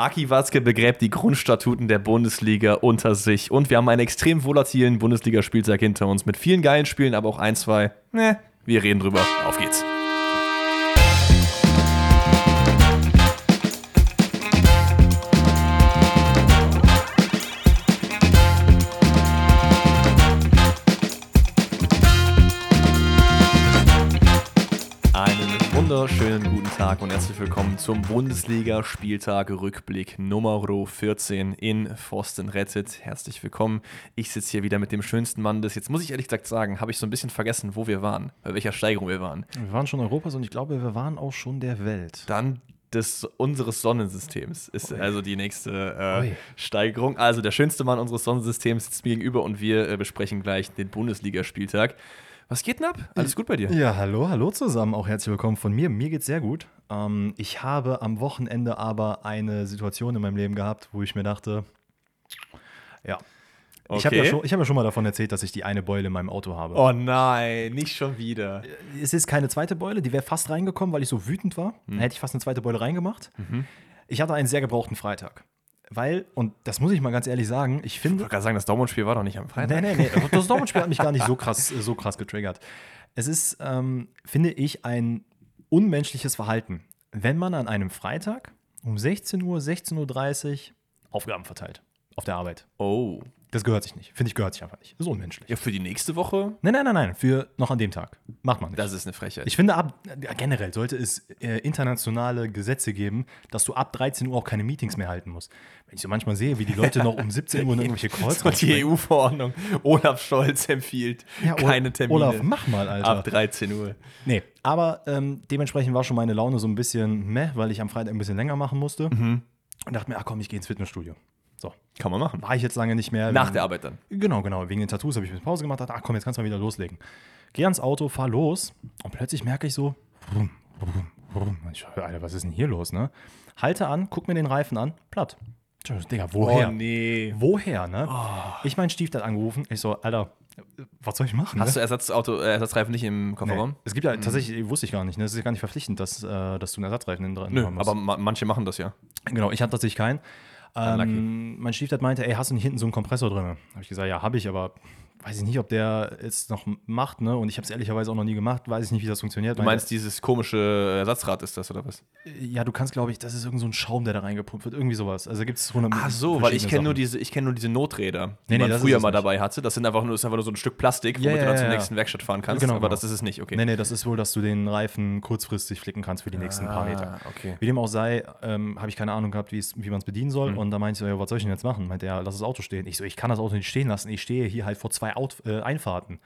Aki Watzke begräbt die Grundstatuten der Bundesliga unter sich. Und wir haben einen extrem volatilen Bundesligaspieltag hinter uns mit vielen geilen Spielen, aber auch ein, zwei. Ne, wir reden drüber. Auf geht's. Tag und herzlich willkommen zum Bundesliga-Spieltag Rückblick Nummer 14 in Forsten rettet. Herzlich willkommen. Ich sitze hier wieder mit dem schönsten Mann des. Jetzt muss ich ehrlich gesagt sagen, habe ich so ein bisschen vergessen, wo wir waren, bei welcher Steigerung wir waren. Wir waren schon Europas und ich glaube, wir waren auch schon der Welt. Dann des unseres Sonnensystems ist Ui. also die nächste äh. Steigerung. Also der schönste Mann unseres Sonnensystems sitzt mir gegenüber und wir äh, besprechen gleich den Bundesligaspieltag. Was geht denn ab? Alles gut bei dir? Ja, hallo, hallo zusammen. Auch herzlich willkommen von mir. Mir geht's sehr gut. Ähm, ich habe am Wochenende aber eine Situation in meinem Leben gehabt, wo ich mir dachte, ja. Ich habe ja, schon- ich hab ja schon mal davon erzählt, dass ich die eine Beule in meinem Auto habe. Oh nein, nicht schon wieder. Es ist keine zweite Beule, die wäre fast reingekommen, weil ich so wütend war. Hm. Dann hätte ich fast eine zweite Beule reingemacht. Mhm. Ich hatte einen sehr gebrauchten Freitag. Weil, und das muss ich mal ganz ehrlich sagen, ich Ich finde. wollte gerade sagen, das Dortmund-Spiel war doch nicht am Freitag. Nee, nee, nee. Das Dortmund-Spiel hat mich gar nicht so krass, so krass getriggert. Es ist, ähm, finde ich, ein unmenschliches Verhalten, wenn man an einem Freitag um 16 Uhr, 16.30 Uhr Aufgaben verteilt auf der Arbeit. Oh. Das gehört sich nicht. Finde ich, gehört sich einfach nicht. Das ist unmenschlich. Ja, für die nächste Woche? Nein, nein, nein, nein. Für noch an dem Tag. Macht man nicht. Das ist eine Frechheit. ich finde, ab, ja, generell sollte es äh, internationale Gesetze geben, dass du ab 13 Uhr auch keine Meetings mehr halten musst. Wenn ich so manchmal sehe, wie die Leute noch um 17 Uhr in irgendwelche Calls und die EU-Verordnung. Olaf Scholz empfiehlt Ja, keine Termine Olaf, mach mal, Alter. ab 13 Uhr. Nee, aber ähm, dementsprechend war schon meine Laune so ein bisschen meh, weil ich am Freitag ein bisschen länger machen musste. Und dachte mir, ach komm, ich gehe ins Fitnessstudio. Kann man machen. war ich jetzt lange nicht mehr. Nach wegen- der Arbeit dann. Genau, genau. Wegen den Tattoos habe ich ein bisschen Pause gemacht, dachte, ach komm, jetzt kannst du mal wieder loslegen. Geh ans Auto, fahr los und plötzlich merke ich so, brumm, brumm, brumm. Ich, Alter, was ist denn hier los, ne? Halte an, guck mir den Reifen an, platt. Digga, woher? Oh nee. Woher, ne? Ich meinen Stiefdad angerufen. Ich so, Alter, was soll ich machen? Hast ne? du Ersatzauto, äh, Ersatzreifen nicht im Kofferraum? Nee. Es gibt ja tatsächlich, wusste ich gar nicht, ne? Es ist ja gar nicht verpflichtend, dass, äh, dass du einen Ersatzreifen drin Nö, haben musst. aber ma manche machen das ja. genau, ich hatte tatsächlich keinen. Unlucky. Ähm, mein Stiefdad meinte, ey, hast du nicht hinten so einen Kompressor drin? Habe ich gesagt, ja, habe ich, aber weiß ich nicht, ob der jetzt noch macht, ne? Und ich habe es ehrlicherweise auch noch nie gemacht, weiß ich nicht, wie das funktioniert. Du meinst, dieses komische Ersatzrad ist das, oder was? ja, du kannst, glaube ich, das ist irgend so ein Schaum, der da reingepumpt wird, irgendwie sowas. Also gibt es hundert Ach so, weil ich kenne nur Sachen. diese, ich kenne nur diese Noträder, die Nee, nee, man früher es mal nicht. dabei hatte. Das sind einfach nur, ist einfach nur so ein Stück Plastik, womit Ja, du ja, dann zur ja, ja. nächsten Werkstatt fahren kannst. Genau, aber genau. das ist es nicht, okay. Nee, nee, das ist wohl, dass du den Reifen kurzfristig flicken kannst für die nächsten paar Meter. Ah, okay. Wie dem auch sei, ähm, habe ich keine Ahnung gehabt, wie es- man es bedienen Mhm. soll. Und da meinte ich ja, was soll ich denn jetzt machen? Meinte er, lass das Auto stehen. Ich so, ich kann das Auto nicht stehen lassen. Ich stehe hier halt vor zwei Out äh, Einfahrten.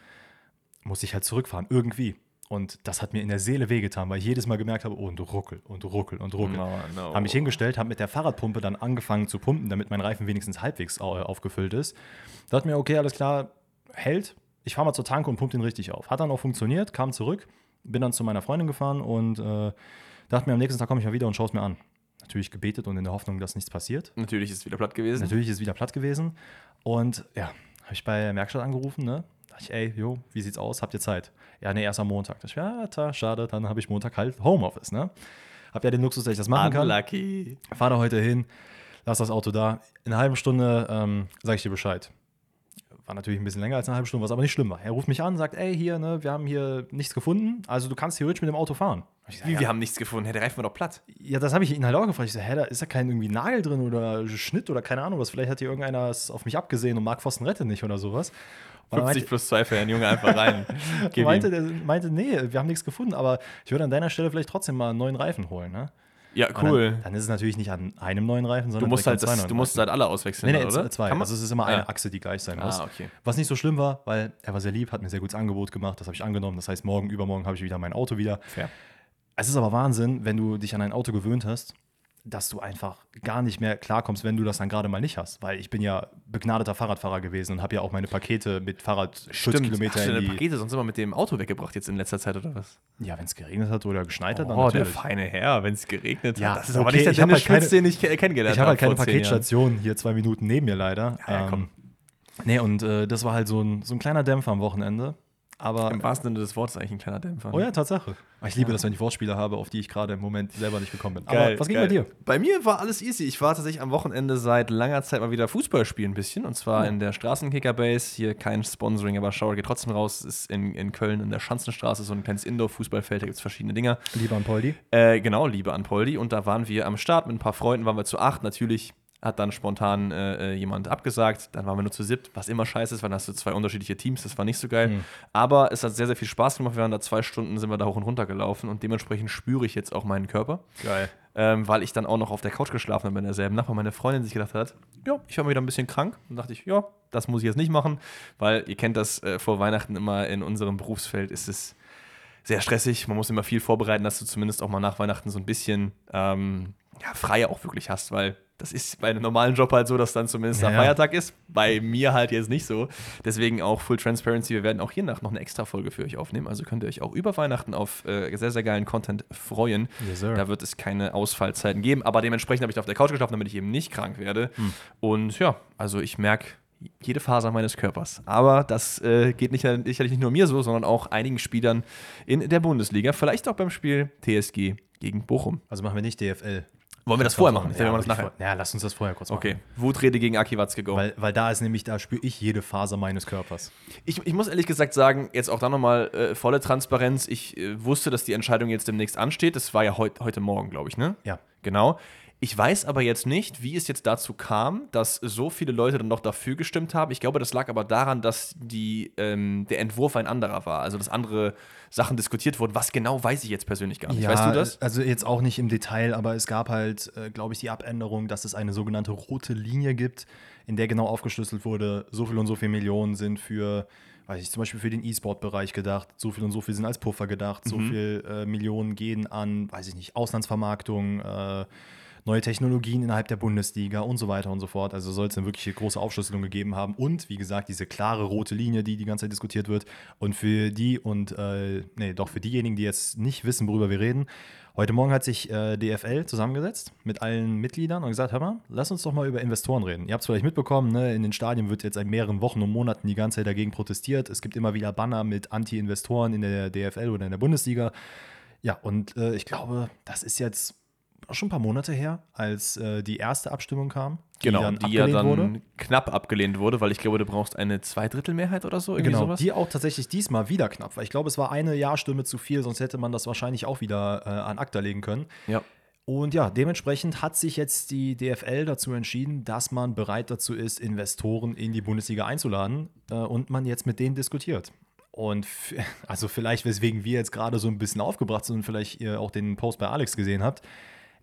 Muss ich halt zurückfahren, irgendwie. Und das hat mir in der Seele wehgetan, weil ich jedes Mal gemerkt habe, oh, und ruckel und ruckel und ruckel. No, no. Habe mich hingestellt, habe mit der Fahrradpumpe dann angefangen zu pumpen, damit mein Reifen wenigstens halbwegs au- aufgefüllt ist. Dachte mir, okay, alles klar, hält. Ich fahre mal zur Tanke und pumpe den richtig auf. Hat dann auch funktioniert, kam zurück, bin dann zu meiner Freundin gefahren und äh, dachte mir, am nächsten Tag komme ich mal wieder und schaue es mir an. Natürlich gebetet und in der Hoffnung, dass nichts passiert. Natürlich ist es wieder platt gewesen. Natürlich ist es wieder platt gewesen. Und ja, habe ich bei der Werkstatt angerufen, ne? Dachte ich, ey, jo, wie sieht's aus? Habt ihr Zeit? Ja, nee, erst am Montag. Dachte ich, ja, ta, schade, dann habe ich Montag halt Homeoffice, ne? Hab ja den Luxus, dass ich das machen kann. Unlucky. Fahr da heute hin, lass das Auto da. In einer halben Stunde ähm, sage ich dir Bescheid. War natürlich ein bisschen länger als eine halbe Stunde, was aber nicht schlimm war. Er ruft mich an, sagt, ey, hier, ne, wir haben hier nichts gefunden, also du kannst theoretisch mit dem Auto fahren. Ich sag, Wie, ja, wir haben nichts gefunden. Hey, der Reifen war doch platt. ja, das habe ich ihn halt auch gefragt. Ich so, hä, da ist da kein irgendwie Nagel drin oder Schnitt oder keine Ahnung was. Vielleicht hat hier irgendeiner es auf mich abgesehen und Mark Pfosten rettet nicht oder sowas. Und er 50 plus 2 für den Junge einfach rein. Meinte, der meinte, nee, wir haben nichts gefunden, aber ich würde an deiner Stelle vielleicht trotzdem mal einen neuen Reifen holen, ne? Ja, cool. Dann, dann ist es natürlich nicht an einem neuen Reifen, Du sondern musst halt, direkt an zwei das, du musst halt alle auswechseln, Nee, nee, oder? zwei. Also es ist immer eine Ah. Achse, die gleich sein Ah, muss. okay. Was nicht so schlimm war, weil er war sehr lieb, hat mir sehr gutes Angebot gemacht, das habe ich angenommen. Das heißt, morgen, übermorgen habe ich wieder mein Auto wieder. Fair. Es ist aber Wahnsinn, wenn du dich an ein Auto gewöhnt hast, dass du einfach gar nicht mehr klarkommst, wenn du das dann gerade mal nicht hast. Weil ich bin ja begnadeter Fahrradfahrer gewesen und habe ja auch meine Pakete mit Fahrrad Hast du deine die. Pakete sonst immer mit dem Auto weggebracht jetzt in letzter Zeit, oder was? Ja, wenn es geregnet hat oder geschneit hat, dann Oh, der natürlich. feine Herr, wenn es geregnet Ja, hat. Das ist okay, aber nicht der ich Dennis halt Schmitz, den ich ke- kennengelernt Ich habe halt keine. Paketstation hier zwei Minuten neben mir leider. Ja, ja, komm. Nee, und äh, das war halt so ein, so ein kleiner Dämpfer am Wochenende. Aber Im wahrsten Sinne des Wortes eigentlich ein kleiner Dämpfer. Oh ja, Tatsache. Ich liebe das, wenn ich Wortspiele habe, auf die ich gerade im Moment selber nicht gekommen bin. Geil, Aber was ging geil. bei dir? Bei mir war alles easy. Ich war tatsächlich am Wochenende seit langer Zeit mal wieder Fußball spielen ein bisschen. Und zwar Ja. in der Straßenkicker-Base. Hier kein Sponsoring, aber Schauer geht trotzdem raus. Ist in, in Köln in der Schanzenstraße so ein kleines Indoor-Fußballfeld. Da gibt es verschiedene Dinger. Lieber an Poldi. Äh, genau, liebe an Poldi. Und da waren wir am Start mit ein paar Freunden, waren wir zu acht. Natürlich hat dann spontan äh, äh, jemand abgesagt. Dann waren wir nur zu siebt, was immer scheiße ist, weil dann hast du zwei unterschiedliche Teams. Das war nicht so geil. Mhm. Aber es hat sehr, sehr viel Spaß gemacht. Wir waren da zwei Stunden, sind wir da hoch und runter gelaufen. Und dementsprechend spüre ich jetzt auch meinen Körper. Geil. Ähm, weil ich dann auch noch auf der Couch geschlafen habe in derselben Nacht, weil meine Freundin sich gedacht hat, ja, ich war wieder ein bisschen krank. Und dachte ich, ja, das muss ich jetzt nicht machen, weil ihr kennt das äh, vor Weihnachten immer in unserem Berufsfeld ist es sehr stressig. Man muss immer viel vorbereiten, dass du zumindest auch mal nach Weihnachten so ein bisschen ähm, ja, frei auch wirklich hast, weil das ist bei einem normalen Job halt so, dass dann zumindest Ja. Feiertag ist. Bei mir halt jetzt nicht so. Deswegen auch Full Transparency. Wir werden auch hiernach noch eine extra Folge für euch aufnehmen. Also könnt ihr euch auch über Weihnachten auf äh, sehr, sehr geilen Content freuen. Yes. Da wird es keine Ausfallzeiten geben. Aber dementsprechend habe ich da auf der Couch geschlafen, damit ich eben nicht krank werde. Hm. Und ja, also ich merke jede Faser meines Körpers. Aber das äh, geht nicht, sicherlich nicht nur mir so, sondern auch einigen Spielern in der Bundesliga. Vielleicht auch beim Spiel TSG gegen Bochum. Also machen wir nicht DFL. Wollen wir das vorher machen? Ja, wir das nachher. vor- ja, lass uns das vorher kurz machen. Okay. Wutrede gegen Aki Watzke, go. Weil, weil da ist nämlich, da spüre ich jede Faser meines Körpers. Ich, ich muss ehrlich gesagt sagen, jetzt auch da nochmal äh, volle Transparenz. Ich äh, wusste, dass die Entscheidung jetzt demnächst ansteht. Das war ja heut, heute Morgen, glaube ich, ne? Ja. Genau. Ich weiß aber jetzt nicht, wie es jetzt dazu kam, dass so viele Leute dann noch dafür gestimmt haben. Ich glaube, das lag aber daran, dass die, ähm, der Entwurf ein anderer war. Also, dass andere Sachen diskutiert wurden. Was genau, weiß ich jetzt persönlich gar nicht. weißt du das? Also jetzt auch nicht im Detail, aber es gab halt, äh, glaube ich, die Abänderung, dass es eine sogenannte rote Linie gibt, in der genau aufgeschlüsselt wurde, so viel und so viel Millionen sind für, weiß ich, zum Beispiel für den E-Sport-Bereich gedacht, so viel und so viel sind als Puffer gedacht, so Mhm. viel äh, Millionen gehen an, weiß ich nicht, Auslandsvermarktung, äh, neue Technologien innerhalb der Bundesliga und so weiter und so fort. Also soll es eine wirkliche große Aufschlüsselung gegeben haben und wie gesagt, diese klare rote Linie, die die ganze Zeit diskutiert wird. Und für die und, äh, nee, doch für diejenigen, die jetzt nicht wissen, worüber wir reden, Heute Morgen hat sich äh, DFL zusammengesetzt mit allen Mitgliedern und gesagt: Hör mal, lass uns doch mal über Investoren reden. Ihr habt es vielleicht mitbekommen, ne? in den Stadien wird jetzt seit mehreren Wochen und Monaten die ganze Zeit dagegen protestiert. Es gibt immer wieder Banner mit Anti-Investoren in der DFL oder in der Bundesliga. Ja, und äh, ich glaube, das ist jetzt schon ein paar Monate her, als äh, die erste Abstimmung kam, die Genau, dann die ja dann wurde. knapp abgelehnt wurde, weil ich glaube, du brauchst eine Zweidrittelmehrheit oder so. Genau, sowas. die auch tatsächlich diesmal wieder knapp, weil ich glaube, es war eine Ja-Stimme zu viel, sonst hätte man das wahrscheinlich auch wieder äh, an ACTA legen können. ja. Und ja, dementsprechend hat sich jetzt die DFL dazu entschieden, dass man bereit dazu ist, Investoren in die Bundesliga einzuladen äh, und man jetzt mit denen diskutiert. Und also vielleicht, weswegen wir jetzt gerade so ein bisschen aufgebracht sind und vielleicht ihr auch den Post bei Alex gesehen habt.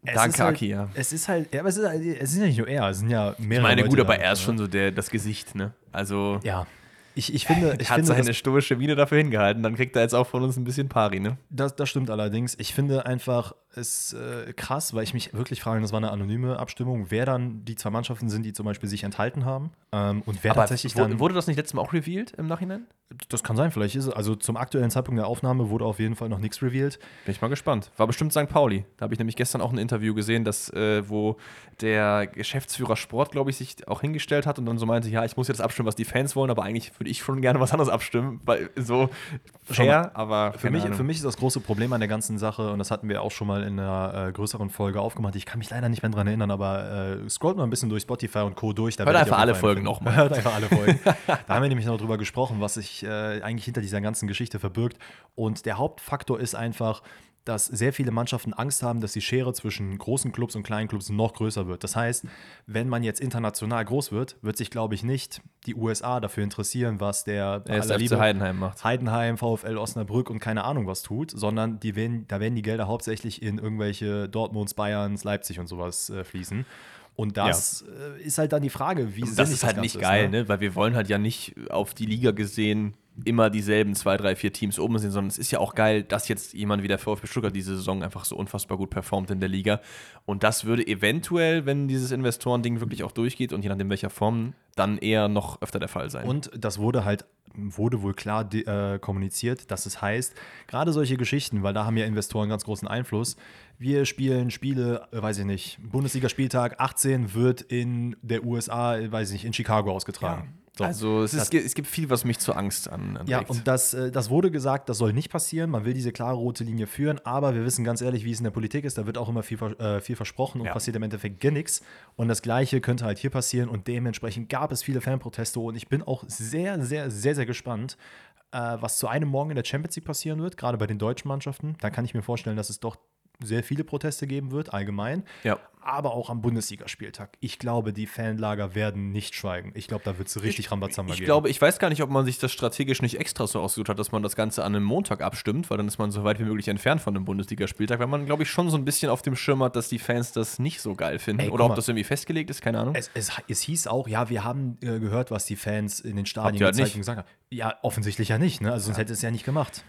Es Danke, ist halt, Aki, ja. Es ist halt, ja, aber es ist, halt, es ist ja nicht nur er, es sind ja mehrere. Ich meine, Leute gut, aber da, er ist ne? schon so der, das Gesicht, ne? Also, Ja. Ich, ich finde, ich hat finde seine stoische Miene dafür hingehalten. Dann kriegt er jetzt auch von uns ein bisschen Pari, ne? Das, das stimmt allerdings. Ich finde einfach es äh, krass, weil ich mich wirklich frage, das war eine anonyme Abstimmung, wer dann die zwei Mannschaften sind, die zum Beispiel sich enthalten haben ähm, und wer Aber tatsächlich dann. wurde das nicht letztes Mal auch revealed im Nachhinein? das kann sein, vielleicht ist es. Also zum aktuellen Zeitpunkt der Aufnahme wurde auf jeden Fall noch nichts revealed. Bin ich mal gespannt. War bestimmt St. Pauli. Da habe ich nämlich gestern auch ein Interview gesehen, dass, äh, wo der Geschäftsführer Sport, glaube ich, sich auch hingestellt hat und dann so meinte, ja, ich muss jetzt abstimmen, was die Fans wollen, aber eigentlich würde ich schon gerne was anderes abstimmen, weil so fair, aber Für mich, für mich ist das große Problem an der ganzen Sache, und das hatten wir auch schon mal in einer äh, größeren Folge aufgemacht. Ich kann mich leider nicht mehr dran erinnern, aber äh, scrollt mal ein bisschen durch Spotify und Co. durch. Da Hört einfach alle Folgen nochmal. Hört einfach alle Folgen. da haben wir nämlich noch drüber gesprochen, was sich äh, eigentlich hinter dieser ganzen Geschichte verbirgt. Und der Hauptfaktor ist einfach, dass sehr viele Mannschaften Angst haben, dass die Schere zwischen großen Clubs und kleinen Clubs noch größer wird. Das heißt, wenn man jetzt international groß wird, wird sich, glaube ich, nicht die USA dafür interessieren, was der er ist Liebe- Heidenheim macht. Heidenheim, VfL Osnabrück und keine Ahnung was tut, sondern die werden, da werden die Gelder hauptsächlich in irgendwelche Dortmunds, Bayerns, Leipzig und sowas äh, fließen. Und das äh, ist halt dann die Frage, wie Das ist halt Ganze nicht geil, ne? ne? Weil wir wollen halt ja nicht auf die Liga gesehen immer dieselben zwei, drei, vier Teams oben sehen, sondern es ist ja auch geil, dass jetzt jemand wie der VfB Stuttgart diese Saison einfach so unfassbar gut performt in der Liga. Und das würde eventuell, wenn dieses Investorending wirklich auch durchgeht und je nachdem welcher Form, dann eher noch öfter der Fall sein. Und das wurde halt, wurde wohl klar äh, kommuniziert, dass es heißt, gerade solche Geschichten, weil da haben ja Investoren ganz großen Einfluss. Wir spielen Spiele, äh, weiß ich nicht, Bundesliga-Spieltag 18 wird in der USA, äh, weiß ich nicht, in Chicago ausgetragen. So, Also es, das- ist, es gibt viel, was mich zur Angst an, anregt. Ja, und das, äh, das wurde gesagt, das soll nicht passieren. Man will diese klare rote Linie führen, aber wir wissen ganz ehrlich, wie es in der Politik ist. Da wird auch immer viel, äh, viel versprochen und Ja. passiert im Endeffekt gar nichts. Und das Gleiche könnte halt hier passieren und dementsprechend gab es viele Fanproteste und ich bin auch sehr, sehr, sehr, sehr gespannt, äh, was zu einem Morgen in der Champions League passieren wird, gerade bei den deutschen Mannschaften. Da kann ich mir vorstellen, dass es doch sehr viele Proteste geben wird, allgemein. Ja. Aber auch am Bundesligaspieltag. Ich glaube, die Fanlager werden nicht schweigen. Ich glaube, da wird es richtig Rambazamba Ich geben. glaube, ich weiß gar nicht, ob man sich das strategisch nicht extra so ausgesucht hat, dass man das Ganze an einem Montag abstimmt, weil dann ist man so weit wie möglich entfernt von dem Bundesligaspieltag, weil man, glaube ich, schon so ein bisschen auf dem Schirm hat, dass die Fans das nicht so geil finden. Ey, Oder ob das irgendwie festgelegt ist, keine Ahnung. Es, es, es hieß auch, ja, wir haben äh, gehört, was die Fans in den Stadien halt gezeigt nicht. und gesagt haben. Ja, offensichtlich ja nicht, ne? Also sonst hätte es ja nicht gemacht.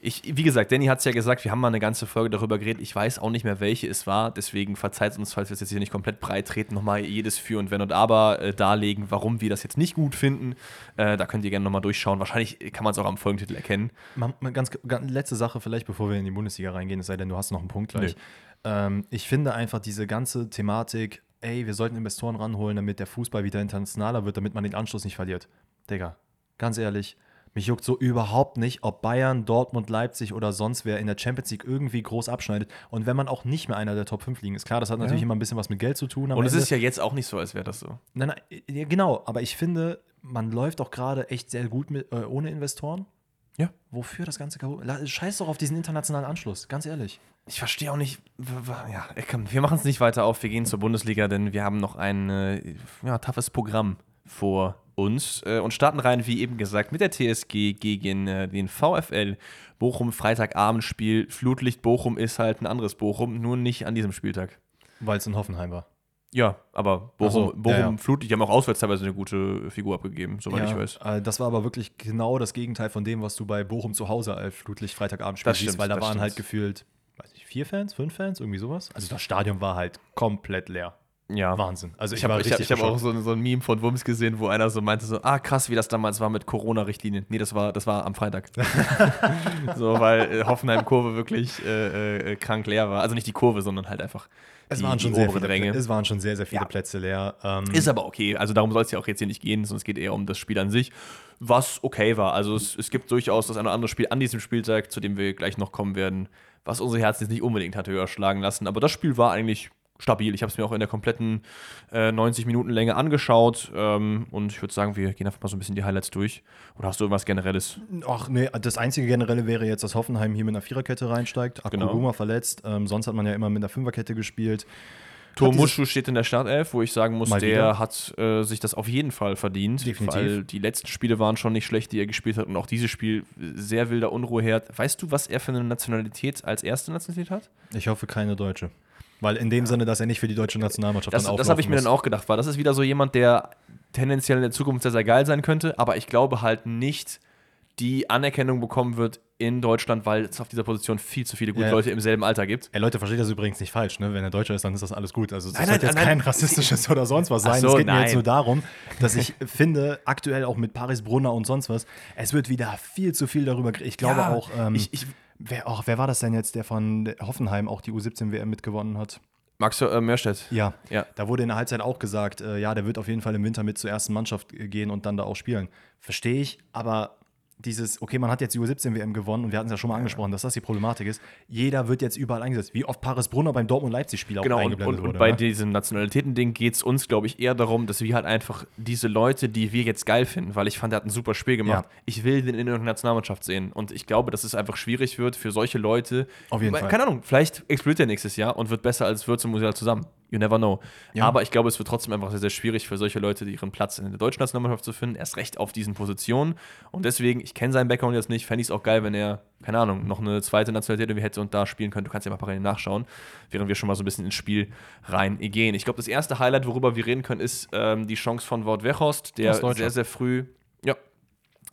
Ich, wie gesagt, Danny hat es ja gesagt, wir haben mal eine ganze Folge darüber geredet. Ich weiß auch nicht mehr, welche es war. Deswegen verzeiht uns, falls wir es jetzt hier nicht komplett breit treten, nochmal jedes Für und Wenn und Aber äh, darlegen, warum wir das jetzt nicht gut finden. Äh, da könnt ihr gerne nochmal durchschauen. Wahrscheinlich kann man es auch am Folgentitel erkennen. Mal, mal ganz, ganz letzte Sache vielleicht, bevor wir in die Bundesliga reingehen, es sei denn, du hast noch einen Punkt gleich. Ähm, ich finde einfach diese ganze Thematik, ey, wir sollten Investoren ranholen, damit der Fußball wieder internationaler wird, damit man den Anschluss nicht verliert. Digga, ganz ehrlich, mich juckt so überhaupt nicht, ob Bayern, Dortmund, Leipzig oder sonst wer in der Champions League irgendwie groß abschneidet. Und wenn man auch nicht mehr einer der Top 5 liegen ist, klar, das hat natürlich immer ein bisschen was mit Geld zu tun. Und es ist ja jetzt auch nicht so, als wäre das so. Nein, nein, ja, genau, aber ich finde, man läuft auch gerade echt sehr gut mit, äh, ohne Investoren. Ja. Wofür das ganze? La- Scheiß doch auf diesen internationalen Anschluss, ganz ehrlich. Ich verstehe auch nicht. Ja, komm, wir machen es nicht weiter auf. Wir gehen zur Bundesliga, denn wir haben noch ein äh, ja, toughes Programm vor uns äh, und starten rein, wie eben gesagt, mit der TSG gegen äh, den VfL Bochum. Freitagabendspiel. Flutlicht Bochum ist halt ein anderes Bochum, nur nicht an diesem Spieltag. Weil es in Hoffenheim war. Ja, aber Bochum, so, Bochum ja, ja. Flutlicht, haben auch auswärts teilweise eine gute Figur abgegeben, soweit ich weiß. Äh, das war aber wirklich genau das Gegenteil von dem, was du bei Bochum zu Hause als Flutlicht Freitagabend Das siehst, stimmt, weil da waren stimmt. halt gefühlt, weiß nicht, vier Fans, fünf Fans, irgendwie sowas. Also das Stadion war halt komplett leer. Ja. Wahnsinn. Also ich, Ich habe hab, auch so, so ein Meme von Wums gesehen, wo einer so meinte, so, ah krass, wie das damals war mit Corona-Richtlinien. Nee, das war, das war am Freitag. so, weil äh, Hoffenheim-Kurve wirklich äh, äh, krank leer war. Also nicht die Kurve, sondern halt einfach es die, waren schon die viele. Es waren schon sehr, sehr viele Ja. Plätze leer. Ähm, Ist aber okay. Also darum soll es ja auch jetzt hier nicht gehen, sondern es geht eher um das Spiel an sich, was okay war. Also es, es gibt durchaus das eine oder andere Spiel an diesem Spieltag, zu dem wir gleich noch kommen werden, was unsere Herzen jetzt nicht unbedingt hatte höher schlagen lassen. Aber das Spiel war eigentlich stabil. Ich habe es mir auch in der kompletten äh, 90 Minuten Länge angeschaut ähm, und ich würde sagen, wir gehen einfach mal so ein bisschen die Highlights durch. Oder hast du irgendwas Generelles? Ach nee, das einzige generelle wäre jetzt, dass Hoffenheim hier mit einer Viererkette reinsteigt. Genau. Akuruma verletzt. Ähm, sonst hat man ja immer mit einer Fünferkette gespielt. Tor Hat dieses- Muschu steht in der Startelf, wo ich sagen muss, der hat äh, sich das auf jeden Fall verdient. Definitiv. Weil die letzten Spiele waren schon nicht schlecht, die er gespielt hat. Und auch dieses Spiel sehr wilder Unruheherd. Weißt du, was er für eine Nationalität als erste Nationalität hat? Ich hoffe, keine Deutsche. Weil in dem Sinne, dass er nicht für die deutsche Nationalmannschaft Das, dann das habe ich mir dann auflaufen auch gedacht. War das ist wieder so jemand, der tendenziell in der Zukunft sehr, sehr geil sein könnte. Aber ich glaube halt nicht die Anerkennung bekommen wird in Deutschland, weil es auf dieser Position viel zu viele gute Ja, ja. Leute im selben Alter gibt. Ey, Leute, versteht das übrigens nicht falsch, ne? Wenn er Deutscher ist, dann ist das alles gut. Also, Nein, sollte nein, jetzt nein, kein rassistisches oder sonst was sein. so, es geht mir nein. jetzt nur darum, dass ich finde, aktuell auch mit Paris Brunner und sonst was, es wird wieder viel zu viel darüber. Ich glaube Ja, auch, ähm, ich- ich- wer, auch, wer war das denn jetzt, der von Hoffenheim auch die U17-WM mitgewonnen hat? Max äh, Mörstedt. Ja, Ja. da wurde in der Halbzeit auch gesagt, äh, ja, der wird auf jeden Fall im Winter mit zur ersten Mannschaft äh, gehen und dann da auch spielen. Verstehe ich, aber dieses, okay, man hat jetzt die U17-WM gewonnen und wir hatten es ja schon mal angesprochen, dass das die Problematik ist. Jeder wird jetzt überall eingesetzt. Wie oft Paris Brunner beim Dortmund-Leipzig-Spiel auch Genau, und, eingeblendet und, und wurde. bei ne? diesem Nationalitäten-Ding geht es uns, glaube ich, eher darum, dass wir halt einfach diese Leute, die wir jetzt geil finden, weil ich fand, er hat ein super Spiel gemacht. Ja. Ich will den in irgendeiner Nationalmannschaft sehen. Und ich glaube, dass es einfach schwierig wird für solche Leute. Auf jeden weil, Fall. Keine Ahnung, vielleicht explodiert er nächstes Jahr und wird besser als Würz und Musiala zusammen. You never know. Ja. Aber ich glaube, es wird trotzdem einfach sehr, sehr schwierig für solche Leute, ihren Platz in der deutschen Nationalmannschaft zu finden. Erst recht auf diesen Positionen. Und deswegen, ich kenne seinen Background jetzt nicht, fände ich es auch geil, wenn er, keine Ahnung, noch eine zweite Nationalität irgendwie hätte und da spielen könnte. Du kannst ja mal parallel nachschauen, während wir schon mal so ein bisschen ins Spiel reingehen. Ich glaube, das erste Highlight, worüber wir reden können, ist ähm, die Chance von Wout Weghorst, der sehr, sehr früh,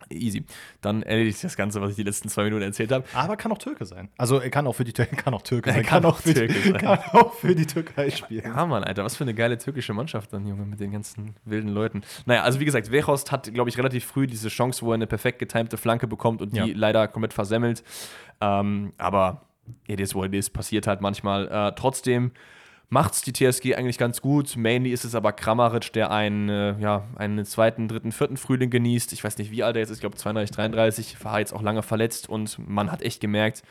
easy. Dann erledigt sich das Ganze, was ich die letzten zwei Minuten erzählt habe. Aber kann auch Türke sein. Also er kann auch für die Türkei, kann auch Türke Er sein. kann auch für Türke die, sein. kann auch für die Türkei spielen. Ja, Mann, Alter, was für eine geile türkische Mannschaft dann, Junge, mit den ganzen wilden Leuten. Naja, also wie gesagt, Weghorst hat, glaube ich, relativ früh diese Chance, wo er eine perfekt getimte Flanke bekommt und die Ja. leider komplett versemmelt. Ähm, aber it is what it is, passiert halt manchmal. Äh, trotzdem macht's die TSG eigentlich ganz gut. Mainly ist es aber Kramaric, der einen, äh, ja, einen zweiten, dritten, vierten Frühling genießt. Ich weiß nicht, wie alt er jetzt ist, ich glaube 32, 33, war jetzt auch lange verletzt und man hat echt gemerkt,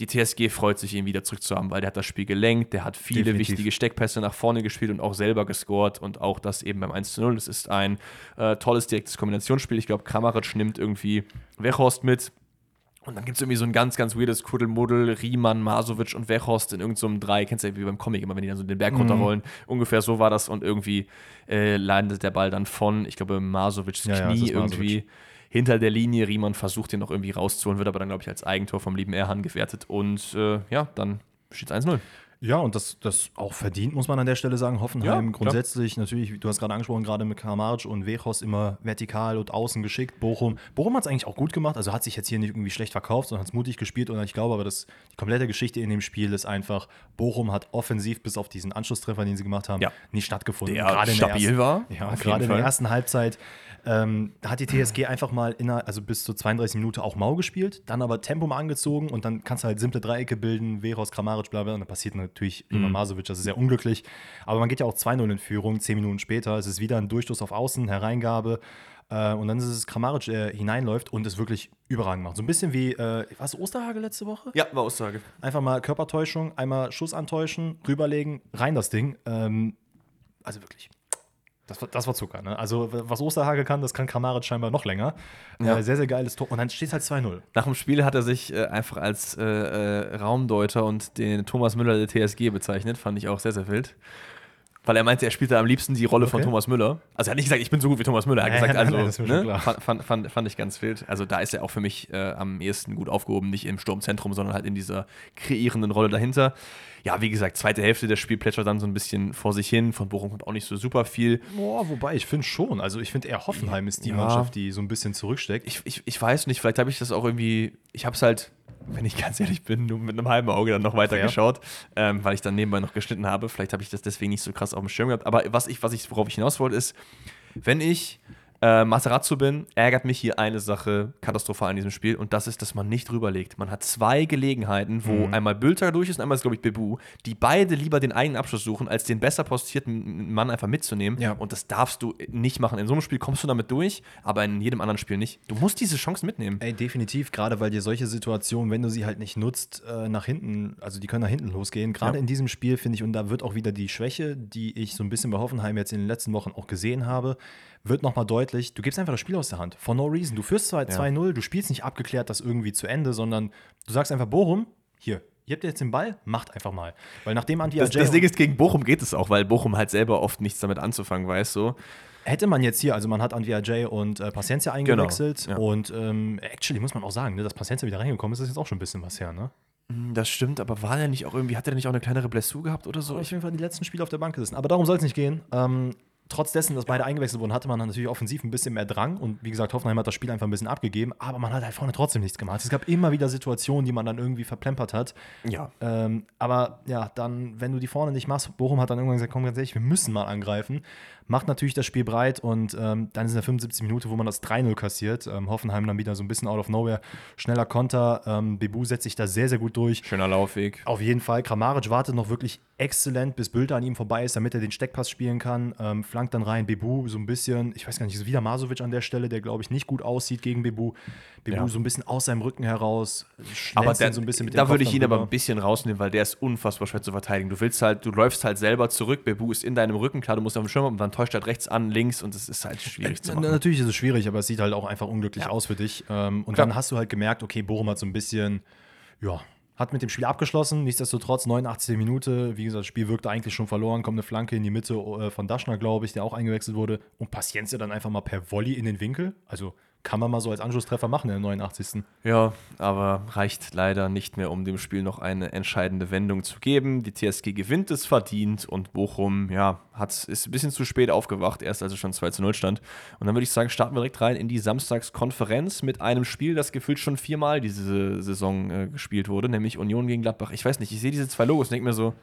die TSG freut sich, ihn wieder zurückzuhaben, weil der hat das Spiel gelenkt, der hat viele Definitiv. wichtige Steckpässe nach vorne gespielt und auch selber gescored und auch das eben beim 1 zu 0. Das ist ein äh, tolles direktes Kombinationsspiel. Ich glaube, Kramaric nimmt irgendwie Wechhorst mit. Und dann gibt es irgendwie so ein ganz, ganz weirdes Kuddelmuddel, Riemann, Masovic und Wechhorst in irgendeinem so Drei. Kennst du ja wie beim Comic immer, wenn die dann so den Berg runterrollen. Ungefähr so war das und irgendwie äh, landet der Ball dann von, ich glaube, Masovics Ja, ja, das Knie ist Masovic. irgendwie hinter der Linie. Riemann versucht den noch irgendwie rauszuholen, wird aber dann, glaube ich, als Eigentor vom lieben Erhan gewertet. Und äh, ja, dann steht es 1-0. Ja, und das, das auch verdient, muss man an der Stelle sagen. Hoffenheim Ja, grundsätzlich, natürlich, du hast gerade angesprochen, gerade mit Kramaric und Wechos immer vertikal und außen geschickt. Bochum. Bochum hat es eigentlich auch gut gemacht, also hat sich jetzt hier nicht irgendwie schlecht verkauft, sondern hat es mutig gespielt. Und ich glaube aber, dass die komplette Geschichte in dem Spiel ist einfach, Bochum hat offensiv bis auf diesen Anschlusstreffer, den sie gemacht haben, Ja. nicht stattgefunden. Der Gerade stabil ersten- war, Ja, gerade in der ersten Halbzeit ähm, da hat die TSG einfach mal inner, also bis zur 32 Minute auch mau gespielt, dann aber Tempo mal angezogen und dann kannst du halt simple Dreiecke bilden, Veros, Kramaric, bla bla, und dann passiert natürlich Mhm. immer Masovic, das ist sehr unglücklich. Aber man geht ja auch 2-0 in Führung, 10 Minuten später, es ist wieder ein Durchstoß auf Außen, Hereingabe. Äh, und dann ist es Kramaric, der hineinläuft und es wirklich überragend macht. So ein bisschen wie, äh, was, Osterhage letzte Woche? Ja, war Aussage. Einfach mal Körpertäuschung, einmal Schuss antäuschen, rüberlegen, rein das Ding. Ähm, also wirklich. Das war, das war Zucker. Ne? Also, was Osterhage kann, das kann Kramaric scheinbar noch länger. Ja. Äh, sehr, sehr geiles Tor. Und dann steht es halt 2-0. Nach dem Spiel hat er sich äh, einfach als äh, äh, Raumdeuter und den Thomas Müller der TSG bezeichnet. Fand ich auch sehr, sehr wild. Weil er meinte, er spielte am liebsten die Rolle von Okay. Thomas Müller. Also er hat nicht gesagt, ich bin so gut wie Thomas Müller. Er hat gesagt, also nein, ne? fand, fand, fand, ich ganz wild. Also da ist er auch für mich äh, am ehesten gut aufgehoben, nicht im Sturmzentrum, sondern halt in dieser kreierenden Rolle dahinter. Ja, wie gesagt, zweite Hälfte des Spiels plätschert dann so ein bisschen vor sich hin. Von Bochum kommt auch nicht so super viel. Boah, wobei, ich finde schon. Also, ich finde eher Hoffenheim ist die Ja. Mannschaft, die so ein bisschen zurücksteckt. ich, ich, ich weiß nicht, vielleicht habe ich das auch irgendwie, ich habe es halt, wenn ich ganz ehrlich bin, nur mit einem halben Auge dann noch weiter Fair. geschaut, ähm, weil ich dann nebenbei noch geschnitten habe. Vielleicht habe ich das deswegen nicht so krass auf dem Schirm gehabt. Aber was ich, was ich, worauf ich hinaus wollte, ist, wenn ich äh, Materazzo bin, ärgert mich hier eine Sache katastrophal in diesem Spiel und das ist, dass man nicht drüberlegt. Man hat zwei Gelegenheiten, wo Mhm. einmal Bülter durch ist und einmal ist, glaube ich, Bebu, die beide lieber den eigenen Abschluss suchen, als den besser postierten Mann einfach mitzunehmen. Ja. Und das darfst du nicht machen. In so einem Spiel kommst du damit durch, aber in jedem anderen Spiel nicht. Du musst diese Chance mitnehmen. Ey, definitiv, gerade weil dir solche Situationen, wenn du sie halt nicht nutzt, äh, nach hinten, also die können nach hinten losgehen. Gerade Ja. in diesem Spiel finde ich, und da wird auch wieder die Schwäche, die ich so ein bisschen bei Hoffenheim jetzt in den letzten Wochen auch gesehen habe, wird nochmal deutlich. Du gibst einfach das Spiel aus der Hand. For no reason. Du führst zwar 2-0, du spielst nicht abgeklärt das irgendwie zu Ende, sondern du sagst einfach, Bochum, hier, ihr habt jetzt den Ball, macht einfach mal. Weil nachdem Andi Das, Ajay- das Ding ist, gegen Bochum geht es auch, weil Bochum halt selber oft nichts damit anzufangen weiß. So. Hätte man jetzt hier, also man hat Andrea J und äh, Paciencia eingewechselt Genau, ja. und ähm, actually muss man auch sagen, ne, dass Paciencia wieder reingekommen ist, ist jetzt auch schon ein bisschen was her, ne? Hm, Das stimmt, aber war der nicht auch irgendwie, hat der nicht auch eine kleinere Blessur gehabt oder so? auf jeden Fall die letzten Spiele auf der Bank gesessen. Aber darum soll es nicht gehen. Ähm, trotz dessen, dass beide eingewechselt wurden, hatte man natürlich offensiv ein bisschen mehr Drang. Und wie gesagt, Hoffenheim hat das Spiel einfach ein bisschen abgegeben. Aber man hat halt vorne trotzdem nichts gemacht. Es gab immer wieder Situationen, die man dann irgendwie verplempert hat. ja. Ähm, aber ja, dann, wenn du die vorne nicht machst, Bochum hat dann irgendwann gesagt, komm ganz ehrlich, wir müssen mal angreifen. Macht natürlich das Spiel breit und ähm, dann ist in der 75 Minute, wo man das 3-0 kassiert. Ähm, Hoffenheim dann wieder so ein bisschen out of nowhere. Schneller Konter. Ähm, Bebu setzt sich da sehr, sehr gut durch. Schöner Laufweg. Auf jeden Fall. Kramaric wartet noch wirklich exzellent, bis Bülter an ihm vorbei ist, damit er den Steckpass spielen kann. Ähm, flankt dann rein. Bebu so ein bisschen, ich weiß gar nicht, ist wieder Masovic an der Stelle, der glaube ich nicht gut aussieht gegen Bebu. Bebu Ja. so ein bisschen aus seinem Rücken heraus. Aber der, so ein bisschen mit dem da würde ich ihn aber rüber. ein bisschen rausnehmen, weil der ist unfassbar schwer zu verteidigen. Du willst halt, du läufst halt selber zurück, Bebu ist in deinem Rücken, klar, du musst auf dem Schirm haben und dann täuscht er halt rechts an, links und es ist halt schwierig zu Na, machen. Natürlich ist es schwierig, aber es sieht halt auch einfach unglücklich aus für dich. Ähm, und Klar. dann hast du halt gemerkt, okay, Bochum hat so ein bisschen, ja, hat mit dem Spiel abgeschlossen. Nichtsdestotrotz, 89. Minute, wie gesagt, das Spiel wirkte eigentlich schon verloren. Kommt eine Flanke in die Mitte äh, von Daschner, glaube ich, der auch eingewechselt wurde. Und Paciencia dann einfach mal per Volley in den Winkel. Also kann man mal so als Anschlusstreffer machen in der 89. Ja, aber reicht leider nicht mehr, um dem Spiel noch eine entscheidende Wendung zu geben. Die TSG gewinnt es verdient und Bochum, ja, hat, ist ein bisschen zu spät aufgewacht, erst als es schon 2 zu 0 stand. Und dann würde ich sagen, starten wir direkt rein in die Samstagskonferenz mit einem Spiel, das gefühlt schon viermal diese Saison äh, gespielt wurde, nämlich Union gegen Gladbach. Ich weiß nicht, ich sehe diese zwei Logos und denke mir so,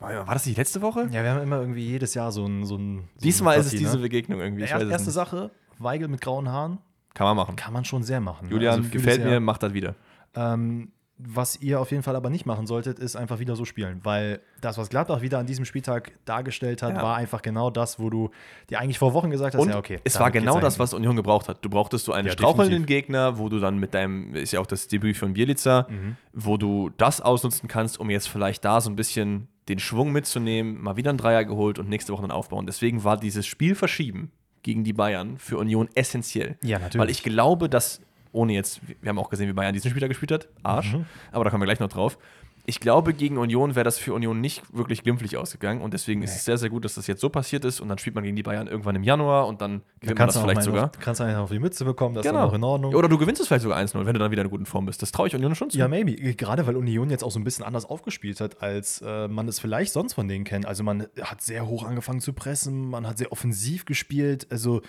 war, das nicht letzte Woche? Ja, wir haben immer irgendwie jedes Jahr so ein. So ein so Diesmal eine ist es Partie, diese ne? Begegnung irgendwie. Ich erste. Sache, Weigel mit grauen Haaren, Kann man machen. kann man schon sehr machen. ne? Julian, Also gefällt mir, macht das wieder. Ähm, was ihr auf jeden Fall aber nicht machen solltet, ist einfach wieder so spielen. Weil das, was Gladbach wieder an diesem Spieltag dargestellt hat, Ja. war einfach genau das, wo du dir eigentlich vor Wochen gesagt hast, Und ja, okay. es war genau das, was Union gebraucht hat. Du brauchtest so einen Ja, strauchelnden definitiv. Gegner, wo du dann mit deinem, ist ja auch das Debüt von Bielica, Mhm. wo du das ausnutzen kannst, um jetzt vielleicht da so ein bisschen den Schwung mitzunehmen, mal wieder einen Dreier geholt und nächste Woche dann aufbauen. Deswegen war dieses Spiel verschieben gegen die Bayern für Union essentiell. Ja, natürlich. Weil ich glaube, dass, ohne jetzt, wir haben auch gesehen, wie Bayern diesen Spieler gespielt hat, Arsch, Mhm. aber da kommen wir gleich noch drauf. Ich glaube, gegen Union wäre das für Union nicht wirklich glimpflich ausgegangen und deswegen ist es sehr, sehr gut, dass das jetzt so passiert ist und dann spielt man gegen die Bayern irgendwann im Januar und dann Da gewinnt man kannst das du vielleicht sogar. Auf, kannst du einen auf die Mütze bekommen, das ist Genau. dann auch in Ordnung. Oder du gewinnst es vielleicht sogar 1-0, wenn du dann wieder in guten Form bist. Das traue ich Union schon zu. Ja, maybe. Gerade weil Union jetzt auch so ein bisschen anders aufgespielt hat, als äh, man es vielleicht sonst von denen kennt. Also man hat sehr hoch angefangen zu pressen, man hat sehr offensiv gespielt. Also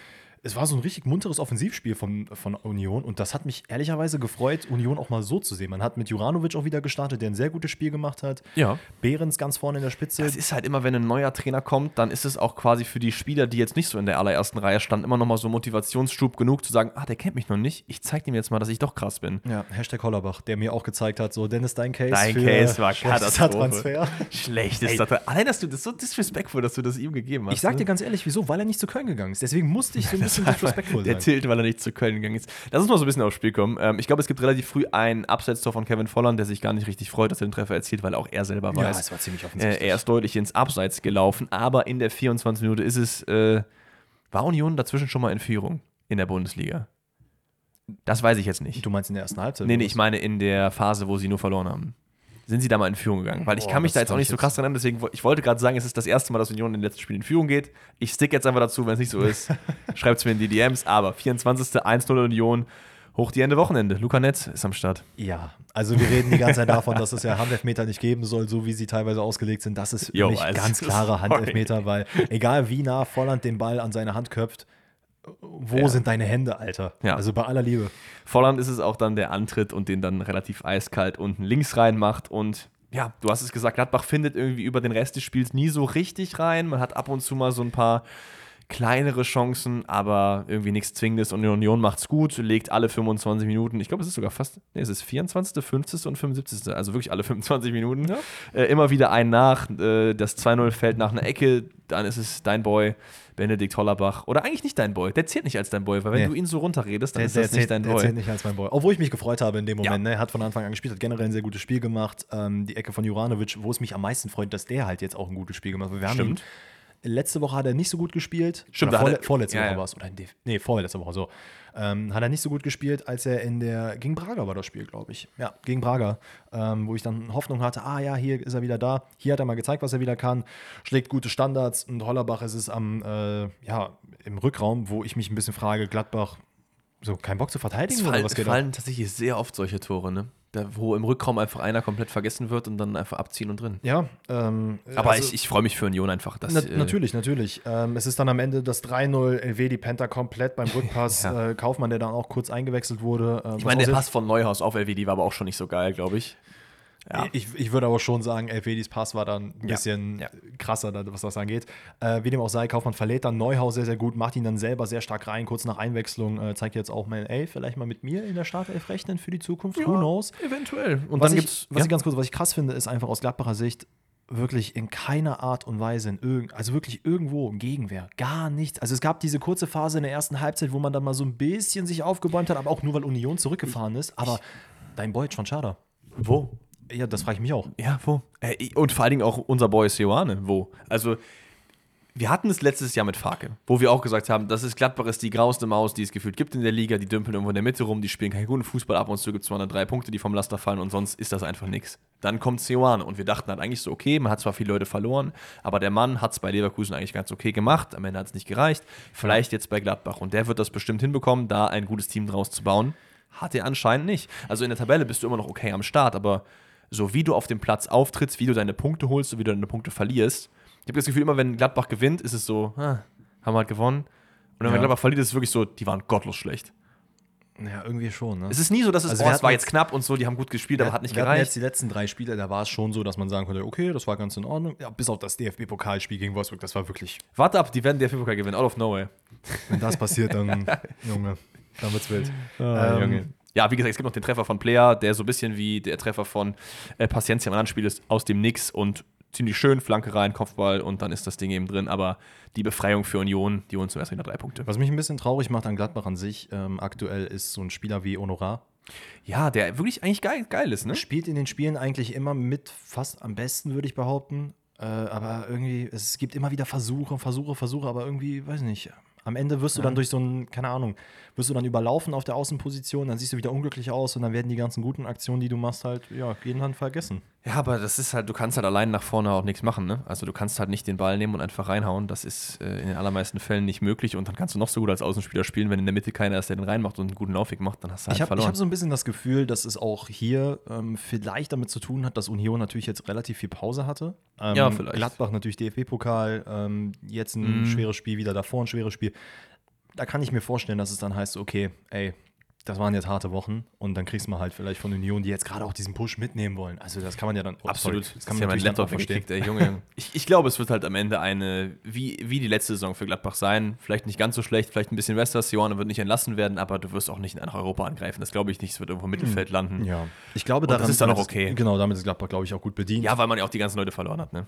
es war so ein richtig munteres Offensivspiel von, von Union und das hat mich ehrlicherweise gefreut, Union auch mal so zu sehen. Man hat mit Juranovic auch wieder gestartet, der ein sehr gutes Spiel gemacht hat. Ja. Behrens ganz vorne in der Spitze. Es ist halt immer, wenn ein neuer Trainer kommt, dann ist es auch quasi für die Spieler, die jetzt nicht so in der allerersten Reihe standen, immer noch mal so Motivationsschub genug zu sagen, ah, der kennt mich noch nicht, ich zeig dem jetzt mal, dass ich doch krass bin. ja, Hashtag Hollerbach, der mir auch gezeigt hat, so Dennis, dein Case Dein für Case war schlechtester. Transfer. Schlecht ist Ey. das. Allein, dass du das so disrespectful, dass du das ihm gegeben hast. Ich sag ne? dir ganz ehrlich, wieso? Weil er nicht zu Köln gegangen ist. Deswegen musste ich so ein bisschen Der. Tilt, weil er nicht zu Köln gegangen ist. Lass uns mal so ein bisschen aufs Spiel kommen. Ähm, ich glaube, es gibt relativ früh ein Abseitstor von Kevin Volland, der sich gar nicht richtig freut, dass er den Treffer erzielt, weil auch er selber Ja, weiß. es war ziemlich äh, offensichtlich. er ist deutlich ins Abseits gelaufen, aber in der 24 Minute ist es, äh, war Union dazwischen schon mal in Führung in der Bundesliga? Das weiß ich jetzt nicht. Du meinst in der ersten Halbzeit? Nee, nee, ich meine in der Phase, wo sie nur verloren haben. Sind sie da mal in Führung gegangen? Weil ich Boah, kann mich da jetzt auch nicht ich so krass dran erinnern, deswegen, ich wollte gerade sagen, es ist das erste Mal, dass Union in den letzten Spielen in Führung geht. Ich stick jetzt einfach dazu, wenn es nicht so ist. Schreibt es mir in die DMs, aber 24. 1-0 Union, hoch die Ende Wochenende. Luca Netz ist am Start. Ja, also wir reden die ganze Zeit davon, dass es ja Handelfmeter nicht geben soll, so wie sie teilweise ausgelegt sind. Das ist für Jo, mich also, ganz klare sorry. Handelfmeter, weil egal wie nah Volland den Ball an seine Hand köpft, wo Ja. sind deine Hände, Alter? Ja. Also bei aller Liebe. Volland ist es auch dann der Antritt und den dann relativ eiskalt unten links reinmacht und ja, du hast es gesagt, Gladbach findet irgendwie über den Rest des Spiels nie so richtig rein. Man hat ab und zu mal so ein paar kleinere Chancen, aber irgendwie nichts Zwingendes und die Union macht's gut, legt alle 25 Minuten, ich glaube, es ist sogar fast, nee, es ist 24., 50. und 75., also wirklich alle 25 Minuten, äh, immer wieder ein nach, äh, das 2-0 fällt nach einer Ecke, dann ist es dein Boy, Benedikt Hollerbach, oder eigentlich nicht dein Boy, der zählt nicht als dein Boy, weil wenn Nee. du ihn so runterredest, dann Der, ist der, das zählt, nicht dein der Boy. zählt nicht als mein Boy. Obwohl ich mich gefreut habe in dem Moment. Ja. Ne? Er hat von Anfang an gespielt, hat generell ein sehr gutes Spiel gemacht. Ähm, die Ecke von Juranovic, wo es mich am meisten freut, dass der halt jetzt auch ein gutes Spiel gemacht hat. Wir haben ihn, Stimmt. letzte Woche hat er nicht so gut gespielt. Stimmt, vorle vorletzte ja, Woche ja. war es. Oder der- nee, vorletzte Woche so. Ähm, hat er nicht so gut gespielt, als er in der, gegen Braga war das Spiel, glaube ich. Ja, gegen Braga, ähm, wo ich dann Hoffnung hatte, ah ja, hier ist er wieder da. Hier hat er mal gezeigt, was er wieder kann. Schlägt gute Standards und Hollerbach ist es am, äh, ja, im Rückraum, wo ich mich ein bisschen frage, Gladbach, so keinen Bock zu verteidigen Es oder fallen, was es fallen tatsächlich sehr oft solche Tore, ne? Da, wo im Rückraum einfach einer komplett vergessen wird und dann einfach abziehen und drin. Ja, ähm, Aber also- ich, ich freue mich für Union einfach. Dass, Na, äh, natürlich, natürlich. Ähm, es ist dann am Ende das 3-0, LW die Penta komplett beim Rückpass. Ja. äh, Kaufmann, der dann auch kurz eingewechselt wurde. äh, Ich meine, der Pass von Neuhaus auf LWD war aber auch schon nicht so geil, glaube ich. Ja. Ich, ich würde aber schon sagen, Elvedis Pass war dann ein Ja, bisschen ja. krasser, was das angeht. Äh, wie dem auch sei, Kaufmann verlädt dann Neuhaus sehr, sehr gut, macht ihn dann selber sehr stark rein, kurz nach Einwechslung. Äh, zeigt jetzt auch mal, ey, vielleicht mal mit mir in der Startelf rechnen für die Zukunft. Who knows? Eventuell. Und was dann ich, gibt's. was ja? ich ganz kurz, was ich krass finde, ist einfach aus Gladbacher Sicht wirklich in keiner Art und Weise, in irgend, also wirklich irgendwo Gegenwehr, gar nichts. Also es gab diese kurze Phase in der ersten Halbzeit, wo man dann mal so ein bisschen sich aufgebäumt hat, aber auch nur, weil Union zurückgefahren ist. Aber dein Boy schon schade. wo? Ja, das frage ich mich auch. Ja, wo? Äh, und vor allen Dingen auch unser Boy Sioane, wo? Also, wir hatten es letztes Jahr mit Farke, wo wir auch gesagt haben, das ist Gladbach ist die grauste Maus, die es gefühlt gibt in der Liga, die dümpeln irgendwo in der Mitte rum, die spielen keinen guten Fußball, ab und zu gibt es mal drei Punkte, die vom Laster fallen und sonst ist das einfach nichts. Dann kommt Sioane und wir dachten halt eigentlich so, okay, man hat zwar viele Leute verloren, aber der Mann hat es bei Leverkusen eigentlich ganz okay gemacht, am Ende hat es nicht gereicht, vielleicht jetzt bei Gladbach und der wird das bestimmt hinbekommen, da ein gutes Team draus zu bauen. Hat er anscheinend nicht. Also in der Tabelle bist du immer noch okay am Start, aber so wie du auf dem Platz auftrittst, wie du deine Punkte holst, so wie du deine Punkte verlierst. Ich habe das Gefühl, immer wenn Gladbach gewinnt, ist es so, ah, haben wir halt gewonnen. Und Ja. wenn Gladbach verliert, ist es wirklich so, die waren gottlos schlecht. Ja, irgendwie schon. Ne? Es ist nie so, dass es, Also oh, es war jetzt- knapp und so, die haben gut gespielt, aber hat nicht wir hatten jetzt gereicht. die letzten drei Spiele, da war es schon so, dass man sagen konnte, okay, das war ganz in Ordnung. Ja, bis auf das DFB-Pokalspiel gegen Wolfsburg, das war wirklich, Warte ab, die werden der pokal gewinnen, out of nowhere. wenn das passiert, dann, Junge, dann wird's wild. Ah, ähm, Junge. Ja, wie gesagt, es gibt noch den Treffer von Player, der so ein bisschen wie der Treffer von äh, Paciencia im anderen Spiel ist, aus dem Nix und ziemlich schön, Flanke rein, Kopfball und dann ist das Ding eben drin. Aber die Befreiung für Union, die holen zum ersten wieder drei Punkte. Was mich ein bisschen traurig macht an Gladbach an sich, ähm, aktuell ist so ein Spieler wie Honorar. Ja, der wirklich eigentlich geil, geil ist, ne? Spielt in den Spielen eigentlich immer mit fast am besten, würde ich behaupten. Äh, aber irgendwie, es gibt immer wieder Versuche, Versuche, Versuche, aber irgendwie, weiß nicht. Am Ende wirst du dann durch so ein, keine Ahnung, wirst du dann überlaufen auf der Außenposition, dann siehst du wieder unglücklich aus und dann werden die ganzen guten Aktionen, die du machst, halt, ja, gehen dann vergessen. Ja, aber das ist halt, du kannst halt allein nach vorne auch nichts machen, ne? Also du kannst halt nicht den Ball nehmen und einfach reinhauen. Das ist äh, in den allermeisten Fällen nicht möglich und dann kannst du noch so gut als Außenspieler spielen, wenn in der Mitte keiner ist, der den reinmacht und einen guten Laufweg macht, dann hast du halt Ich habe verloren. hab so ein bisschen das Gefühl, dass es auch hier ähm, vielleicht damit zu tun hat, dass Union natürlich jetzt relativ viel Pause hatte. Ähm, Ja, vielleicht. Gladbach natürlich DFB-Pokal, ähm, jetzt ein Mhm. schweres Spiel, wieder davor ein schweres Spiel. Da kann ich mir vorstellen, dass es dann heißt, okay, ey, das waren jetzt harte Wochen und dann kriegst du mal halt vielleicht von Union, die jetzt gerade auch diesen Push mitnehmen wollen. Also das kann man ja dann oh, Absolut. sorry, Das kann ja man mein natürlich dann Laptop verstehen. ey, Junge. ich, ich glaube, es wird halt am Ende eine, wie, wie die letzte Saison für Gladbach sein. Vielleicht nicht ganz so schlecht, vielleicht ein bisschen besser. Sioane wird nicht entlassen werden, aber du wirst auch nicht nach Europa angreifen. Das glaube ich nicht. Es wird irgendwo im Mittelfeld landen. Ja, ich glaube, Und das daran ist dann auch okay. Genau, damit ist Gladbach, glaube ich, auch gut bedient. Ja, weil man ja auch die ganzen Leute verloren hat, ne?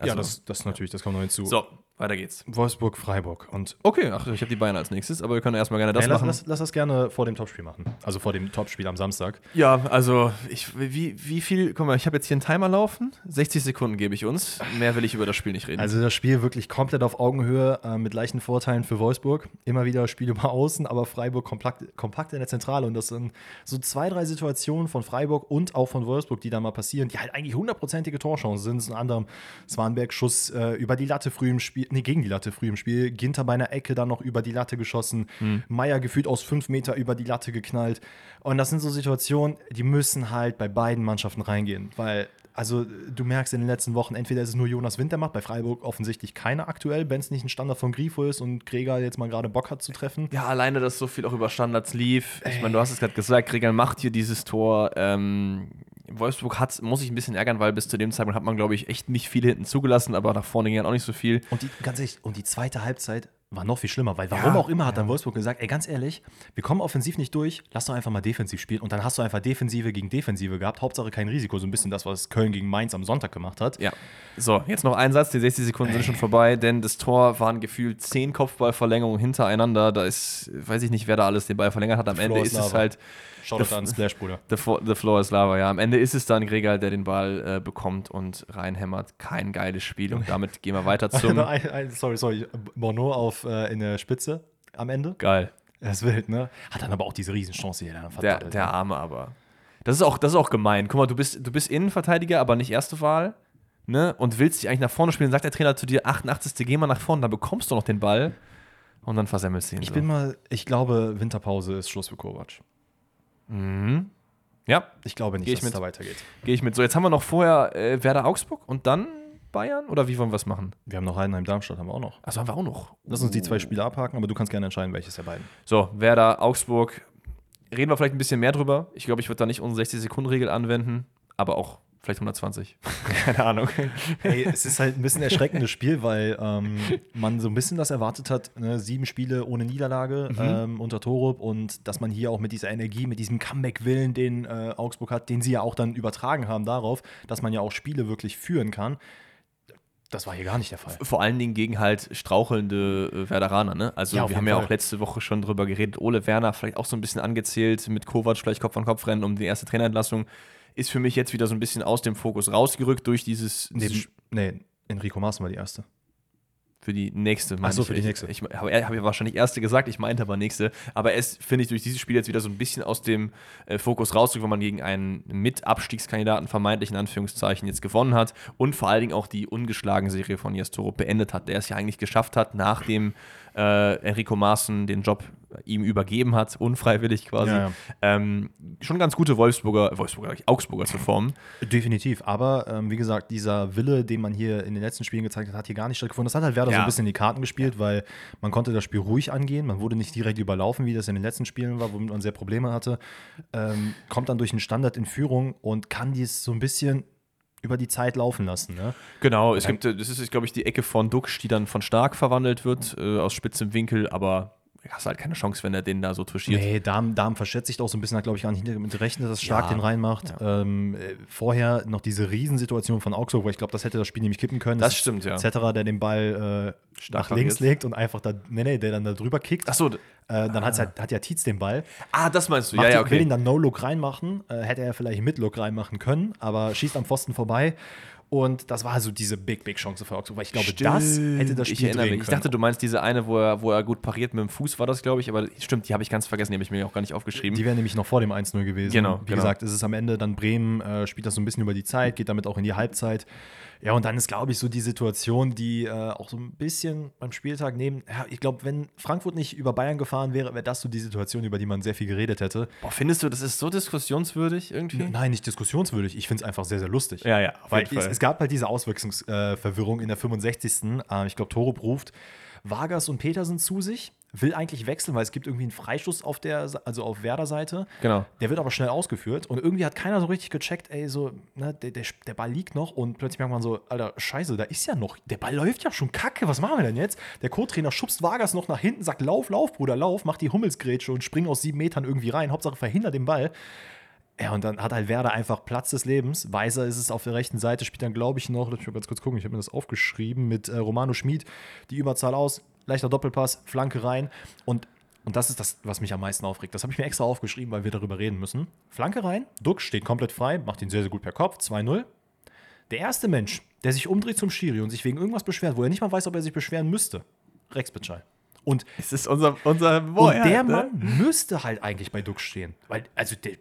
Ja Also- das, das natürlich, das kommt noch hinzu. So, weiter geht's. Wolfsburg, Freiburg und Okay, ach, ich habe die Bayern als nächstes, aber wir können erstmal gerne das Ey, lass, machen. lass, lass das gerne vor dem Topspiel machen. Also vor dem Topspiel am Samstag. Ja, also ich, wie, wie viel, guck mal, ich habe jetzt hier einen Timer laufen. 60 Sekunden gebe ich uns. Mehr will ich über das Spiel nicht reden. Also das Spiel wirklich komplett auf Augenhöhe, äh, mit leichten Vorteilen für Wolfsburg. Immer wieder Spiel über Außen, aber Freiburg kompakt, kompakt in der Zentrale. Und das sind so zwei, drei Situationen von Freiburg und auch von Wolfsburg, die da mal passieren, die halt eigentlich hundertprozentige Torchancen sind. Unter anderem Swanberg Schuss äh, über die Latte früh im Spiel, nee, gegen die Latte früh im Spiel. Ginter bei einer Ecke dann noch über die Latte geschossen. Meier gefühlt aus fünf Meter über die Latte geknallt. Und das sind so Situationen, die müssen halt bei beiden Mannschaften reingehen, weil also du merkst in den letzten Wochen, entweder ist es nur Jonas Winter macht, bei Freiburg offensichtlich keiner aktuell, wenn es nicht ein Standard von Grifo ist und Gregor jetzt mal gerade Bock hat zu treffen. Ja, alleine, dass so viel auch über Standards lief. Ich meine, du hast es gerade gesagt, Regal macht hier dieses Tor. Ähm, Wolfsburg hat, muss ich ein bisschen ärgern, weil bis zu dem Zeitpunkt hat man, glaube ich, echt nicht viel hinten zugelassen, aber nach vorne ging dann auch nicht so viel. Und die, ganz ehrlich, und die zweite Halbzeit war noch viel schlimmer, weil warum Ja, auch immer hat dann Wolfsburg gesagt, ey, ganz ehrlich, wir kommen offensiv nicht durch, lass doch einfach mal defensiv spielen. Und dann hast du einfach Defensive gegen Defensive gehabt, Hauptsache kein Risiko, so ein bisschen das, was Köln gegen Mainz am Sonntag gemacht hat. Ja. So, jetzt noch ein Satz, die 60 Sekunden sind schon vorbei, denn das Tor waren gefühlt zehn Kopfballverlängerungen hintereinander. Da ist, weiß ich nicht, wer da alles den Ball verlängert hat. Am Ende ist is es halt Shoutout an Splash, Bruder. the, the Floor is Lava, ja. Am Ende ist es dann Gregal, der den Ball äh, bekommt und reinhämmert. Kein geiles Spiel. Und damit gehen wir weiter zum. Sorry, sorry, Bono auf, äh, in der Spitze am Ende. Geil. Das ist wild, ne? Hat dann aber auch diese Riesenchance hier Der, verdattelt, der ne? Arme aber. Das ist, auch, das ist auch gemein. Guck mal, du bist, du bist Innenverteidiger, aber nicht erste Wahl. Ne? Und willst dich eigentlich nach vorne spielen, sagt der Trainer zu dir, 88. geh mal nach vorne, dann bekommst du noch den Ball. Und dann versemmelst du ihn. Ich so. bin mal, ich glaube, Winterpause ist Schluss für Kovac. Mhm. Ja, Ich glaube nicht, Geh ich dass mit. es da weitergeht. gehe ich mit. So, jetzt haben wir noch vorher äh, Werder Augsburg und dann Bayern? Oder wie wollen wir es machen? Wir haben noch Heidenheim, Darmstadt haben wir auch noch. Also haben wir auch noch. Lass uns die zwei Spiele abhaken, aber du kannst gerne entscheiden, welches der beiden. So, Werder, Augsburg. Reden wir vielleicht ein bisschen mehr drüber. Ich glaube, ich würde da nicht unsere 60-Sekunden-Regel anwenden, aber auch vielleicht 120. Keine Ahnung. Ey, es ist halt ein bisschen erschreckendes Spiel, weil ähm, man so ein bisschen das erwartet hat, ne? sieben Spiele ohne Niederlage ähm, unter Torup und dass man hier auch mit dieser Energie, mit diesem Comeback-Willen, den äh, Augsburg hat, den sie ja auch dann übertragen haben darauf, dass man ja auch Spiele wirklich führen kann. Das war hier gar nicht der Fall. Vor allen Dingen gegen halt strauchelnde äh, Werderaner, ne? Also Ja, wir haben ja Fall. auch letzte Woche schon drüber geredet. Ole Werner vielleicht auch so ein bisschen angezählt mit Kovac gleich Kopf an Kopf rennen um die erste Trainerentlassung. Ist für mich jetzt wieder so ein bisschen aus dem Fokus rausgerückt durch dieses, dieses nee Enrico Maaßen war die erste. für die nächste. meine so, ich. für die nächste. Ich, ich habe hab ja wahrscheinlich erste gesagt, ich meinte aber nächste. Aber es finde ich durch dieses Spiel jetzt wieder so ein bisschen aus dem äh, Fokus rausrückt, wenn man gegen einen Mit-Abstiegskandidaten vermeintlich in Anführungszeichen jetzt gewonnen hat und vor allen Dingen auch die ungeschlagen Serie von Jestoro beendet hat, der es ja eigentlich geschafft hat, nachdem äh, Enrico Maaßen den Job ihm übergeben hat, unfreiwillig quasi, Ja, ja. Ähm, schon ganz gute Wolfsburger, Wolfsburger, Augsburger zu formen. Definitiv, aber ähm, wie gesagt, dieser Wille, den man hier in den letzten Spielen gezeigt hat, hat hier gar nicht stattgefunden. Das hat halt Werder so Ja. ein bisschen in die Karten gespielt, weil man konnte das Spiel ruhig angehen, man wurde nicht direkt überlaufen, wie das in den letzten Spielen war, womit man sehr Probleme hatte. Ähm, kommt dann durch einen Standard in Führung und kann dies so ein bisschen über die Zeit laufen lassen. Ne? Genau, es gibt, äh, das ist, glaube ich, die Ecke von Duxch, die dann von Stark verwandelt wird, äh, aus spitzem Winkel, aber hast du halt keine Chance, wenn er den da so touchiert. Nee, Darm, Darm verschätzt sich auch so ein bisschen, hat, glaube ich, gar nicht mit rechnet, dass Stark Ja. den reinmacht. Ähm, äh, vorher noch diese Riesensituation von Augsburg, weil ich glaube, das hätte das Spiel nämlich kippen können. Das stimmt, ja. Etc., der den Ball äh, nach links legt und einfach da, nee, nee, der dann da drüber kickt. Ach so, Äh, dann hat's halt, hat ja Tietz den Ball. ah, das meinst du. Macht Ja, ja, ihn- Will ihn okay. dann No-Look reinmachen. Äh, hätte er vielleicht Mid-Look reinmachen können, aber schießt am Pfosten vorbei. Und das war so diese Big, Big Chance für Augsburg, weil ich glaube, das hätte das ich Spiel erinnere drehen mich. Ich können. dachte, du meinst diese eine, wo er, wo er gut pariert mit dem Fuß, war das, glaube ich. Aber stimmt, die habe ich ganz vergessen, die habe ich mir auch gar nicht aufgeschrieben. Die wäre nämlich noch vor dem 1-0 gewesen. Genau, Wie genau. gesagt, es ist am Ende dann Bremen, äh, spielt das so ein bisschen über die Zeit, geht damit auch in die Halbzeit. Ja, und dann ist, glaube ich, so die Situation, die äh, auch so ein bisschen beim Spieltag neben, ja, ich glaube, wenn Frankfurt nicht über Bayern gefahren wäre, wäre das so die Situation, über die man sehr viel geredet hätte. Boah, findest du, das ist so diskussionswürdig irgendwie? Nein, nicht diskussionswürdig. Ich finde es einfach sehr, sehr lustig. Ja, ja, Weil es, es gab halt diese Auswechslungsverwirrung in der 65. Äh, ich glaube, Torup ruft Vargas und Petersen zu sich, will eigentlich wechseln, weil es gibt irgendwie einen Freischuss auf der, also auf Werder-Seite. Genau. Der wird aber schnell ausgeführt und irgendwie hat keiner so richtig gecheckt, ey, so, ne, der, der, der Ball liegt noch und plötzlich merkt man so, Alter, scheiße, da ist ja noch, der Ball läuft ja schon kacke, was machen wir denn jetzt? Der Co-Trainer schubst Vargas noch nach hinten, sagt, lauf, lauf, Bruder, lauf, macht die Hummelsgrätsche und springt aus sieben Metern irgendwie rein, Hauptsache verhindert den Ball. Ja, und dann hat halt Werder einfach Platz des Lebens. Weiser ist es auf der rechten Seite, spielt dann, glaube ich, noch, lass mich mal ganz kurz gucken, ich habe mir das aufgeschrieben, mit äh, Romano Schmid, die Überzahl aus, leichter Doppelpass, Flanke rein. Und, und das ist das, was mich am meisten aufregt. Das habe ich mir extra aufgeschrieben, weil wir darüber reden müssen. Flanke rein, Duck steht komplett frei, macht ihn sehr, sehr gut per Kopf, 2-0. Der erste Mensch, der sich umdreht zum Schiri und sich wegen irgendwas beschwert, wo er nicht mal weiß, ob er sich beschweren müsste, Rex Bitschei. Und Es ist unser, unser Boy, und der ne? Mann müsste halt eigentlich bei Dux stehen. Weil, also der,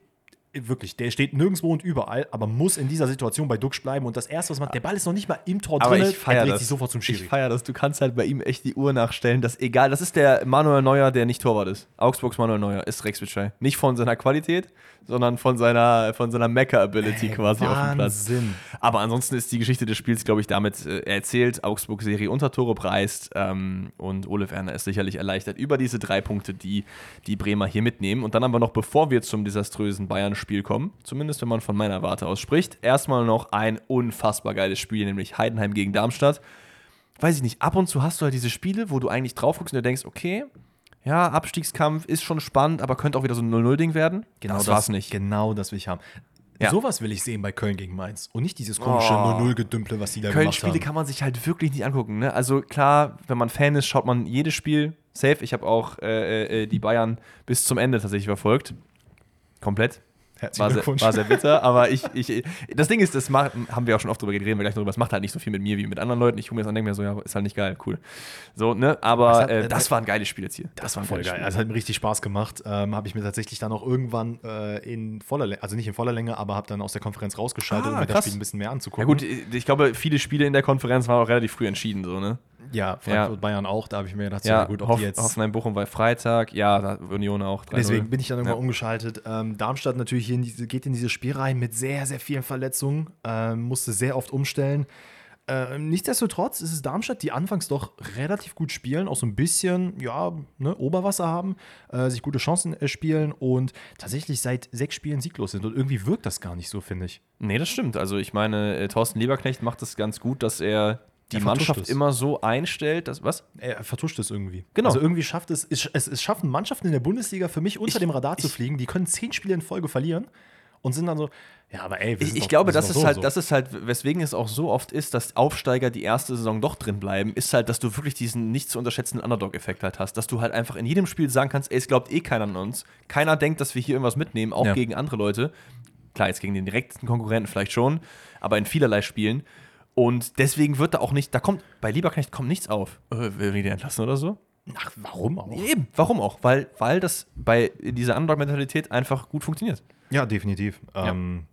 wirklich, der steht nirgendwo und überall, aber muss in dieser Situation bei Dux bleiben. Und das Erste, was man, der Ball ist noch nicht mal im Tor Aber drin, ich feiere dreht das. sich sofort zum Ich Schiri. feiere das. Du kannst halt bei ihm echt die Uhr nachstellen, dass egal, das ist der Manuel Neuer, der nicht Torwart ist. Augsburgs Manuel Neuer ist Rex Bitschei. Nicht von seiner Qualität, sondern von seiner, von seiner Mecker-Ability quasi auf dem Platz. Wahnsinn. Aber ansonsten ist die Geschichte des Spiels, glaube ich, damit äh, erzählt. Augsburg Serie unter Tore preist ähm, und Ole Werner ist sicherlich erleichtert über diese drei Punkte, die die Bremer hier mitnehmen. Und dann aber noch, bevor wir zum desaströsen Bayern-Spiel kommen, zumindest wenn man von meiner Warte aus spricht, erstmal noch ein unfassbar geiles Spiel, nämlich Heidenheim gegen Darmstadt. Weiß ich nicht, ab und zu hast du halt diese Spiele, wo du eigentlich drauf guckst und dir denkst, okay, ja, Abstiegskampf ist schon spannend, aber könnte auch wieder so ein 0-0-Ding werden. das war's nicht. Genau das will ich haben. Ja. Sowas will ich sehen bei Köln gegen Mainz. Und nicht dieses komische Oh. 0-0-Gedümple, was die da gemacht Köln-Spiele haben. kann man sich halt wirklich nicht angucken. Ne? Also klar, wenn man Fan ist, schaut man jedes Spiel safe. Ich habe auch äh, äh, die Bayern bis zum Ende tatsächlich verfolgt. Komplett. Herzlichen War sehr, Glückwunsch. war sehr bitter, aber ich, ich, das Ding ist, das macht, haben wir auch schon oft drüber geredet, wir gleich drüber, das macht halt nicht so viel mit mir wie mit anderen Leuten. Ich gucke mir das an und denke mir so, ja, ist halt nicht geil, cool. So, ne, aber Das hat- äh, das- das war ein geiles Spiel jetzt hier. Das war voll geil. Also hat mir richtig Spaß gemacht. Ähm, habe ich mir tatsächlich dann auch irgendwann äh, in voller Länge, also nicht in voller Länge, aber habe dann aus der Konferenz rausgeschaltet, Ah, um mir das. Spiel ein bisschen mehr Ja anzugucken. gut, ich glaube, viele Spiele in der Konferenz waren auch relativ früh entschieden, so, ne? Ja, Frankfurt, Bayern auch. Da habe ich mir gedacht, Ja, ja, gut, ob Hoff, jetzt. Hoffenheim Bochum war Freitag, ja, Union auch. 3-0. Deswegen bin ich dann irgendwann Ja. umgeschaltet. Ähm, Darmstadt natürlich in diese, geht in dieses Spiel rein mit sehr, sehr vielen Verletzungen, ähm, musste sehr oft umstellen. Ähm, nichtsdestotrotz ist es Darmstadt, die anfangs doch relativ gut spielen, auch so ein bisschen, ja, ne, Oberwasser haben, äh, sich gute Chancen äh, spielen und tatsächlich seit sechs Spielen sieglos sind. Und irgendwie wirkt das gar nicht so, finde ich. Nee, das stimmt. Also ich meine, äh, Thorsten Lieberknecht macht das ganz gut, dass er die Mannschaft es. immer so einstellt, dass was? Er vertuscht es irgendwie. Genau. Also irgendwie schafft es, es, es, es schaffen Mannschaften in der Bundesliga für mich unter Ich- dem Radar zu ich- fliegen, die können zehn Spiele in Folge verlieren und sind dann so, ja, aber ey, wir Ich, sind ich doch- glaube, das ist so halt, so. das ist halt, weswegen es auch so oft ist, dass Aufsteiger die erste Saison doch drin bleiben, ist halt, dass du wirklich diesen nicht zu unterschätzenden Underdog-Effekt halt hast, dass du halt einfach in jedem Spiel sagen kannst, ey, es glaubt eh keiner an uns, keiner denkt, dass wir hier irgendwas mitnehmen, auch Ja. gegen andere Leute. Klar, jetzt gegen den direkten Konkurrenten vielleicht schon, aber in vielerlei Spielen. Und deswegen wird da auch nicht, da kommt, bei Lieberknecht kommt nichts auf. Äh, will wir die entlassen oder so? Ach, warum auch? Eben, warum auch? Weil, weil das bei dieser Underdog-Mentalität einfach gut funktioniert. Ja, definitiv. Ähm,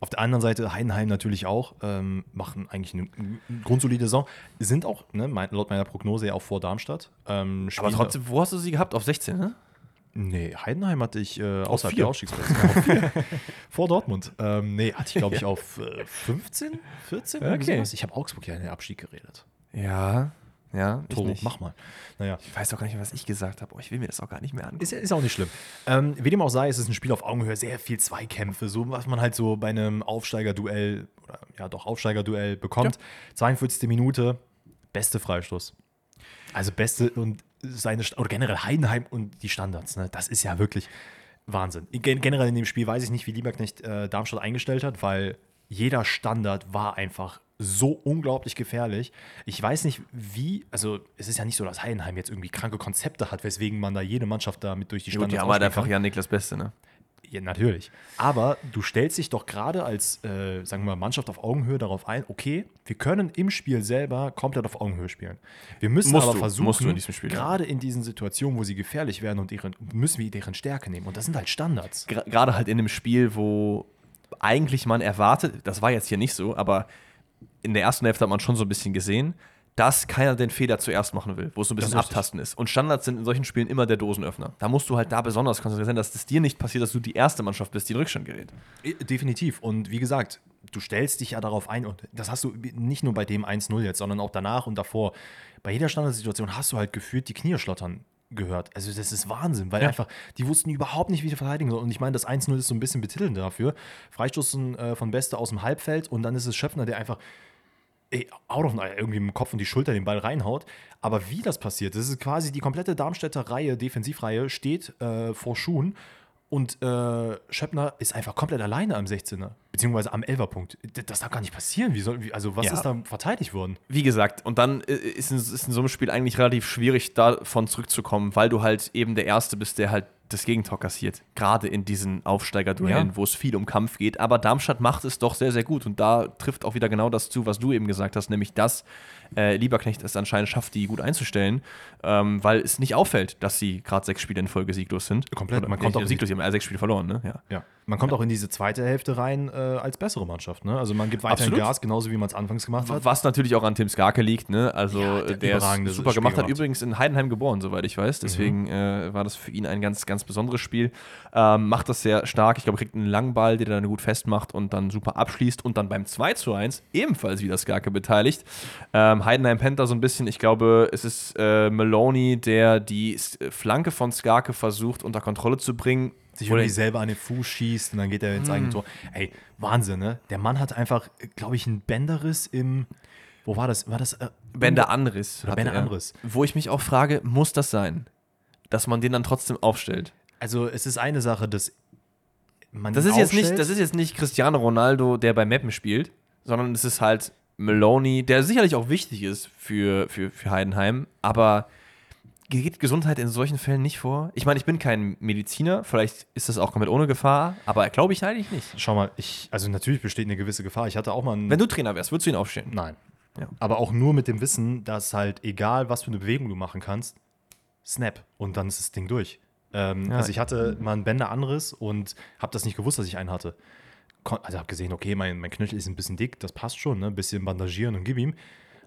auf der anderen Seite Heidenheim natürlich auch, ähm, machen eigentlich eine, grundsolide Saison. Sind auch, ne, mein, laut meiner Prognose ja auch vor Darmstadt. Ähm, Aber trotzdem, wo hast du sie gehabt? Auf 16, ne? Nee, Heidenheim hatte ich äh, außerhalb vier. der Ausstiegsplätze. Vor Dortmund. Ähm, nee, hatte ich, glaube ich, auf äh, 15, 14? irgendwie Okay. sowas. Ich habe Augsburg ja in den Abstieg geredet. Ja, ja. Toro, mach mal. Naja, Ich weiß auch gar nicht mehr, was ich gesagt habe. Oh, ich will mir das auch gar nicht mehr angucken. ist, ist auch nicht schlimm. Ähm, wie dem auch sei, es ist ein Spiel auf Augenhöhe, sehr viel Zweikämpfe, so was man halt so bei einem Aufsteigerduell oder ja doch Aufsteigerduell bekommt. 42. Minute, beste Freistoß. Also beste und seine, oder generell Heidenheim und die Standards, ne? das ist ja wirklich Wahnsinn. Gen generell in dem Spiel weiß ich nicht, wie Lieberknecht äh, Darmstadt eingestellt hat, weil jeder Standard war einfach so unglaublich gefährlich. Ich weiß nicht, wie, also es ist ja nicht so, dass Heidenheim jetzt irgendwie kranke Konzepte hat, weswegen man da jede Mannschaft damit durch die Gut, Standards die haben halt ausspielen einfach kann. ja Niklas Beste, ne? Ja, natürlich. Aber du stellst dich doch gerade als, äh, sagen wir mal, Mannschaft auf Augenhöhe darauf ein, okay, wir können im Spiel selber komplett auf Augenhöhe spielen. Wir müssen Musst aber du, versuchen, in diesem Spiel, ja. gerade in diesen Situationen, wo sie gefährlich werden und ihren, müssen wir deren Stärke nehmen. Und das sind halt Standards. Gra- Gerade halt in einem Spiel, wo eigentlich man erwartet, das war jetzt hier nicht so, aber in der ersten Hälfte hat man schon so ein bisschen gesehen, dass keiner den Fehler zuerst machen will, wo es so ein bisschen Das. Abtasten ist. Und Standards sind in solchen Spielen immer der Dosenöffner. Da musst du halt da besonders konzentriert sein, dass es dir nicht passiert, dass du die erste Mannschaft bist, die in Rückstand gerät. Definitiv. Und wie gesagt, du stellst dich ja darauf ein, und das hast du nicht nur bei dem 1-0 jetzt, sondern auch danach und davor. Bei jeder Standardsituation hast du halt gefühlt die Knie schlottern gehört. Also das ist Wahnsinn, weil Ja. einfach, die wussten überhaupt nicht, wie sie verteidigen sollen. Und ich meine, das 1-0 ist so ein bisschen betitelnd dafür. Freistoßen äh, von Beste aus dem Halbfeld und dann ist es Schöpfner, der einfach ey, out of, irgendwie im Kopf und die Schulter den Ball reinhaut. Aber wie das passiert, das ist quasi die komplette Darmstädter Reihe, Defensivreihe, steht äh, vor Schuhen und äh, Schöppner ist einfach komplett alleine am 16er, beziehungsweise am 11er-Punkt. D- Das darf gar nicht passieren. Wie soll, wie, also, was Ja. ist da verteidigt worden? Wie gesagt, und dann äh, ist in, ist in so einem Spiel eigentlich relativ schwierig, davon zurückzukommen, weil du halt eben der Erste bist, der halt das Gegentor kassiert. Gerade in diesen Aufsteigerduellen, Ja. wo es viel um Kampf geht. Aber Darmstadt macht es doch sehr, sehr gut. Und da trifft auch wieder genau das zu, was du eben gesagt hast, nämlich dass äh, Lieberknecht es anscheinend schafft, die gut einzustellen, ähm, weil es nicht auffällt, dass sie gerade sechs Spiele in Folge sieglos sind. Komplett. Oder, Man kommt auch sieglos, sie haben alle sechs Spiele verloren, ne? Ja. Ja. Man kommt auch in diese zweite Hälfte rein äh, als bessere Mannschaft. Ne? Also man gibt weiterhin Absolut. Gas, genauso wie man es anfangs gemacht hat. Was natürlich auch an Tim Skarke liegt, ne? Also Ja, der der, es super Spiel gemacht hat. gemacht. Übrigens in Heidenheim geboren, soweit ich weiß. Deswegen äh, war das für ihn ein ganz, ganz besonderes Spiel. Ähm, macht das sehr stark. Ich glaube, kriegt einen langen Ball, den er dann gut festmacht und dann super abschließt und dann beim 2 zu 1 ebenfalls wieder Skarke beteiligt. Ähm, Heidenheim da so ein bisschen. Ich glaube, es ist äh, Maloney, der die Flanke von Skarke versucht unter Kontrolle zu bringen. sich Oder- irgendwie selber an den Fuß schießt und dann geht er ins eigene Tor. Ey, Wahnsinn, ne? Der Mann hat einfach, glaube ich, einen Bänderriss im. Wo war das? War das? Äh, Bänder Anriss. Oder hatte Bänder er. Anriss. Wo ich mich auch frage, muss das sein? Dass man den dann trotzdem aufstellt. Also, es ist eine Sache, dass man. Das ist, jetzt nicht, das ist jetzt nicht Cristiano Ronaldo, der bei Meppen spielt, sondern es ist halt Maloney, der sicherlich auch wichtig ist für, für, für Heidenheim, aber geht Gesundheit in solchen Fällen nicht vor? Ich meine, ich bin kein Mediziner, vielleicht ist das auch komplett ohne Gefahr, aber glaube ich eigentlich nicht. Schau mal, ich, also natürlich besteht eine gewisse Gefahr. Ich hatte auch mal einen. Wenn du Trainer wärst, würdest du ihn aufstellen? Nein. Ja. Aber auch nur mit dem Wissen, dass halt egal, was für eine Bewegung du machen kannst, Snap und dann ist das Ding durch. Ähm, Ja. Also ich hatte mal einen Bänderanriss und habe das nicht gewusst, dass ich einen hatte. Also habe gesehen, okay, mein, mein Knöchel ist ein bisschen dick, das passt schon, ne? Ein bisschen bandagieren und gib ihm.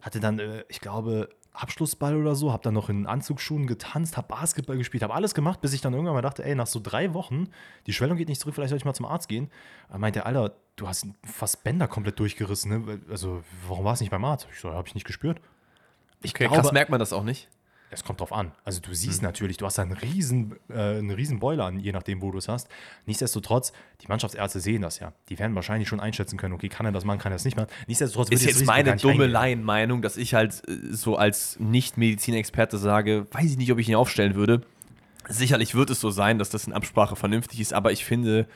Hatte dann, äh, ich glaube, Abschlussball oder so, habe dann noch in Anzugsschuhen getanzt, habe Basketball gespielt, habe alles gemacht, bis ich dann irgendwann mal dachte, ey, nach so drei Wochen, die Schwellung geht nicht zurück, vielleicht soll ich mal zum Arzt gehen. Er meinte, Alter, du hast fast Bänder komplett durchgerissen, ne? Also, warum war es nicht beim Arzt? Ich so, habe ich nicht gespürt. Ich Okay, krass, merkt man das auch nicht. Es kommt drauf an. Also du siehst natürlich, du hast da einen riesen, äh, einen riesen Boiler an, je nachdem, wo du es hast. Nichtsdestotrotz, die Mannschaftsärzte sehen das ja. Die werden wahrscheinlich schon einschätzen können, okay, kann er das machen, kann er das nicht machen. Nichtsdestotrotz Ist jetzt meine dumme. Laienmeinung, dass ich halt äh, so als Nicht-Medizin-Experte sage, weiß ich nicht, ob ich ihn aufstellen würde. Sicherlich wird es so sein, dass das in Absprache vernünftig ist, aber ich finde,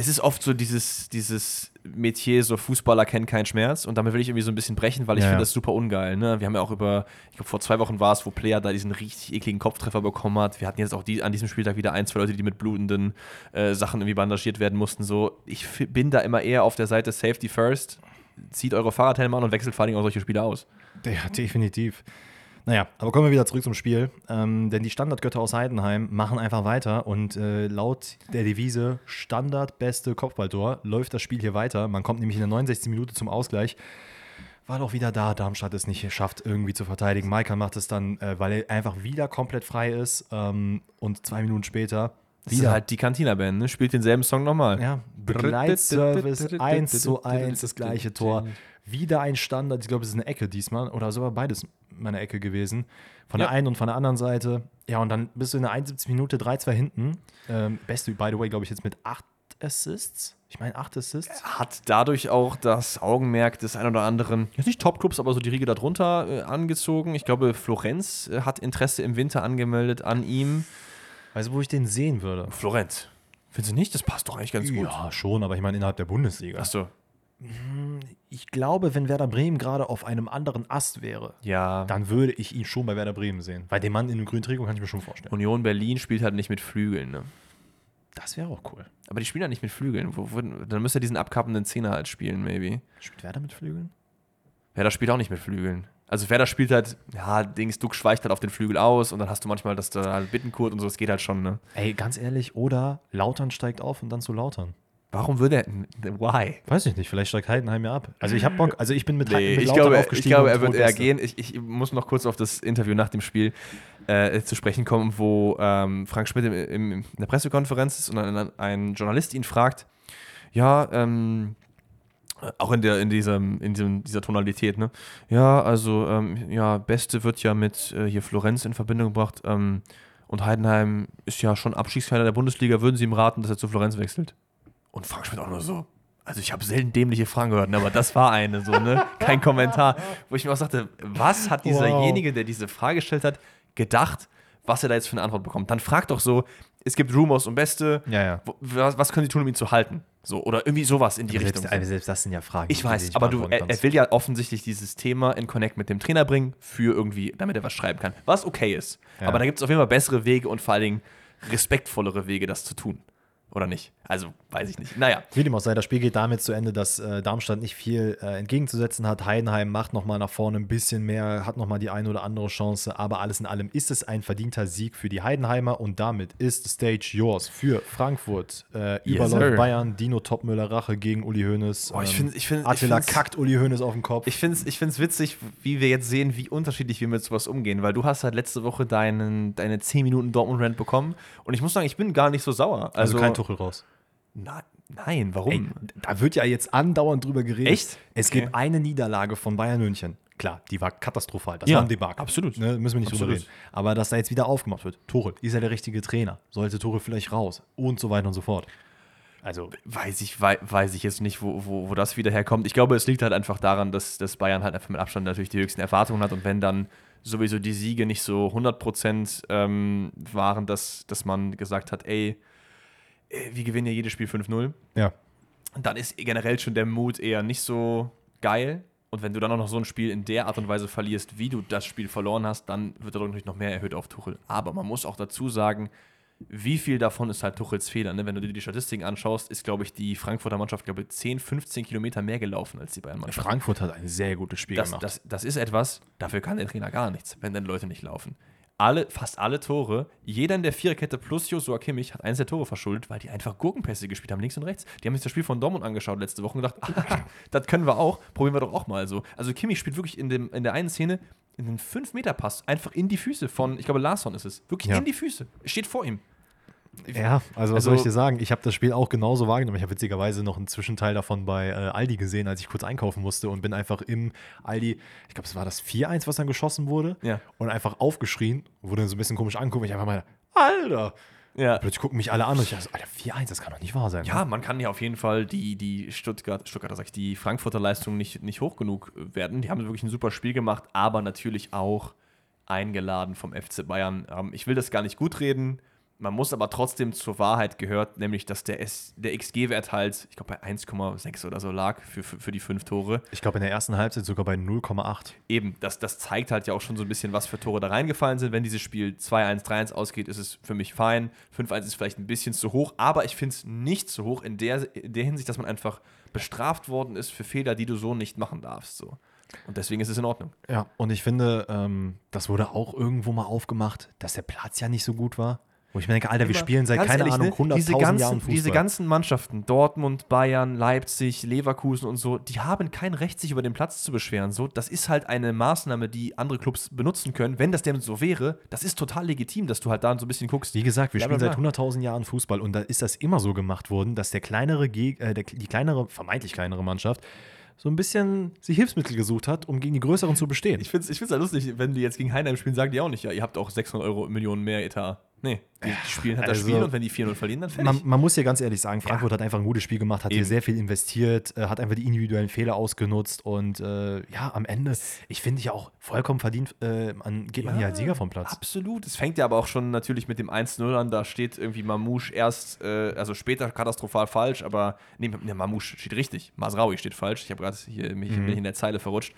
es ist oft so dieses, dieses Metier, so Fußballer kennen keinen Schmerz und damit will ich irgendwie so ein bisschen brechen, weil ich Ja, finde das super ungeil. Ne? Wir haben ja auch über, ich glaube vor zwei Wochen war es, wo Player da diesen richtig ekligen Kopftreffer bekommen hat. Wir hatten jetzt auch die, an diesem Spieltag wieder ein, zwei Leute, die mit blutenden äh, Sachen irgendwie bandagiert werden mussten. So, ich bin da immer eher auf der Seite Safety First. Zieht eure Fahrradhelme an und wechselt vor allem auch solche Spiele aus. Ja, definitiv. Naja, aber kommen wir wieder zurück zum Spiel. Ähm, denn die Standardgötter aus Heidenheim machen einfach weiter und äh, laut der Devise Standard beste Kopfballtor läuft das Spiel hier weiter. Man kommt nämlich in der 69. Minute zum Ausgleich. War doch wieder da, Darmstadt es nicht schafft, irgendwie zu verteidigen. Maika macht es dann, äh, weil er einfach wieder komplett frei ist. Ähm, und zwei Minuten später Das ist wieder. halt die Cantina-Band, ne? Spielt denselben Song nochmal. Ja, Begleitservice 1 zu 1, das gleiche Tor. Wieder ein Standard, ich glaube, es ist eine Ecke diesmal oder sogar beides meine Ecke gewesen. Von Ja. der einen und von der anderen Seite. Ja, und dann bist du in der 71 Minute 3-2 hinten. Ähm, beste, by the way, glaube ich, jetzt mit acht Assists. Ich meine, acht Assists. Hat dadurch auch das Augenmerk des ein oder anderen, jetzt nicht Top-Clubs, aber so die Riege darunter äh, angezogen. Ich glaube, Florenz äh, hat Interesse im Winter angemeldet an ihm. Weißt du, wo ich den sehen würde? Florenz. Findest du nicht? Das passt doch eigentlich ganz gut. Ja, schon, aber ich meine innerhalb der Bundesliga. Achso. Ich glaube, wenn Werder Bremen gerade auf einem anderen Ast wäre, Ja. dann würde ich ihn schon bei Werder Bremen sehen. Weil den Mann in dem grünen Trikot kann ich mir schon vorstellen. Union Berlin spielt halt nicht mit Flügeln, ne? Das wäre auch cool. Aber die spielen halt nicht mit Flügeln. Wo, wo, dann müsste er diesen abkappenden Zehner halt spielen, maybe. Spielt Werder mit Flügeln? Werder spielt auch nicht mit Flügeln. Also Werder spielt halt, ja, Dings, Duck schweicht halt auf den Flügel aus und dann hast du manchmal, dass da halt Bittenkurt und so, das geht halt schon, ne? Ey, ganz ehrlich, oder Lautern steigt auf und dann zu Lautern. Warum würde er, why? Weiß ich nicht, vielleicht steigt Heidenheim ja ab. Also ich habe Bock, also ich bin mit, Nee, mit ich Lautern glaube, ich aufgestiegen. glaube, und er wird eher gehen. Ich, ich muss noch kurz auf das Interview nach dem Spiel äh, zu sprechen kommen, wo ähm, Frank Schmidt im, im, in der Pressekonferenz ist und dann ein Journalist ihn fragt, ja, ähm, auch in, der, in, diesem, in diesem, dieser Tonalität, ne? Ja, also, ähm, ja, Beste wird ja mit äh, hier Florenz in Verbindung gebracht ähm, und Heidenheim ist ja schon Abstiegskader der Bundesliga. Würden Sie ihm raten, dass er zu Florenz wechselt? Und Frank Schmidt auch nur so. Also ich habe selten dämliche Fragen gehört, ne, aber das war eine so, ne? Kein Kommentar. Wo ich mir auch sagte, was hat dieserjenige, der diese Frage gestellt hat, gedacht, was er da jetzt für eine Antwort bekommt? Dann frag doch so, es gibt Rumors um Beste, Ja, ja. was, was können sie tun, um ihn zu halten? So, oder irgendwie sowas in die Selbst, Richtung. also selbst das sind ja Fragen. Ich weiß, aber du, er, er will ja offensichtlich dieses Thema in Connect mit dem Trainer bringen, für irgendwie, damit er was schreiben kann. Was okay ist. Ja. Aber da gibt es auf jeden Fall bessere Wege und vor allen Dingen respektvollere Wege, das zu tun. Oder nicht? Also, weiß ich nicht. Naja. Wie dem auch sei, das Spiel geht damit zu Ende, dass äh, Darmstadt nicht viel äh, entgegenzusetzen hat. Heidenheim macht nochmal nach vorne ein bisschen mehr, hat nochmal die eine oder andere Chance, aber alles in allem ist es ein verdienter Sieg für die Heidenheimer und damit ist stage yours für Frankfurt. Äh, überläuft sir. Bayern, Dino Topmüller Rache gegen Uli Hoeneß. Oh, ich find- ich find- ich Attila find's- kackt Uli Hoeneß auf den Kopf. Ich finde es ich find's witzig, wie wir jetzt sehen, wie unterschiedlich wir mit sowas umgehen, weil du hast halt letzte Woche deinen, deine 10 Minuten Dortmund-Rant bekommen und ich muss sagen, ich bin gar nicht so sauer. also kein Tuchel raus. Na, nein, warum? Ey, da wird ja jetzt andauernd drüber geredet. Echt? Es Okay. gibt eine Niederlage von Bayern München. Klar, die war katastrophal. Das Ja, war ein Debakel. absolut. Ne, müssen wir nicht drüber Absolut. reden. Aber dass da jetzt wieder aufgemacht wird. Tuchel, ist er der richtige Trainer? Sollte Tuchel vielleicht raus? Und so weiter und so fort. Also, Weiß ich, wei weiß ich jetzt nicht, wo, wo, wo das wieder herkommt. Ich glaube, es liegt halt einfach daran, dass, dass Bayern halt einfach mit Abstand natürlich die höchsten Erwartungen hat und wenn dann sowieso die Siege nicht so 100% ähm, waren, dass, dass man gesagt hat, ey, wir gewinnen ja jedes Spiel 5-0, ja. dann ist generell schon der Mut eher nicht so geil. Und wenn du dann auch noch so ein Spiel in der Art und Weise verlierst, wie du das Spiel verloren hast, dann wird der Druck natürlich noch mehr erhöht auf Tuchel. Aber man muss auch dazu sagen, wie viel davon ist halt Tuchels Fehler. Ne? Wenn du dir die Statistiken anschaust, ist, glaube ich, die Frankfurter Mannschaft, glaube ich, 10, 15 Kilometer mehr gelaufen als die Bayern-Mannschaft. Frankfurt hat ein sehr gutes Spiel Das, gemacht. das, das ist etwas, dafür kann der Trainer gar nichts, wenn dann Leute nicht laufen. Alle, fast alle Tore, jeder in der Viererkette plus Joshua Kimmich hat eins der Tore verschuldet, weil die einfach Gurkenpässe gespielt haben, links und rechts. Die haben sich das Spiel von Dortmund angeschaut letzte Woche und gedacht, ah, das können wir auch, probieren wir doch auch mal so. Also Kimmich spielt wirklich in, dem, in der einen Szene in den 5-Meter-Pass einfach in die Füße von, ich glaube, Larsson ist es. Wirklich Ja. in die Füße. Steht vor ihm. Ja, also was Also- soll ich dir sagen? Ich habe das Spiel auch genauso wahrgenommen. Ich habe witzigerweise noch einen Zwischenteil davon bei äh, Aldi gesehen, als ich kurz einkaufen musste und bin einfach im Aldi, ich glaube, es war das 4-1, was dann geschossen wurde, Ja. und einfach aufgeschrien, wurde dann so ein bisschen komisch angeguckt. Ich einfach mal, Alter! Ja. Plötzlich gucken mich alle an und ich dachte, Alter, 4-1, das kann doch nicht wahr sein. Ja, man kann ja auf jeden Fall die, die Stuttgart, Stuttgarter sag ich, die Frankfurter Leistung nicht, nicht hoch genug werden. Die haben wirklich ein super Spiel gemacht, aber natürlich auch eingeladen vom FC Bayern. Ähm, ich will das gar nicht gut reden. Man muss aber trotzdem zur Wahrheit gehört, nämlich dass der, S- der XG-Wert halt, ich glaube, bei 1,6 oder so lag für, für, für die fünf Tore. Ich glaube, in der ersten Halbzeit sogar bei 0,8. Eben, das, das zeigt halt ja auch schon so ein bisschen, was für Tore da reingefallen sind. Wenn dieses Spiel 2-1, 3-1 ausgeht, ist es für mich fein. 5-1 ist vielleicht ein bisschen zu hoch, aber ich finde es nicht zu hoch in der, in der Hinsicht, dass man einfach bestraft worden ist für Fehler, die du so nicht machen darfst. So. Und deswegen ist es in Ordnung. Ja, und ich finde, ähm, das wurde auch irgendwo mal aufgemacht, dass der Platz ja nicht so gut war. Wo ich mir denke, Alter, wir spielen seit, keine ehrlich, Ahnung, ne, 100.000 diese ganzen, Jahren Fußball. Diese ganzen Mannschaften, Dortmund, Bayern, Leipzig, Leverkusen und so, die haben kein Recht, sich über den Platz zu beschweren. So, das ist halt eine Maßnahme, die andere Clubs benutzen können. Wenn das denn so wäre, das ist total legitim, dass du halt da so ein bisschen guckst. Wie gesagt, wir bla, spielen seit bla. 100.000 Jahren Fußball und da ist das immer so gemacht worden, dass der kleinere, Geg äh, der, die kleinere, vermeintlich kleinere Mannschaft so ein bisschen sich Hilfsmittel gesucht hat, um gegen die größeren zu bestehen. Ich finde es ich find's ja lustig, wenn die jetzt gegen Heinheim spielen, sagen die auch nicht, ja, ihr habt auch 600 Euro Millionen mehr Etat. Nee, die, die spielen halt das Also- Spiel und wenn die 4-0 verlieren, dann fertig. Man, man muss ja ganz ehrlich sagen, Frankfurt hat einfach ein gutes Spiel gemacht, hat hier Eben. sehr viel investiert, äh, hat einfach die individuellen Fehler ausgenutzt und äh, ja, am Ende, ich finde ja auch vollkommen verdient, äh, man, geht man hier als Sieger vom Platz. Absolut. Es fängt ja aber auch schon natürlich mit dem 1-0 an. Da steht irgendwie Mamouche erst, äh, also später katastrophal falsch, aber nee, ne, Mamouche steht richtig. Masraoui steht falsch. Ich habe gerade hier mich ich in der Zeile verrutscht.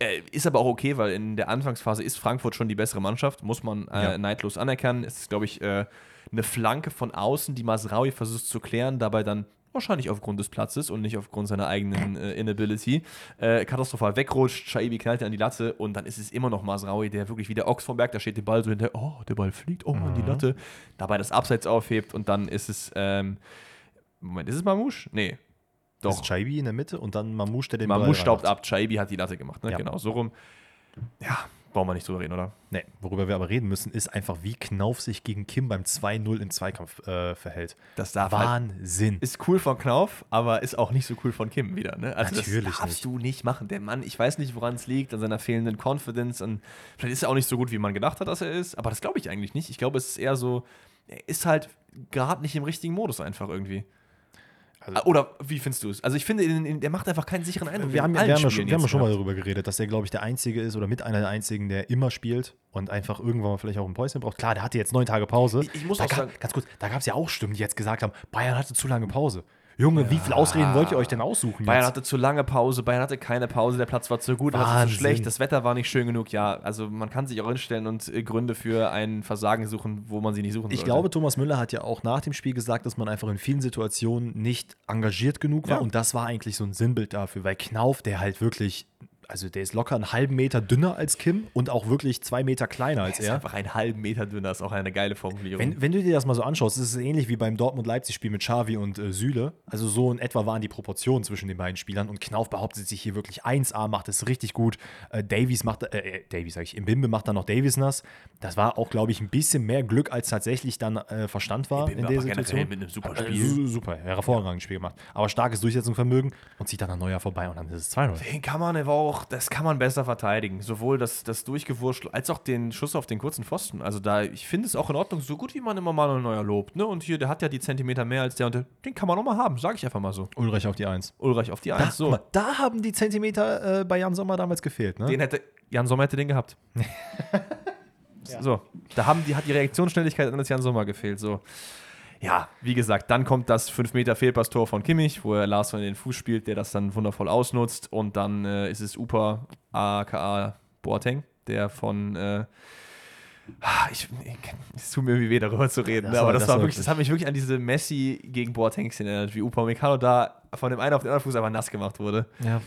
Äh, ist aber auch okay, weil in der Anfangsphase ist Frankfurt schon die bessere Mannschaft, muss man äh, Ja. neidlos anerkennen. Es ist, glaube ich, äh, eine Flanke von außen, die Masraoui versucht zu klären, dabei dann wahrscheinlich aufgrund des Platzes und nicht aufgrund seiner eigenen äh, Inability, äh, katastrophal wegrutscht, Shaibi knallt an die Latte und dann ist es immer noch Masraoui, der wirklich wie der Ochs vom Berg, da steht der Ball so hinter, oh, der Ball fliegt, oh, an die Latte, dabei das Abseits aufhebt und dann ist es, ähm, Moment, ist es Mamouche? Nee, doch. ist Chaibi in der Mitte und dann Mamouche, der den Mamouche Ball staubt ab, Shaibi hat die Latte gemacht, ne? Ja. genau, so rum. Ja, brauchen wir nicht drüber reden, oder? Nee, worüber wir aber reden müssen, ist einfach, wie Knauf sich gegen Kim beim 2-0 im Zweikampf äh, verhält. Das darf halt Wahnsinn. ist cool von Knauf, aber ist auch nicht so cool von Kim wieder. Ne? Also Natürlich das darfst nicht. du nicht machen. Der Mann, ich weiß nicht, woran es liegt, an seiner fehlenden Confidence. An, vielleicht ist er auch nicht so gut, wie man gedacht hat, dass er ist, aber das glaube ich eigentlich nicht. Ich glaube, es ist eher so, er ist halt gerade nicht im richtigen Modus einfach irgendwie. Also- Oder wie findest du es? Also ich finde, in- in- der macht einfach keinen sicheren Eindruck. wir haben, wir haben, ja schon, wir haben schon mal darüber geredet, dass er, glaube ich, der Einzige ist oder mit einer der Einzigen, der immer spielt und einfach irgendwann mal vielleicht auch ein Päuschen braucht. Klar, der hatte jetzt neun Tage Pause. Ich- ich muss da auch gab, sagen- ganz kurz, da gab es ja auch Stimmen, die jetzt gesagt haben, Bayern hatte zu lange Pause. Junge, wie viele Ausreden wollt ihr euch denn aussuchen Bayern jetzt? hatte zu lange Pause, Bayern hatte keine Pause, der Platz war zu gut, das war zu Wahnsinn. schlecht, das Wetter war nicht schön genug. Ja, also man kann sich auch hinstellen und äh, Gründe für ein Versagen suchen, wo man sie nicht suchen Ich sollte. glaube, Thomas Müller hat ja auch nach dem Spiel gesagt, dass man einfach in vielen Situationen nicht engagiert genug war. Ja. Und das war eigentlich so ein Sinnbild dafür, weil Knauf, der halt wirklich, also der ist locker einen halben Meter dünner als Kim und auch wirklich zwei Meter kleiner als Er ist einfach einen halben Meter dünner, ist auch eine geile Formulierung. Wenn, wenn du dir das mal so anschaust, ist es ähnlich wie beim Dortmund-Leipzig-Spiel mit Xavi und äh, Süle. Also so in etwa waren die Proportionen zwischen den beiden Spielern und Knauf behauptet sich hier wirklich 1A, macht es richtig gut. Äh, Davies macht, äh, äh, Davies sag ich, im Bimbe macht dann noch Davies nass. Das war auch, glaube ich, ein bisschen mehr Glück, als tatsächlich dann äh, Verstand war in der Situation. mit einem super Äh, Spiel. su- super, hervorragendes Spiel gemacht. Aber starkes Durchsetzungsvermögen und zieht dann an Neuer vorbei und dann ist es 2-0. Den kann man aber auch, das kann man besser verteidigen. Sowohl das, das Durchgewurschtel als auch den Schuss auf den kurzen Pfosten. Also da, ich finde es auch in Ordnung, so gut wie man immer Manuel Neuer lobt. Ne? Und hier, der hat ja die Zentimeter mehr als der und der, den kann man auch mal haben, sage ich einfach mal so. Ulreich auf die 1. Ulreich auf die Da, Eins. guck So. mal, da haben die Zentimeter äh, bei Jan Sommer damals gefehlt. Ne? Den hätte, Jan Sommer hätte den gehabt. So, da haben die, hat die Reaktionsschnelligkeit an das Jan Sommer gefehlt. So. Ja, wie gesagt, dann kommt das 5 Meter Fehlpass-Tor von Kimmich, wo er Larsson in den Fuß spielt, der das dann wundervoll ausnutzt. Und dann äh, ist es Upa, aka Boateng, der von. Äh, ich, ich, es tut mir irgendwie weh, darüber zu reden. Das aber war- das, das war wirklich, das hat mich wirklich an diese Messi gegen Boateng-Szene erinnert, wie Upa Meccano da von dem einen auf den anderen Fuß einfach nass gemacht wurde. Ja.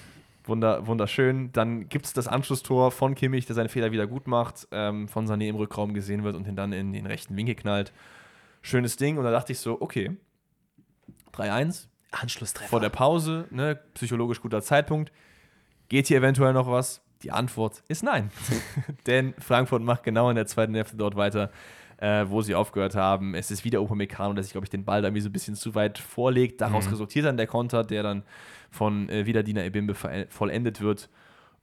Wunder, wunderschön. Dann gibt es das Anschlusstor von Kimmich, der seinen Fehler wieder gut macht, ähm, von Sané im Rückraum gesehen wird und ihn dann in den rechten Winkel knallt. Schönes Ding. Und da dachte ich so, okay, 3-1 Anschlusstreffer. vor der Pause, ne, psychologisch guter Zeitpunkt. Geht hier eventuell noch was? Die Antwort ist nein. Denn Frankfurt macht genau in der zweiten Hälfte dort weiter, äh, wo sie aufgehört haben. Es ist wieder Upamecano, der sich, glaube ich, den Ball da irgendwie so ein bisschen zu weit vorlegt. Daraus resultiert dann der Konter, der dann von äh, Widadina Ebimbe ver- vollendet wird.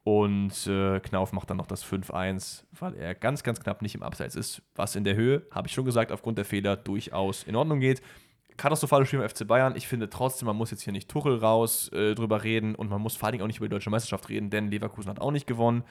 Und äh, Knauf macht dann noch das 5-1, weil er ganz, ganz knapp nicht im Abseits ist. Was in der Höhe, habe ich schon gesagt, aufgrund der Fehler durchaus in Ordnung geht. Katastrophales Spiel beim FC Bayern. Ich finde trotzdem, man muss jetzt hier nicht Tuchel raus äh, drüber reden und man muss vor allen Dingen auch nicht über die deutsche Meisterschaft reden, denn Leverkusen hat auch nicht gewonnen.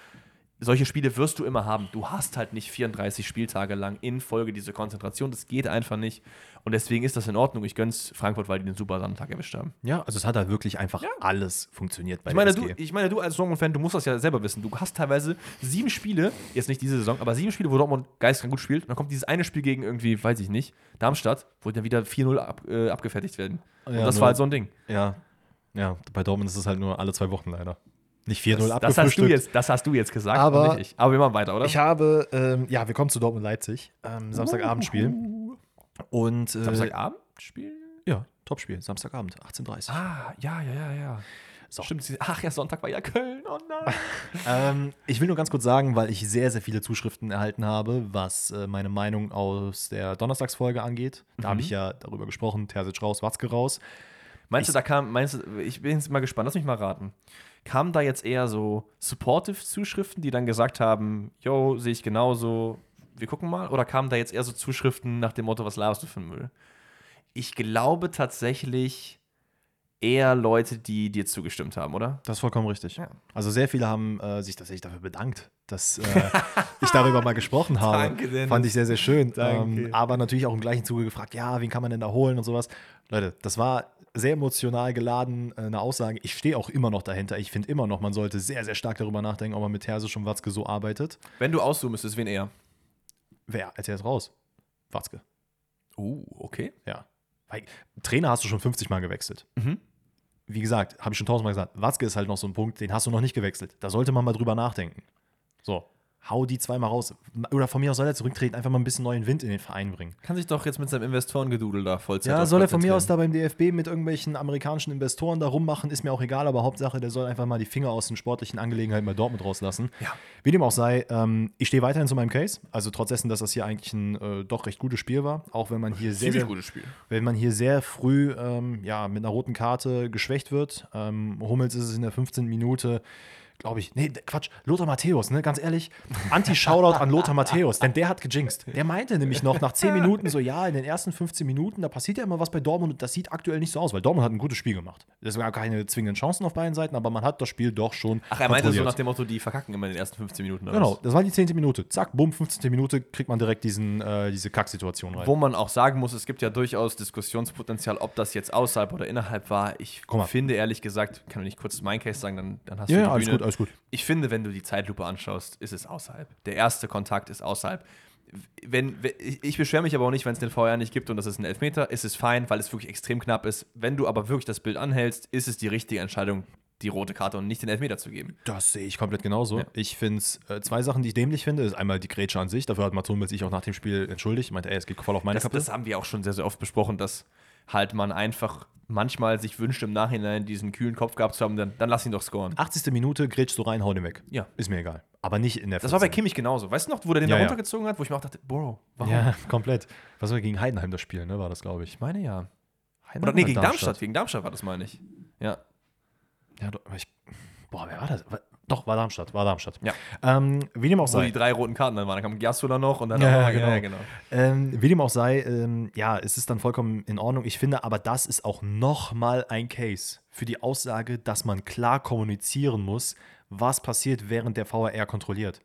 Solche Spiele wirst du immer haben. Du hast halt nicht 34 Spieltage lang in Folge diese Konzentration. Das geht einfach nicht. Und deswegen ist das in Ordnung. Ich gönn's Frankfurt, weil die den super Sonntag erwischt haben. Ja, also es hat halt wirklich einfach alles funktioniert bei Ich meine, du, ich meine, du als Dortmund-Fan, du musst das ja selber wissen. Du hast teilweise sieben Spiele, jetzt nicht diese Saison, aber sieben Spiele, wo Dortmund geistkrank gut spielt. Und dann kommt dieses eine Spiel gegen irgendwie, weiß ich nicht, Darmstadt, wo dann wieder 4-0 ab, äh, abgefertigt werden. Und Ja, das nur- war halt so ein Ding. Ja, ja, bei Dortmund ist es halt nur alle zwei Wochen leider. Nicht 4-0 Das, das, hast du abgefrühstückt. jetzt, das hast du jetzt gesagt, Aber- ich. Aber wir machen weiter, oder? Ich habe, ähm, ja, wir kommen zu Dortmund-Leipzig. Ähm, Samstagabendspiel. Und, äh, Samstagabendspiel? ja, Topspiel, Samstagabend, 18.30 Uhr. Ah, ja, ja, ja, ja. So. Stimmt, ach ja, Sonntag war ja Köln. Oh nein. Ähm, ich will nur ganz kurz sagen, weil ich sehr, sehr viele Zuschriften erhalten habe, was äh, meine Meinung aus der Donnerstagsfolge angeht. Da habe ich ja darüber gesprochen, Terzic raus, Watzke raus. Meinst du, da kam, meinst du, ich bin jetzt mal gespannt, lass mich mal raten. Kamen da jetzt eher so supportive Zuschriften, die dann gesagt haben, yo, sehe ich genauso, wir gucken mal? Oder kamen da jetzt eher so Zuschriften nach dem Motto, was laberst du für Müll? Ich glaube tatsächlich eher Leute, die dir zugestimmt haben, oder? Das ist vollkommen richtig. Ja. Also sehr viele haben äh, sich tatsächlich dafür bedankt, dass äh, ich darüber mal gesprochen habe. Danke, Dennis. Fand ich sehr, sehr schön. Danke. Ähm, aber natürlich auch im gleichen Zuge gefragt, ja, wen kann man denn da holen und sowas. Leute, das war sehr emotional geladen, äh, eine Aussage. Ich stehe auch immer noch dahinter. Ich finde immer noch, man sollte sehr, sehr stark darüber nachdenken, ob man mit Terzic und Watzke so arbeitet. Wenn du aussuchen müsstest, wen eher? Wer als erst raus? Watzke. Uh, okay. Ja. Weil Trainer hast du schon 50 Mal gewechselt. Mhm. Wie gesagt, habe ich schon tausendmal gesagt, Watzke ist halt noch so ein Punkt, den hast du noch nicht gewechselt. Da sollte man mal drüber nachdenken. So, hau die zweimal raus. Oder von mir aus soll er zurücktreten, einfach mal ein bisschen neuen Wind in den Verein bringen. Kann sich doch jetzt mit seinem Investorengedudel da Vollzeit Ja, soll er von mir aus da beim DFB mit irgendwelchen amerikanischen Investoren da rummachen, ist mir auch egal, aber Hauptsache, der soll einfach mal die Finger aus den sportlichen Angelegenheiten bei Dortmund rauslassen. Ja. Wie dem auch sei, ähm, ich stehe weiterhin zu meinem Case. Also trotz dessen, dass das hier eigentlich ein äh, doch recht gutes Spiel war, auch wenn man hier sehr, sehr, gutes Spiel. wenn man hier sehr früh ähm, ja, mit einer roten Karte geschwächt wird. Ähm, Hummels ist es in der 15. Minute, glaube ich, nee, Quatsch, Lothar Matthäus, ne, ganz ehrlich, Anti-Shoutout an Lothar Matthäus, denn der hat gejinxt. Der meinte nämlich noch nach 10 Minuten so, ja, in den ersten 15 Minuten, da passiert ja immer was bei Dortmund und das sieht aktuell nicht so aus, weil Dortmund hat ein gutes Spiel gemacht. Es war keine zwingenden Chancen auf beiden Seiten, aber man hat das Spiel doch schon Ach, er meinte so nach dem Motto, die verkacken immer in den ersten 15 Minuten. oder Genau, das war die 10. Minute. Zack, bumm, 15. Minute kriegt man direkt diesen, äh, diese Kacksituation rein. Wo man auch sagen muss, es gibt ja durchaus Diskussionspotenzial, ob das jetzt außerhalb oder innerhalb war. Ich mal. finde ehrlich gesagt, kann ich kurz mein Case sagen, dann, dann hast Ja, du ja, die alles Bühne. Alles gut. Ich finde, wenn du die Zeitlupe anschaust, ist es außerhalb. Der erste Kontakt ist außerhalb. Wenn, ich ich beschwere mich aber auch nicht, wenn es den VR nicht gibt und das ist ein Elfmeter, ist es fein, weil es wirklich extrem knapp ist. Wenn du aber wirklich das Bild anhältst, ist es die richtige Entscheidung, die rote Karte und nicht den Elfmeter zu geben. Das sehe ich komplett genauso. Ja. Ich finde es, äh, zwei Sachen, die ich dämlich finde, ist einmal die Grätsche an sich. Dafür hat Mats Hummels sich auch nach dem Spiel entschuldigt. Meinte, ey, es geht voll auf meine Das, Kappe. das haben wir auch schon sehr, sehr oft besprochen, dass halt man einfach manchmal sich wünscht, im Nachhinein diesen kühlen Kopf gehabt zu haben, dann, dann lass ihn doch scoren. 80. Minute grätschst du rein, hau den weg. Ja. Ist mir egal. Aber nicht in der Das war bei 14. Kimmich genauso. Weißt du noch, wo der den Ja, da ja. runtergezogen hat, wo ich mir auch dachte, Bro, warum? Ja, komplett. Was war gegen Heidenheim das Spiel, ne? War das, glaube ich. Ich meine ja. Heidenheim Oder nee, gegen Darmstadt. Gegen Darmstadt war das, meine ich. Ja. Ja, ich, boah, wer war das? War, doch, war Darmstadt, war Darmstadt. Ja. Ähm, wie dem auch Wo sei. die drei roten Karten dann waren. Dann kam Giasula noch und dann Ja, auch- ja, genau. Ähm, wie dem auch sei, ähm, ja, es ist dann vollkommen in Ordnung. Ich finde aber, das ist auch nochmal ein Case für die Aussage, dass man klar kommunizieren muss, was passiert, während der VAR kontrolliert.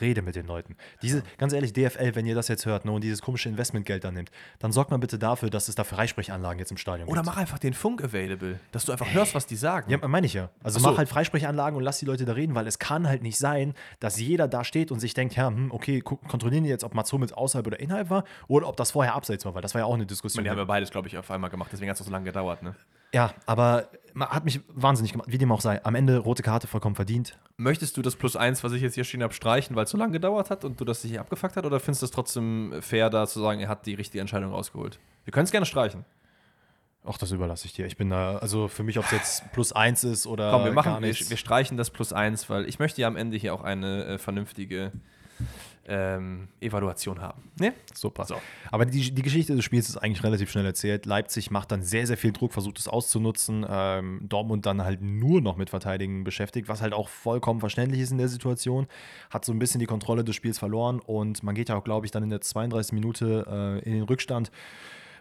Rede mit den Leuten. Diese, ganz ehrlich, DFL, wenn ihr das jetzt hört ne, und dieses komische Investmentgeld dann nimmt, dann sorgt mal bitte dafür, dass es da Freisprechanlagen jetzt im Stadion Oder gibt. mach einfach den Funk available, dass du einfach hörst, was die sagen. Ja, meine ich ja. Also so. mach halt Freisprechanlagen und lass die Leute da reden, weil es kann halt nicht sein, dass jeder da steht und sich denkt, ja, hm, okay, kontrollieren die jetzt, ob Mats Hummels außerhalb oder innerhalb war oder ob das vorher abseits war, weil das war ja auch eine Diskussion. die haben ja beides, glaube ich, auf einmal gemacht, deswegen hat es auch so lange gedauert. Ne? Ja, aber hat mich wahnsinnig gemacht, wie dem auch sei. Am Ende rote Karte vollkommen verdient. Möchtest du das Plus eins, was ich jetzt hier stehen habe, streichen, weil es so lange gedauert hat und du das hier abgefuckt hat? Oder findest du es trotzdem fair, da zu sagen, er hat die richtige Entscheidung rausgeholt? Wir können es gerne streichen. Ach, das überlasse ich dir. Ich bin da, also für mich, ob es jetzt plus eins ist oder Komm, wir gar machen, wir, nichts. wir streichen das Plus eins, weil ich möchte ja am Ende hier auch eine äh, vernünftige ähm, Evaluation haben. Ne? Super. So. Aber die, die Geschichte des Spiels ist eigentlich relativ schnell erzählt. Leipzig macht dann sehr, sehr viel Druck, versucht es auszunutzen. Ähm, Dortmund dann halt nur noch mit Verteidigen beschäftigt, was halt auch vollkommen verständlich ist in der Situation. Hat so ein bisschen die Kontrolle des Spiels verloren und man geht ja auch, glaube ich, dann in der 32. Minute äh, in den Rückstand.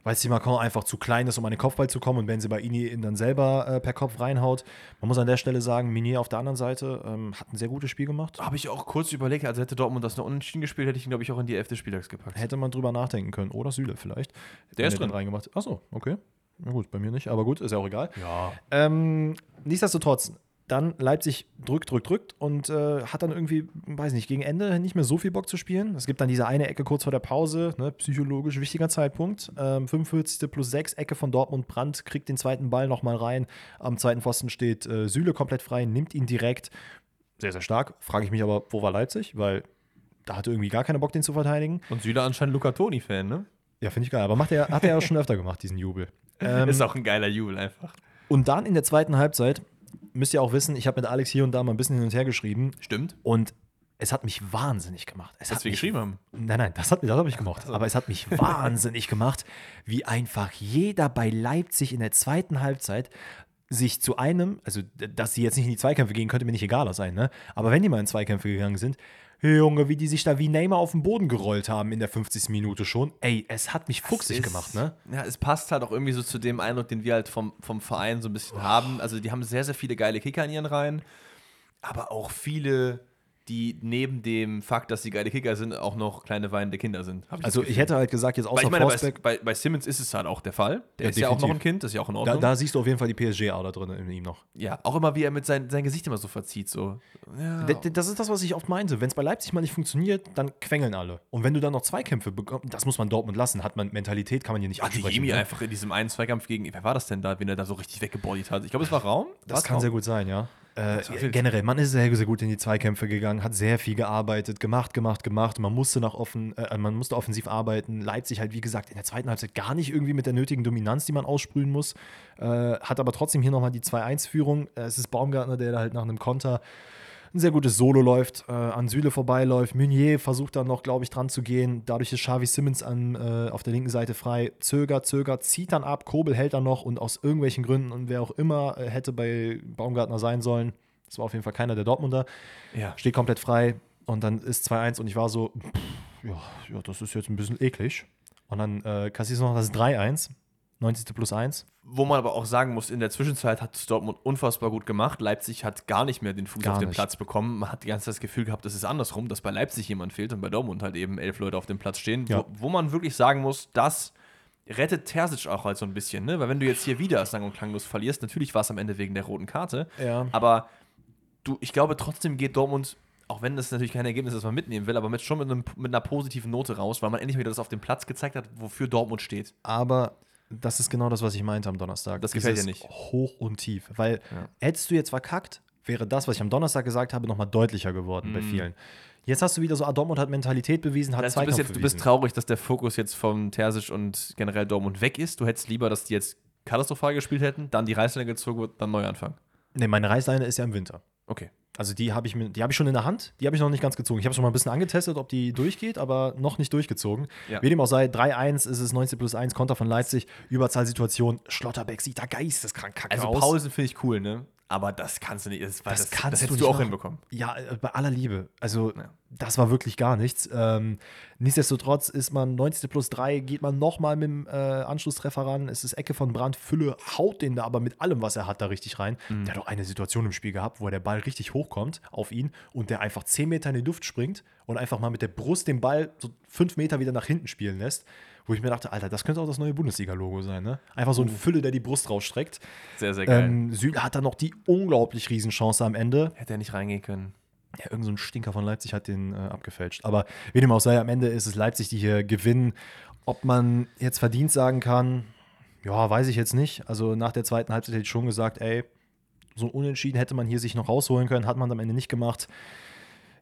Weil Simakon einfach zu klein ist, um an den Kopfball zu kommen und Benzebaini ihn dann selber äh, per Kopf reinhaut. Man muss an der Stelle sagen, Minier auf der anderen Seite ähm, hat ein sehr gutes Spiel gemacht. Habe ich auch kurz überlegt, also hätte Dortmund das nur unentschieden gespielt, hätte ich ihn, glaube ich, auch in die Elf des Spieltags gepackt. Hätte man drüber nachdenken können. Oder Süle vielleicht. Der ist Wenn drin. reingemacht. Achso, okay. Na gut, bei mir nicht, aber gut, ist ja auch egal. Ja. Ähm, nichtsdestotrotz, dann Leipzig drückt, drückt, drückt und äh, hat dann irgendwie, weiß nicht, gegen Ende nicht mehr so viel Bock zu spielen. Es gibt dann diese eine Ecke kurz vor der Pause, ne, psychologisch wichtiger Zeitpunkt. Ähm, 45. plus 6, Ecke von Dortmund, Brandt kriegt den zweiten Ball nochmal rein. Am zweiten Pfosten steht äh, Süle komplett frei, nimmt ihn direkt. Sehr, sehr stark. Frage ich mich aber, wo war Leipzig? Weil da hatte irgendwie gar keiner Bock, den zu verteidigen. Und Süle anscheinend Luca Toni-Fan, ne? Ja, finde ich geil. Aber macht er, hat er ja schon öfter gemacht, diesen Jubel. Ähm, ist auch ein geiler Jubel einfach. Und dann in der zweiten Halbzeit, müsst ihr auch wissen, ich habe mit Alex hier und da mal ein bisschen hin und her geschrieben Stimmt. und es hat mich wahnsinnig gemacht. Es Was hat wir mich, geschrieben haben. Nein, nein, das, hat- das habe ich gemacht. Aber es hat mich wahnsinnig gemacht, wie einfach jeder bei Leipzig in der zweiten Halbzeit sich zu einem, also dass sie jetzt nicht in die Zweikämpfe gehen, könnte mir nicht egaler sein, ne? Aber wenn die mal in Zweikämpfe gegangen sind, Junge, wie die sich da wie Neymar auf den Boden gerollt haben in der 50. Minute schon. Ey, es hat mich fuchsig ist- gemacht, ne? Ja, es passt halt auch irgendwie so zu dem Eindruck, den wir halt vom, vom Verein so ein bisschen haben. Also die haben sehr, sehr viele geile Kicker in ihren Reihen, aber auch viele, die neben dem Fakt, dass sie geile Kicker sind, auch noch kleine weinende Kinder sind. hab Also ich hätte halt gesagt, jetzt Weil außer ich meine, bei, Forsberg, bei, bei Simmons ist es halt auch der Fall. Der Ja, ist ja auch noch definitiv. ein Kind, das ist ja auch in da, Ordnung. da siehst du auf jeden Fall die PSG-Ader drin in ihm noch. ja, auch immer, wie er mit sein, sein Gesicht immer so verzieht. So. Ja. Das ist das, was ich oft meinte. Wenn es bei Leipzig mal nicht funktioniert, dann quengeln alle. Und wenn du dann noch Zweikämpfe bekommst, das muss man Dortmund lassen. Hat man Mentalität, kann man hier nicht Adeyemi ansprechen. ne? einfach in diesem einen Zweikampf gegen, wer war das denn da, wen er da so richtig weggebodied hat? Ich glaube, es war Raum. Das War's kann Raum? sehr gut sein, ja. Äh, generell, man ist sehr, sehr gut in die Zweikämpfe gegangen, hat sehr viel gearbeitet, gemacht, gemacht, gemacht. Man musste nach offen, äh, man musste offensiv arbeiten. Leipzig halt, wie gesagt, in der zweiten Halbzeit gar nicht irgendwie mit der nötigen Dominanz, die man aussprühen muss. Äh, hat aber trotzdem hier nochmal die 2-1-Führung. Äh, es ist Baumgartner, der da halt nach einem Konter ein sehr gutes Solo läuft, äh, an Süle vorbeiläuft. Meunier versucht dann noch, glaube ich, dran zu gehen. Dadurch ist Xavi Simmons an, äh, auf der linken Seite frei. Zögert, zögert, zieht dann ab. Kobel hält dann noch und aus irgendwelchen Gründen und wer auch immer äh, hätte bei Baumgartner sein sollen, das war auf jeden Fall keiner der Dortmunder, Ja. steht komplett frei. Und dann ist 2-1 und ich war so, pff, ja, ja, das ist jetzt ein bisschen eklig. Und dann äh, kassierst du noch das 3-1, 90. plus 1. Wo man aber auch sagen muss, in der Zwischenzeit hat es Dortmund unfassbar gut gemacht. Leipzig hat gar nicht mehr den Fuß Gar auf den nicht. Platz bekommen. Man hat die ganze Zeit das Gefühl gehabt, das ist andersrum, dass bei Leipzig jemand fehlt und bei Dortmund halt eben elf Leute auf dem Platz stehen. Ja. Wo, wo man wirklich sagen muss, das rettet Terzic auch halt so ein bisschen. Ne? Weil wenn du jetzt hier wieder sang- und klanglos verlierst, natürlich war es am Ende wegen der roten Karte, Ja. aber du, ich glaube trotzdem geht Dortmund, auch wenn das natürlich kein Ergebnis ist, das man mitnehmen will, aber mit, schon mit, einem, mit einer positiven Note raus, weil man endlich wieder das auf dem Platz gezeigt hat, wofür Dortmund steht. Aber das ist genau das, was ich meinte am Donnerstag. Das gefällt dir Dieses nicht. Hoch und tief. Weil Ja. hättest du jetzt verkackt, wäre das, was ich am Donnerstag gesagt habe, nochmal deutlicher geworden bei vielen. Jetzt hast du wieder so, ah, Dortmund hat Mentalität bewiesen, hat Das heißt, du, bist Zweikampf jetzt, du bist bewiesen. traurig, dass der Fokus jetzt von Terzic und generell Dortmund weg ist. Du hättest lieber, dass die jetzt katastrophal gespielt hätten, dann die Reißleine gezogen wird, dann Neuanfang. Nee, meine Reißleine ist ja im Winter. Okay. Also die habe ich, mir- die hab ich schon in der Hand, die habe ich noch nicht ganz gezogen. Ich habe schon mal ein bisschen angetestet, ob die durchgeht, aber noch nicht durchgezogen. Ja. Wie dem auch sei, 3-1 ist es 19 plus 1, Konter von Leipzig, Überzahlsituation, Schlotterbeck sieht da geisteskrank kacke Also aus. Paulsen finde ich cool, ne? Aber das kannst du nicht. Das, das, Das das, kannst hättest du auch machen. hinbekommen. Ja, äh, bei aller Liebe. Also, Ja. das war wirklich gar nichts. Ähm, nichtsdestotrotz ist man 90 plus 3, geht man nochmal mit dem äh, Anschlusstreffer ran. Es ist Ecke von Brand. Fülle haut den da aber mit allem, was er hat, da richtig rein. Mhm. Der hat auch eine Situation im Spiel gehabt, wo der Ball richtig hochkommt auf ihn und der einfach 10 Meter in die Luft springt und einfach mal mit der Brust den Ball so 5 Meter wieder nach hinten spielen lässt. Wo ich mir dachte, Alter, das könnte auch das neue Bundesliga-Logo sein, ne? Einfach so ein Fülle, der die Brust rausstreckt. Sehr, sehr geil. Ähm, Süle hat dann noch die unglaublich Riesenchance am Ende. Hätte er nicht reingehen können. Ja, irgend so ein Stinker von Leipzig hat den äh, abgefälscht. Aber wie dem auch sei, am Ende ist es Leipzig, die hier gewinnen. Ob man jetzt verdient sagen kann, ja, weiß ich jetzt nicht. Also nach der zweiten Halbzeit hätte ich schon gesagt, ey, so ein Unentschieden hätte man hier sich noch rausholen können, hat man am Ende nicht gemacht.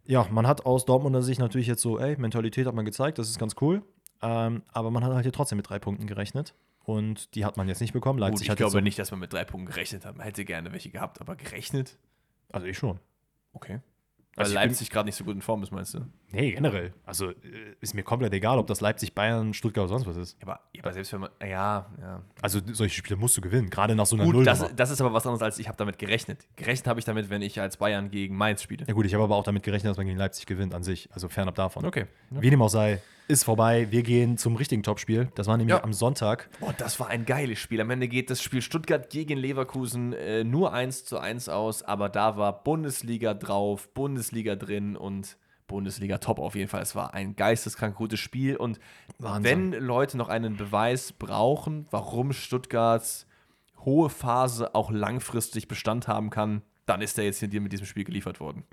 Ja, man hat aus Dortmunder Sicht natürlich jetzt so, ey, Mentalität hat man gezeigt, das ist ganz cool. Ähm, aber man hat halt hier trotzdem mit drei Punkten gerechnet. Und die hat man jetzt nicht bekommen. Gut, Leipzig ich hat glaube so, nicht, dass man mit drei Punkten gerechnet hat. Man hätte gerne welche gehabt, aber gerechnet? Also ich schon. Okay. Weil Also bin- Leipzig gerade nicht so gut in Form ist, meinst du? Nee, generell. Also äh, ist mir komplett egal, ob das Leipzig, Bayern, Stuttgart oder sonst was ist. Aber, aber selbst wenn man. Ja, ja. Also solche Spiele musst du gewinnen, gerade nach so einer Gut, Nullnummer. das, das ist aber was anderes, als ich habe damit gerechnet. Gerechnet habe ich damit, wenn ich als Bayern gegen Mainz spiele. Ja gut, ich habe aber auch damit gerechnet, dass man gegen Leipzig gewinnt an sich. Also fernab davon. Okay. Wie dem auch sei, ist vorbei. Wir gehen zum richtigen Topspiel. Das war nämlich Ja. am Sonntag. Oh, das war ein geiles Spiel. Am Ende geht das Spiel Stuttgart gegen Leverkusen äh, nur 1 zu 1 aus, aber da war Bundesliga drauf, Bundesliga drin und Bundesliga top auf jeden Fall. Es war ein geisteskrank gutes Spiel und Wahnsinn. wenn Leute noch einen Beweis brauchen, warum Stuttgarts hohe Phase auch langfristig Bestand haben kann, dann ist er jetzt hier dir mit diesem Spiel geliefert worden.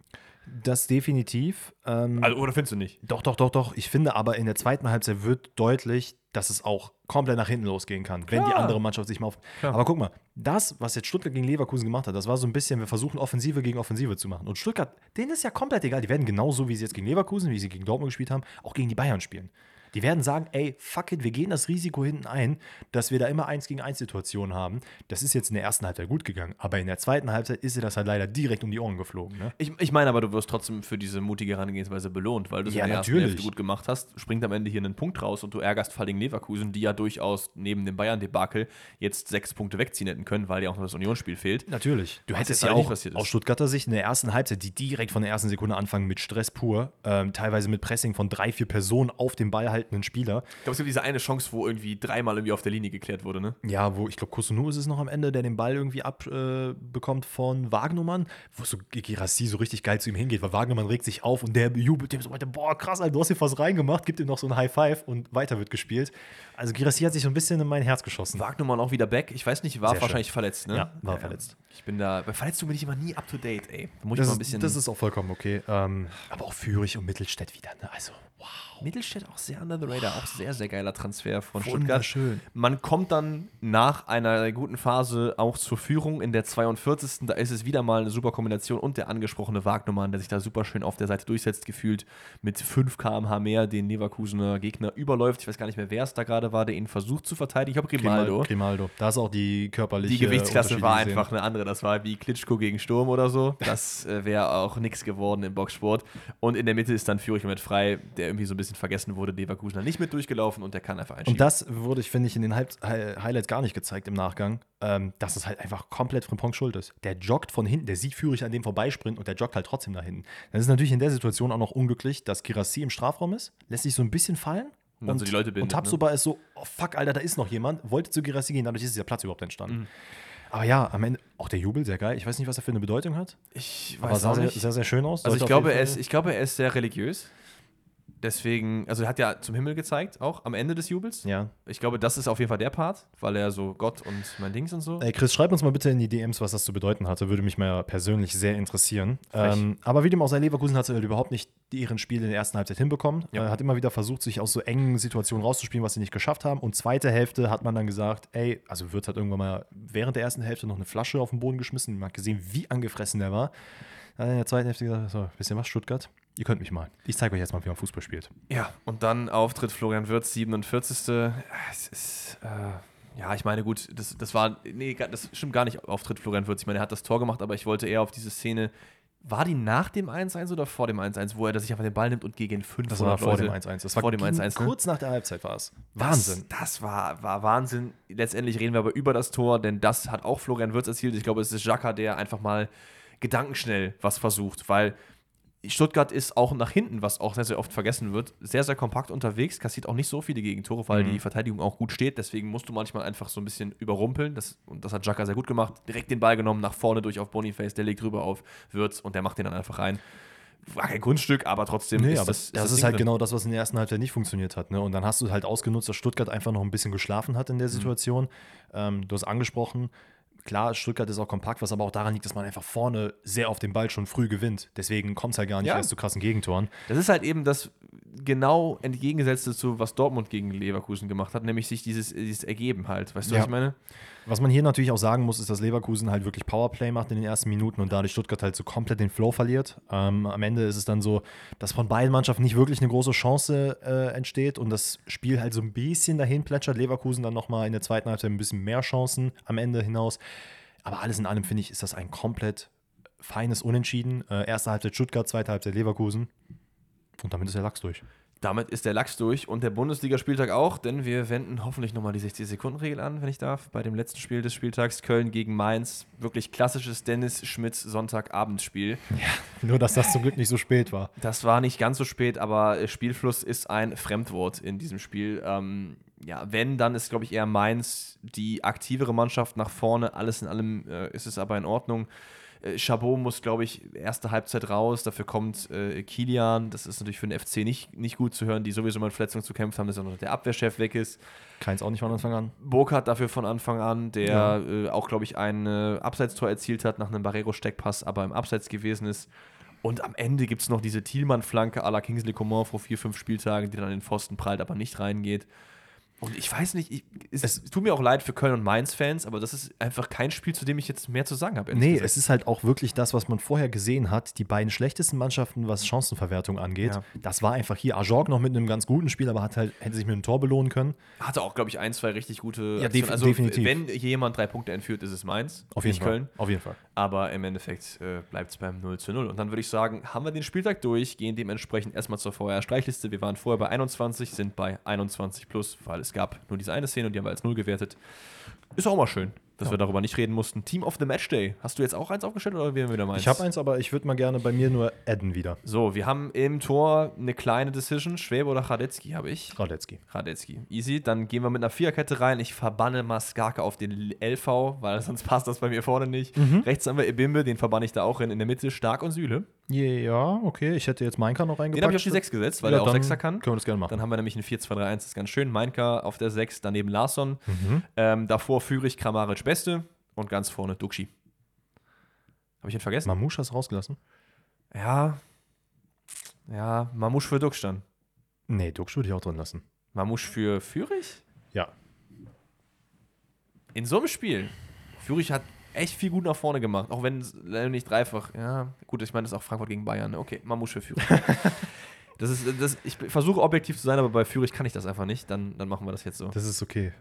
Das definitiv. Ähm, Also, oder findest du nicht? doch, doch, doch, doch. Ich finde aber in der zweiten Halbzeit wird deutlich, dass es auch komplett nach hinten losgehen kann, wenn die Klar. andere Mannschaft sich mal auf. Klar. Aber guck mal, das, was jetzt Stuttgart gegen Leverkusen gemacht hat, das war so ein bisschen, wir versuchen Offensive gegen Offensive zu machen. Und Stuttgart, denen ist ja komplett egal. Die werden genauso, wie sie jetzt gegen Leverkusen, wie sie gegen Dortmund gespielt haben, auch gegen die Bayern spielen. Die werden sagen, ey, fuck it, wir gehen das Risiko hinten ein, dass wir da immer eins gegen eins Situationen haben. Das ist jetzt in der ersten Halbzeit gut gegangen, aber in der zweiten Halbzeit ist dir das halt leider direkt um die Ohren geflogen. Ne? Ich, ich meine aber, du wirst trotzdem für diese mutige Herangehensweise belohnt, weil du es Ja, in der ersten natürlich. Hälfte gut gemacht hast, springt am Ende hier einen Punkt raus und du ärgerst vor allem Leverkusen, die ja durchaus neben dem Bayern-Debakel jetzt sechs Punkte wegziehen hätten können, weil ja auch noch das Unionsspiel fehlt. Natürlich. Du Was hättest ja auch aus Stuttgarter Sicht in der ersten Halbzeit, die direkt von der ersten Sekunde anfangen mit Stress pur, ähm, teilweise mit Pressing von drei, vier Personen auf den Ball haltenden Spieler. Ich glaube, es gibt diese eine Chance, wo irgendwie dreimal irgendwie auf der Linie geklärt wurde, ne? Ja, wo ich glaube, Kusunu ist es noch am Ende, der den Ball irgendwie abbekommt äh, von Wagnumann, wo so Girassi so richtig geil zu ihm hingeht, weil Wagnumann regt sich auf und der jubelt dem so weiter, boah, krass, Alter, du hast hier was reingemacht, gibt ihm noch so ein High Five und weiter wird gespielt. Also Girassi hat sich so ein bisschen in mein Herz geschossen. Wagnumann auch wieder back. Ich weiß nicht, war Sehr wahrscheinlich verletzt, ne? Ja, war verletzt. Ich bin da, bei Verletzungen bin ich immer nie up to date, ey. Da muss ich Das mal ein ist, bisschen. das ist auch vollkommen okay. Ähm, aber auch Führig und Mittelstädt wieder, ne? Also, wow. Mittelstädt auch sehr under the radar, auch sehr, sehr geiler Transfer von Stuttgart. Wunderschön. Man kommt dann nach einer guten Phase auch zur Führung in der 42. Da ist es wieder mal eine super Kombination und der angesprochene Wagnumann, der sich da super schön auf der Seite durchsetzt, gefühlt mit 5 km/h mehr den Leverkusener Gegner überläuft. Ich weiß gar nicht mehr, wer es da gerade war, der ihn versucht zu verteidigen. Ich glaube, Grimaldo. Grimaldo. Da ist auch die körperliche Die Gewichtsklasse war einfach eine andere. Das war wie Klitschko gegen Sturm oder so. Das äh, wäre auch nichts geworden im Boxsport. Und in der Mitte ist dann Führig mit frei, der irgendwie so ein bisschen vergessen wurde. Leverkusener nicht mit durchgelaufen und der kann einfach einschieben. Und das wurde, ich finde ich, in den Hi- Highlights gar nicht gezeigt im Nachgang, ähm, dass es halt einfach komplett Frimpong schuld ist. Der joggt von hinten, der sieht Führig an dem vorbeisprinten und der joggt halt trotzdem nach hinten. Das ist natürlich in der Situation auch noch unglücklich, dass Kirassi im Strafraum ist, lässt sich so ein bisschen fallen. Und dann so die Leute bindet, und Tabsoba ist so, oh fuck, Alter, da ist noch jemand, wollte zu Girassi gehen, dadurch ist dieser Platz überhaupt entstanden. Mhm. Aber ja, am Ende auch der Jubel, sehr geil. Ich weiß nicht, was er für eine Bedeutung hat, ich aber sah auch sehr, sehr, sehr schön aus. Also ich glaube, er ist, ich glaube, er ist sehr religiös. Deswegen, also er hat ja zum Himmel gezeigt, auch am Ende des Jubels. Ja. Ich glaube, das ist auf jeden Fall der Part, weil er so Gott und mein Dings und so. Ey, Chris, schreib uns mal bitte in die DMs, was das zu bedeuten hatte. Würde mich mal persönlich sehr interessieren. Ähm, aber wie dem auch sei, Leverkusen hat halt überhaupt nicht ihren Spiel in der ersten Halbzeit hinbekommen. Ja. Äh, hat immer wieder versucht, sich aus so engen Situationen rauszuspielen, was sie nicht geschafft haben. Und zweite Hälfte hat man dann gesagt, ey, also Wirtz hat irgendwann mal während der ersten Hälfte noch eine Flasche auf den Boden geschmissen. Man hat gesehen, wie angefressen der war. Dann in der zweiten Hälfte gesagt, so, wisst ihr was, Stuttgart? Ihr könnt mich mal. Ich zeige euch jetzt mal, wie man Fußball spielt. Ja, und dann Auftritt Florian Wirtz, 47. Es ist, äh, ja, ich meine, gut, das, das war, nee, das stimmt gar nicht, Auftritt Florian Wirtz. Ich meine, er hat das Tor gemacht, aber ich wollte eher auf diese Szene, war die nach dem 1-1 oder vor dem 1-1, wo er sich einfach den Ball nimmt und gegen 500 Das war vor Leute, dem 1-1. Das war vor dem gegen- 1-1, ne? kurz nach der Halbzeit war es. Wahnsinn. Das, das war, war Wahnsinn. Letztendlich reden wir aber über das Tor, denn das hat auch Florian Wirtz erzielt. Ich glaube, es ist Jacka, der einfach mal gedankenschnell was versucht, weil Stuttgart ist auch nach hinten, was auch sehr, sehr oft vergessen wird, sehr, sehr kompakt unterwegs, kassiert auch nicht so viele Gegentore, weil Mhm. die Verteidigung auch gut steht. Deswegen musst du manchmal einfach so ein bisschen überrumpeln. Das, und das hat Jacka sehr gut gemacht. Direkt den Ball genommen, nach vorne durch auf Boniface, der legt rüber auf Wirtz und der macht den dann einfach rein. War kein Kunststück, aber trotzdem Nee, ist aber das, das, das ist Ding halt genau das, was in der ersten Halbzeit nicht funktioniert hat. Ne? Und dann hast du halt ausgenutzt, dass Stuttgart einfach noch ein bisschen geschlafen hat in Mhm. der Situation. Ähm, du hast angesprochen, klar, Stuttgart ist auch kompakt, was aber auch daran liegt, dass man einfach vorne sehr auf den Ball schon früh gewinnt. Deswegen kommt es halt gar nicht Ja. erst zu krassen Gegentoren. Das ist halt eben das genau entgegengesetzte zu, was Dortmund gegen Leverkusen gemacht hat, nämlich sich dieses, dieses Ergeben halt. Weißt du, Ja. was ich meine? Was man hier natürlich auch sagen muss, ist, dass Leverkusen halt wirklich Powerplay macht in den ersten Minuten und dadurch Stuttgart halt so komplett den Flow verliert. Ähm, am Ende ist es dann so, dass von beiden Mannschaften nicht wirklich eine große Chance äh, entsteht und das Spiel halt so ein bisschen dahin plätschert. Leverkusen dann nochmal in der zweiten Halbzeit ein bisschen mehr Chancen am Ende hinaus. Aber alles in allem finde ich, ist das ein komplett feines Unentschieden. Äh, erste Halbzeit Stuttgart, zweite Halbzeit Leverkusen. Und damit ist der Lachs durch. Damit ist der Lachs durch und der Bundesligaspieltag auch, denn wir wenden hoffentlich nochmal die 60-Sekunden-Regel an, wenn ich darf. Bei dem letzten Spiel des Spieltags Köln gegen Mainz. Wirklich klassisches Dennis Schmitz Sonntagabendspiel. Nur, dass das zum Glück nicht so spät war. Das war nicht ganz so spät, aber Spielfluss ist ein Fremdwort in diesem Spiel. Ähm, ja, wenn, dann ist, glaube ich, eher Mainz die aktivere Mannschaft nach vorne. Alles in allem äh, ist es aber in Ordnung. Äh, Chabot muss, glaube ich, erste Halbzeit raus. Dafür kommt äh, Kilian. Das ist natürlich für den FC nicht, nicht gut zu hören, die sowieso mit Verletzungen zu kämpfen haben, dass auch noch der Abwehrchef weg ist. Keins auch nicht von Anfang an. Burkhardt dafür von Anfang an, der Ja. äh, auch, glaube ich, ein äh, Abseitstor erzielt hat nach einem Barrero-Steckpass, aber im Abseits gewesen ist. Und am Ende gibt es noch diese Thielmann-Flanke à la Kingsley Coman vor vier, fünf Spieltagen, die dann an den Pfosten prallt, aber nicht reingeht. Und ich weiß nicht, ich, es, es tut mir auch leid für Köln und Mainz-Fans, aber das ist einfach kein Spiel, zu dem ich jetzt mehr zu sagen habe. Nee, gesagt. es ist halt auch wirklich das, was man vorher gesehen hat. Die beiden schlechtesten Mannschaften, was Chancenverwertung angeht. Ja. Das war einfach hier. Ajorg noch mit einem ganz guten Spiel, aber hat halt, hätte sich mit einem Tor belohnen können. hatte auch, glaube ich, ein, zwei richtig gute Ja, def- Also, definitiv. wenn hier jemand drei Punkte entführt, ist es Mainz, Auf jeden nicht Fall. Köln. Auf jeden Fall. Aber im Endeffekt äh, bleibt es beim 0 zu 0. Und dann würde ich sagen, haben wir den Spieltag durch, gehen dementsprechend erstmal zur VR-Streichliste. Wir waren vorher bei 21, sind bei 21 plus, weil es gab nur diese eine Szene und die haben wir als 0 gewertet. Ist auch mal schön, dass wir darüber nicht reden mussten. Team of the Matchday. Hast du jetzt auch eins aufgestellt oder wären wir wieder meins? Ich habe eins, aber ich würde mal gerne bei mir nur adden wieder. So, wir haben im Tor eine kleine Decision. Schwäbe oder Radetzky habe ich. Radetzky. Radetzky. Easy. Dann gehen wir mit einer Viererkette rein. Ich verbanne Maskarke auf den LV, weil sonst passt das bei mir vorne nicht. Rechts haben wir Ebimbe, den verbanne ich da auch in. In der Mitte Stark und Süle. Ja, okay. Ich hätte jetzt Mainka noch reingepackt. Den habe ich auf die 6 gesetzt, weil Ja, er auch dann Sechser kann. Können wir das gerne machen. Dann haben wir nämlich ein 4-2-3-1, das ist ganz schön. Meinka auf der 6, daneben Larsson. Mhm. Ähm, davor Führig, Kramaric, Beste. Und ganz vorne Duxi. Habe ich ihn vergessen? Mamouche hast du rausgelassen? ja. Ja, Mamouche für Dux dann. Nee, Duxch würde ich auch drin lassen. Mamouche für Führig? Ja. In so einem Spiel. Führig hat echt viel gut nach vorne gemacht, auch wenn nicht dreifach. Ja, gut, ich meine, das ist auch Frankfurt gegen Bayern. ne? Okay, Mamouche für Führig. das ist, das, ich versuche objektiv zu sein, aber bei Führig kann ich das einfach nicht. Dann, dann machen wir das jetzt so. Das ist okay.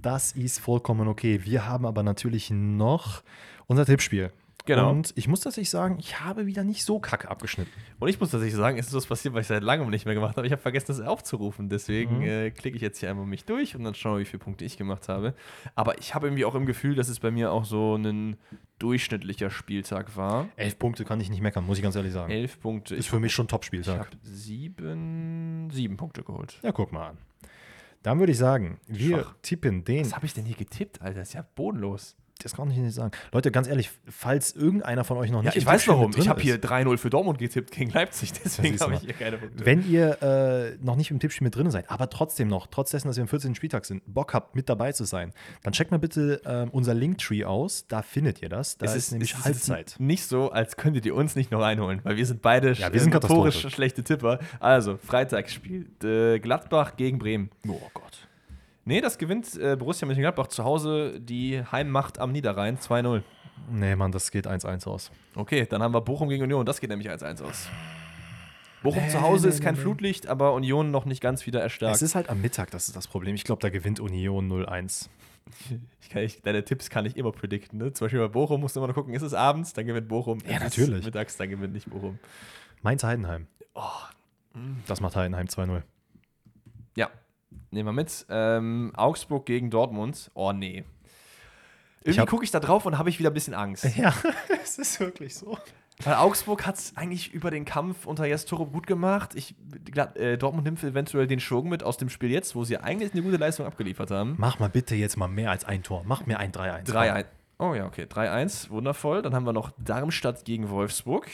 Das ist vollkommen okay. Wir haben aber natürlich noch unser Tippspiel. Genau. Und ich muss tatsächlich sagen, ich habe wieder nicht so kacke abgeschnitten. Und ich muss tatsächlich sagen, es ist was passiert, was ich seit langem nicht mehr gemacht habe. Ich habe vergessen, das aufzurufen. Deswegen Mhm. äh, klicke ich jetzt hier einmal mich durch und dann schauen wir, wie viele Punkte ich gemacht habe. Aber ich habe irgendwie auch im Gefühl, dass es bei mir auch so ein durchschnittlicher Spieltag war. Elf Punkte kann ich nicht meckern, muss ich ganz ehrlich sagen. Elf Punkte. Ist für mich schon ich Top-Spieltag. habe sieben, sieben Punkte geholt. Ja, guck mal an. Dann würde ich sagen, wir Schwach. tippen den. Was habe ich denn hier getippt, Alter? Das ist ja bodenlos. Das kann ich nicht sagen. Leute, ganz ehrlich, falls irgendeiner von euch noch Ja, nicht ich im weiß warum. Ich habe ist, hier 3-0 für Dortmund getippt gegen Leipzig. Deswegen habe ich hier keine Punkte. Wenn ihr äh, noch nicht im Tippspiel mit drin seid, aber trotzdem noch, trotz dessen, dass wir am 14. Spieltag sind, Bock habt, mit dabei zu sein, dann checkt mal bitte ähm, unser Linktree aus. Da findet ihr das. Da es ist, nämlich es ist Halbzeit. nicht so, als könntet ihr uns nicht noch einholen, weil wir sind beide Ja, wir sind äh, notorisch schlechte Tipper. Also, Freitag spielt äh, Gladbach gegen Bremen. Oh Gott. Nee, das gewinnt äh, Borussia Mönchengladbach zu Hause die Heimmacht am Niederrhein 2-0. Nee, Mann, das geht 1-1 aus. Okay, dann haben wir Bochum gegen Union, das geht nämlich 1-1 aus. Bochum Nee, zu Hause nee, ist kein nee. Flutlicht, aber Union noch nicht ganz wieder erstarkt. Es ist halt am Mittag, das ist das Problem. Ich glaube, da gewinnt Union 0-1. Ich kann, ich, deine Tipps kann ich immer predikten. Ne? Zum Beispiel bei Bochum musst du immer noch gucken, ist es abends, dann gewinnt Bochum. Ja, Ist es natürlich. Mittags, dann gewinnt nicht Bochum. Mainz-Heidenheim. Oh, Das macht Heidenheim 2-0. Nehmen wir mit. Ähm, Augsburg gegen Dortmund. Oh, nee. Irgendwie gucke ich da drauf und habe ich wieder ein bisschen Angst. Ja, es ist wirklich so. Weil Augsburg hat es eigentlich über den Kampf unter Jes Torup gut gemacht. Ich, äh, Dortmund nimmt eventuell den Schwung mit aus dem Spiel jetzt, wo sie eigentlich eine gute Leistung abgeliefert haben. Mach mal bitte jetzt mal mehr als ein Tor. Mach mir ein 3-1. 3-1. Oh ja, okay. 3-1, wundervoll. Dann haben wir noch Darmstadt gegen Wolfsburg.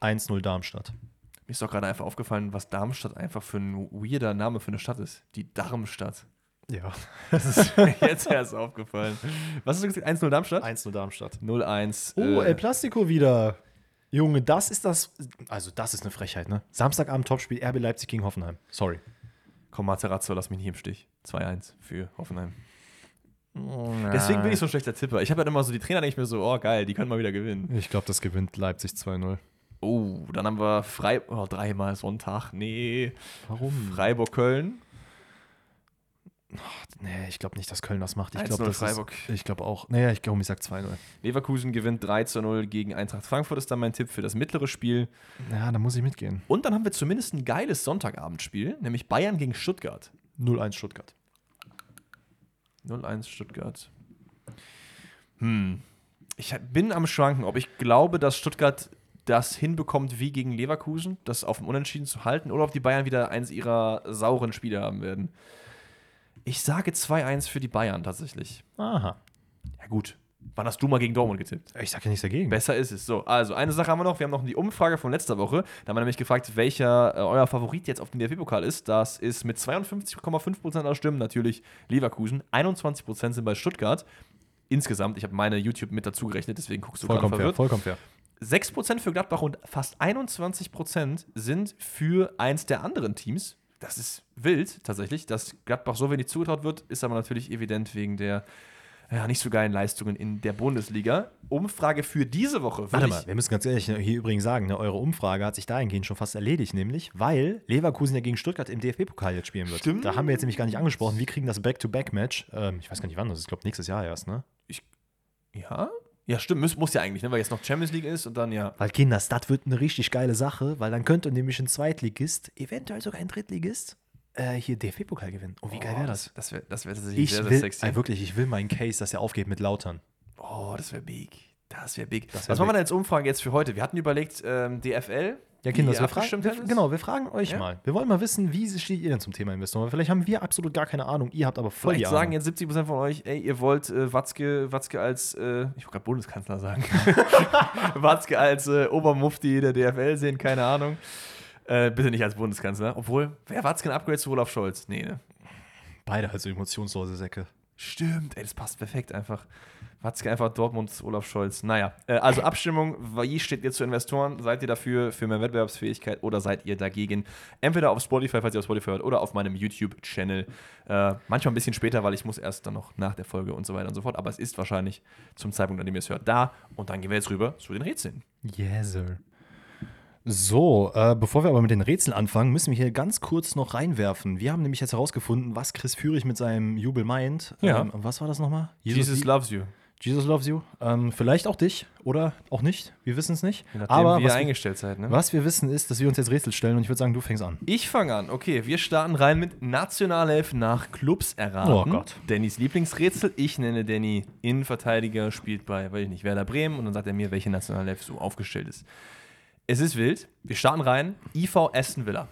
1-0 Darmstadt. Mir ist doch gerade einfach aufgefallen, was Darmstadt einfach für ein weirder Name für eine Stadt ist. Die Darmstadt. Ja. Das ist mir jetzt erst aufgefallen. Was hast du gesagt? 1-0 Darmstadt? 1-0 Darmstadt. 0-1. Oh, äh, El Plastico wieder. Junge, das ist das. Also, das ist eine Frechheit, ne? Samstagabend Topspiel RB Leipzig gegen Hoffenheim. Sorry. Komm, Materazzo, lass mich nicht im Stich. 2-1 für Hoffenheim. Deswegen bin ich so ein schlechter Tipper. Ich habe halt immer so, die Trainer denke ich mir so, oh geil, die können mal wieder gewinnen. Ich glaube, das gewinnt Leipzig 2-0. Oh, dann haben wir Freiburg, oh, dreimal Sonntag, nee. Warum? Freiburg-Köln. Nee, ich glaube nicht, dass Köln das macht. Ich 1-0 glaube, Freiburg. Ist, ich glaube auch. Nee, ich glaube, ich sag 2-0. Leverkusen gewinnt 3 0 gegen Eintracht Frankfurt, ist dann mein Tipp für das mittlere Spiel. Ja, da muss ich mitgehen. Und dann haben wir zumindest ein geiles Sonntagabendspiel, nämlich Bayern gegen Stuttgart. 0-1 Stuttgart. 0-1 Stuttgart. Hm. Ich bin am Schwanken, ob ich glaube, dass Stuttgart das hinbekommt, wie gegen Leverkusen, das auf dem Unentschieden zu halten, oder ob die Bayern wieder eins ihrer sauren Spiele haben werden. Ich sage 2-1 für die Bayern tatsächlich. Aha. Ja, gut. Wann hast du mal gegen Dortmund getippt? Ich sag ja nichts dagegen. Besser ist es. So, also eine Sache haben wir noch. Wir haben noch die Umfrage von letzter Woche. Da haben wir nämlich gefragt, welcher äh, euer Favorit jetzt auf dem DFB-Pokal ist. Das ist mit 52,5% aller Stimmen natürlich Leverkusen. 21% sind bei Stuttgart. Insgesamt, ich habe meine YouTube mit dazu gerechnet, deswegen guckst du gerade vollkommen fair. verwirrt. Vollkommen fair. 6% für Gladbach und fast 21% sind für eins der anderen Teams. das ist wild tatsächlich. Dass Gladbach so wenig zugetraut wird, ist aber natürlich evident wegen der ja, nicht so geilen Leistungen in der Bundesliga. Umfrage für diese Woche. Warte mal, wir müssen ganz ehrlich hier übrigens sagen, ne, eure Umfrage hat sich dahingehend schon fast erledigt, nämlich, weil Leverkusen ja gegen Stuttgart im DFB-Pokal jetzt spielen wird. Stimmt. Da haben wir jetzt nämlich gar nicht angesprochen. Wir kriegen das Back-to-Back-Match. Ähm, ich weiß gar nicht wann, das ist, glaube ich, nächstes Jahr erst, ne? Ja? Ja, stimmt, muss, muss ja eigentlich, ne? weil jetzt noch Champions League ist und dann ja. Weil, Kinders, das wird eine richtig geile Sache, weil dann könnte nämlich ein Zweitligist, eventuell sogar ein Drittligist, äh, hier DFB-Pokal gewinnen. Und wie geil wäre das? Das wäre das wär tatsächlich Ich sehr, sehr will, sexy. äh, wirklich, ich will meinen Case, dass er aufgeht mit Lautern. Oh, das wäre big. Das wäre big. Das wär Was machen wir big. denn als Umfrage jetzt für heute? Wir hatten überlegt, ähm, DFL. Ja, ihr wir fragen, wir, genau, wir fragen euch Ja? mal. Wir wollen mal wissen, wie steht ihr denn zum Thema Investoren? Vielleicht haben wir absolut gar keine Ahnung, ihr habt aber voll die Vielleicht Ahnung. sagen jetzt 70% von euch, ey, ihr wollt äh, Watzke, Watzke als, äh, ich wollte gerade Bundeskanzler sagen, Watzke als äh, Obermufti der DFL sehen, keine Ahnung. Äh, bitte nicht als Bundeskanzler. Obwohl, wäre Watzke ein Upgrade zu Olaf Scholz? Nee, ne? Beide halt so emotionslose Säcke. Stimmt, ey, das passt perfekt einfach. Watzke einfach Dortmund, Olaf Scholz. Naja, äh, also Abstimmung, wie steht ihr zu Investoren? Seid ihr dafür, für mehr Wettbewerbsfähigkeit oder seid ihr dagegen? Entweder auf Spotify, falls ihr auf Spotify hört, oder auf meinem YouTube-Channel. Äh, manchmal ein bisschen später, weil ich muss erst dann noch nach der Folge und so weiter und so fort. Aber es ist wahrscheinlich zum Zeitpunkt, an dem ihr es hört, da. Und dann gehen wir jetzt rüber zu den Rätseln. Yes, sir. So, äh, bevor wir aber mit den Rätseln anfangen, müssen wir hier ganz kurz noch reinwerfen. Wir haben nämlich jetzt herausgefunden, was Chris Führig mit seinem Jubel meint. Ja. Ähm, was war das nochmal? Jesus loves you. Jesus loves you. Ähm, vielleicht auch dich oder auch nicht. Wir wissen es nicht. Je nachdem, Aber wie ihr was wir, eingestellt seid. Ne? was wir wissen ist, dass wir uns jetzt Rätsel stellen und ich würde sagen, du fängst an. Ich fange an. Okay, wir starten rein mit Nationalelf nach Clubs erraten. Oh Gott. Dannys Lieblingsrätsel. Ich nenne Danny Innenverteidiger, spielt bei, weiß ich nicht, Werder Bremen und dann sagt er mir, welche Nationalelf so aufgestellt ist. Es ist wild. Wir starten rein. IV Aston Villa.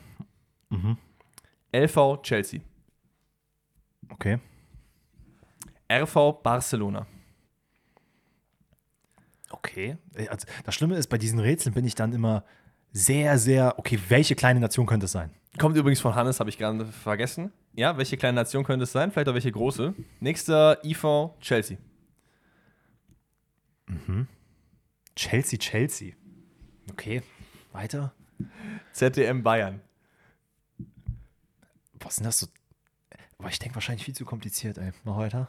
Mhm. LV Chelsea. Okay. RV Barcelona. Okay. Äh, Also, das Schlimme ist, bei diesen Rätseln bin ich dann immer sehr, sehr, okay, welche kleine Nation könnte es sein? Kommt übrigens von Hannes, habe ich gerade vergessen. Ja, welche kleine Nation könnte es sein? Vielleicht auch welche große. Nächster IV Chelsea. Chelsea, Chelsea. Okay. Weiter. ZDM Bayern. Was sind das so? Aber ich denke wahrscheinlich viel zu kompliziert, ey. Noch weiter.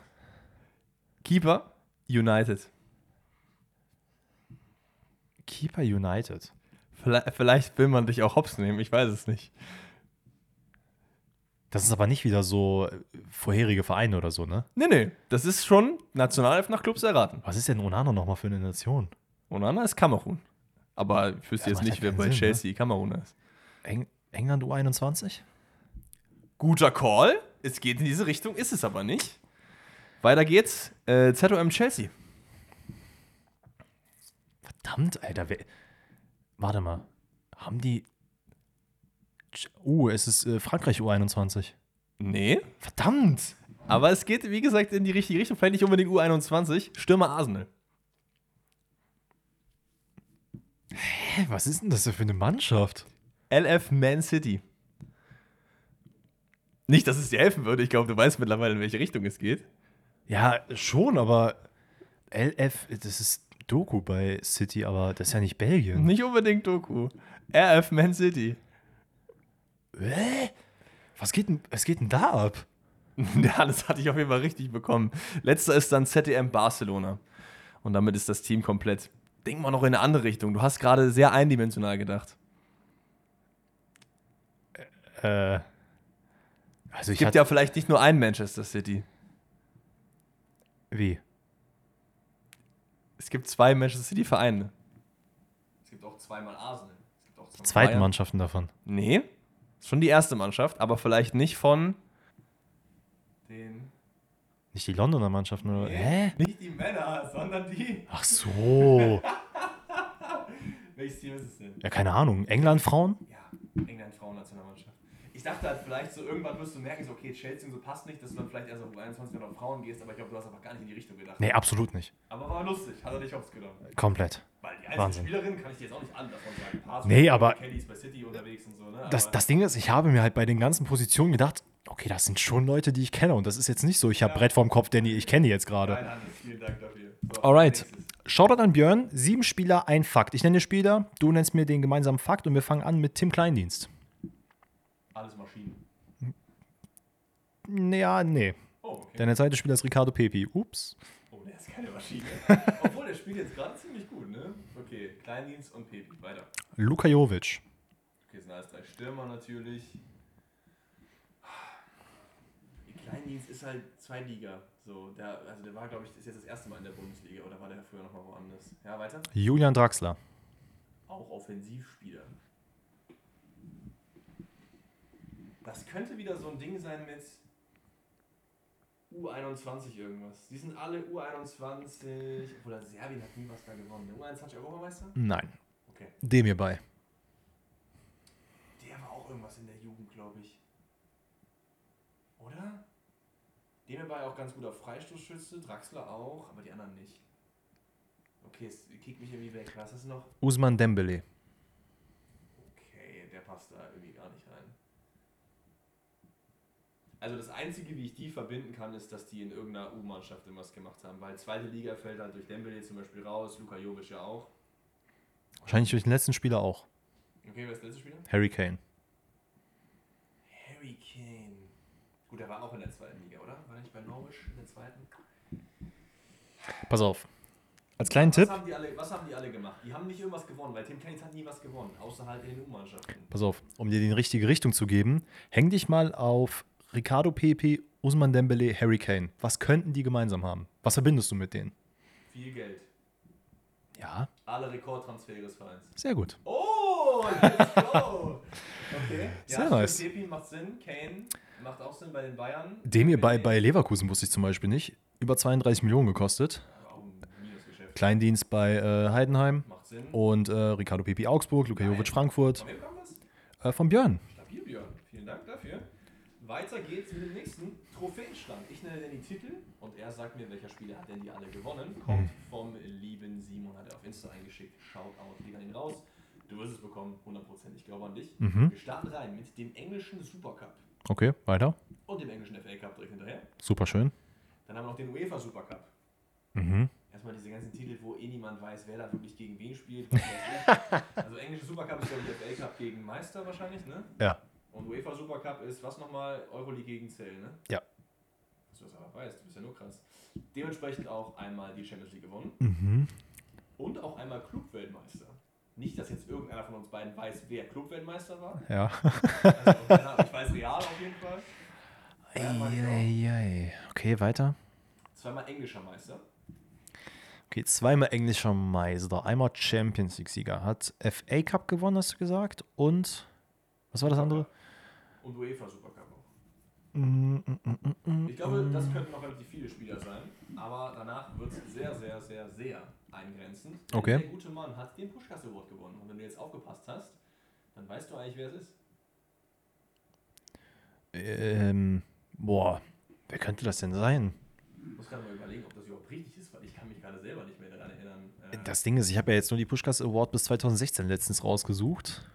Keeper United. Keeper United. Vielleicht, will man dich auch hops nehmen, ich weiß es nicht. Das ist aber nicht wieder so äh, vorherige Vereine oder so, ne? Nee, nee, das ist schon Nationalelf nach Clubs erraten. Was ist denn Onana nochmal für eine Nation? Onana ist Kamerun. Aber ich wüsste Ja, jetzt nicht, wer bei Sinn, ne? Chelsea Kameruner ist. Eng England U21? Guter Call. Es geht in diese Richtung, ist es aber nicht. Weiter geht's. Äh, ZOM Chelsea. Verdammt, Alter. Wer, warte mal. Haben die. Uh, es ist äh, Frankreich U21. Nee. Verdammt! Aber es geht, wie gesagt, in die richtige Richtung. Vielleicht nicht unbedingt U21. Stürmer Arsenal. Hä, was ist denn das für eine Mannschaft? LF Man City. Nicht, dass es dir helfen würde. Ich glaube, du weißt mittlerweile, in welche Richtung es geht. Ja, schon, aber LF, das ist Doku bei City, aber das ist ja nicht Belgien. Nicht unbedingt Doku. RF Man City. Hä? Was geht denn, was geht denn da ab? Ja, das hatte ich auf jeden Fall richtig bekommen. Letzter ist dann ZDM Barcelona. Und damit ist das Team komplett. Denk mal noch in eine andere Richtung. Du hast gerade sehr eindimensional gedacht. Äh. Also Es ich gibt hatte, ja vielleicht nicht nur ein Manchester City. Wie? Es gibt zwei Manchester City Vereine. Es gibt auch zweimal Arsenal. Es gibt auch zweimal Zweiten Bayern. Mannschaften davon. Nee, ist schon die erste Mannschaft, aber vielleicht nicht von den. Nicht die Londoner Mannschaften, oder? Hä? Nicht die Männer, sondern die. Ach so. Welches Team ist es denn? ja, keine Ahnung. England Frauen? Ja, England Frauennationalmannschaft. Ich dachte halt vielleicht so, irgendwann wirst du merken, so, okay, Chelsea so passt nicht, dass du dann vielleicht erst auf U21 oder auf Frauen gehst, aber ich glaube, du hast einfach gar nicht in die Richtung gedacht. Nee, absolut nicht. Aber war lustig, hat er dich aufs genommen. Komplett. Weil die einzelne Wahnsinn. Spielerin kann ich dir jetzt auch nicht alle davon sagen. Pass Nee, aber- Kelly ist bei City unterwegs und so, ne? Das, das Ding ist, ich habe mir halt bei den ganzen Positionen gedacht, okay, das sind schon Leute, die ich kenne. Und das ist jetzt nicht so, ich habe Brett vorm Kopf, Danny, ich kenne die jetzt gerade. Nein, Hannes, vielen Dank dafür. So, Alright. Shoutout an Björn. Sieben Spieler, ein Fakt. Ich nenne Spieler, du nennst mir den gemeinsamen Fakt und wir fangen an mit Tim Kleindienst. Alles Maschinen. Ja, nee. Oh, okay. Denn der zweite Spieler ist Ricardo Pepi. Ups. Oh, der ist keine Maschine. Obwohl, der spielt jetzt gerade ziemlich gut, ne? Okay, Kleindienst und Pepi. Weiter. Luka Jovic. Okay, sind alles drei Stürmer natürlich. Kleindienst ist halt Zweitliga. So, der, also der war, glaube ich, ist jetzt das erste Mal in der Bundesliga oder war der früher noch mal woanders? Ja, weiter. Julian Draxler. Auch Offensivspieler. Das könnte wieder so ein Ding sein mit U21 irgendwas. Die sind alle U21. Obwohl Serbien hat nie was da gewonnen. Der U21 Europameister? Nein. Okay. Dem hierbei. Der war auch irgendwas in der Jugend, glaube ich. Oder? Dem war ja auch ganz guter Freistoßschütze, Draxler auch, aber die anderen nicht. Okay, es kickt mich irgendwie weg. Was ist noch? Usman Dembele. Okay, der passt da irgendwie gar nicht rein. Also das Einzige, wie ich die verbinden kann, ist, dass die in irgendeiner U-Mannschaft irgendwas gemacht haben. Weil zweite Liga fällt halt durch Dembele zum Beispiel raus, Luka Jovic ja auch. Wahrscheinlich durch den letzten Spieler auch. Okay, wer ist der letzte Spieler? Harry Kane. Harry Kane. Gut, der war auch in der zweiten Liga, oder? War nicht bei Norwich in der zweiten? Pass auf. Als kleinen was Tipp. Haben die alle, was haben die alle gemacht? Die haben nicht irgendwas gewonnen, weil Tim Keynes hat nie was gewonnen, außer halt in den U-Mannschaften. Pass auf, um dir die richtige Richtung zu geben, häng dich mal auf Ricardo Pepe, Usman Dembele, Harry Kane. Was könnten die gemeinsam haben? Was verbindest du mit denen? Viel Geld. Ja, Alle Rekordtransfere des Vereins. sehr gut. Oh, let's go! Okay. Sehr stimmt, nice. Pepe macht Sinn, Kane macht auch Sinn bei den Bayern. Dem hier bei, bei Leverkusen wusste ich zum Beispiel nicht. Über 32 Millionen gekostet. Kleindienst bei äh, Heidenheim. Macht Sinn. Und äh, Ricardo Pepe Augsburg, Luka Jovic Frankfurt. Von? Äh, von Björn. Stabil, Björn. Weiter geht's mit dem nächsten Trophäenschrank. Ich nenne den die Titel und er sagt mir, welcher Spieler hat denn die alle gewonnen. Kommt vom lieben Simon, hat er auf Insta eingeschickt. Shoutout, geht an ihn raus. Du wirst es bekommen, 100%. Ich glaube an dich. Mhm. Wir starten rein mit dem englischen Supercup Okay, weiter. und dem englischen FA Cup direkt hinterher. Super schön. Dann haben wir noch den UEFA Supercup. Mhm. Erstmal diese ganzen Titel, wo eh niemand weiß, wer da wirklich gegen wen spielt. Also englische Supercup ist ja der FA Cup gegen Meister wahrscheinlich, ne? Ja. Und UEFA Supercup ist was nochmal? Euroleague gegen Zell, ne? Ja. Dass du das aber weißt, du bist ja nur krass. Dementsprechend auch einmal die Champions League gewonnen Mhm. und auch einmal Clubweltmeister. Nicht, dass jetzt irgendeiner von uns beiden weiß, wer Clubweltmeister war. Ja. Also, ich weiß Real auf jeden Fall. Eieiei. Okay, weiter. Zweimal englischer Meister. Okay, zweimal englischer Meister, einmal Champions League-Sieger. Hat FA Cup gewonnen, hast du gesagt? Und was war das andere? Und UEFA Supercup auch. Mm, mm, mm. Ich glaube, das könnten noch relativ viele Spieler sein. Aber danach wird es sehr, sehr, sehr, sehr eingrenzend. Okay. Der gute Mann hat den Pushkas Award gewonnen. Und wenn du jetzt aufgepasst hast, dann weißt du eigentlich, wer es ist. Ähm, boah, wer könnte das denn sein? Ich muss gerade mal überlegen, ob das überhaupt richtig ist, weil ich kann mich gerade selber nicht mehr daran erinnern. Äh, Das Ding ist, ich habe ja jetzt nur die Pushkas Award bis 2016 letztens rausgesucht.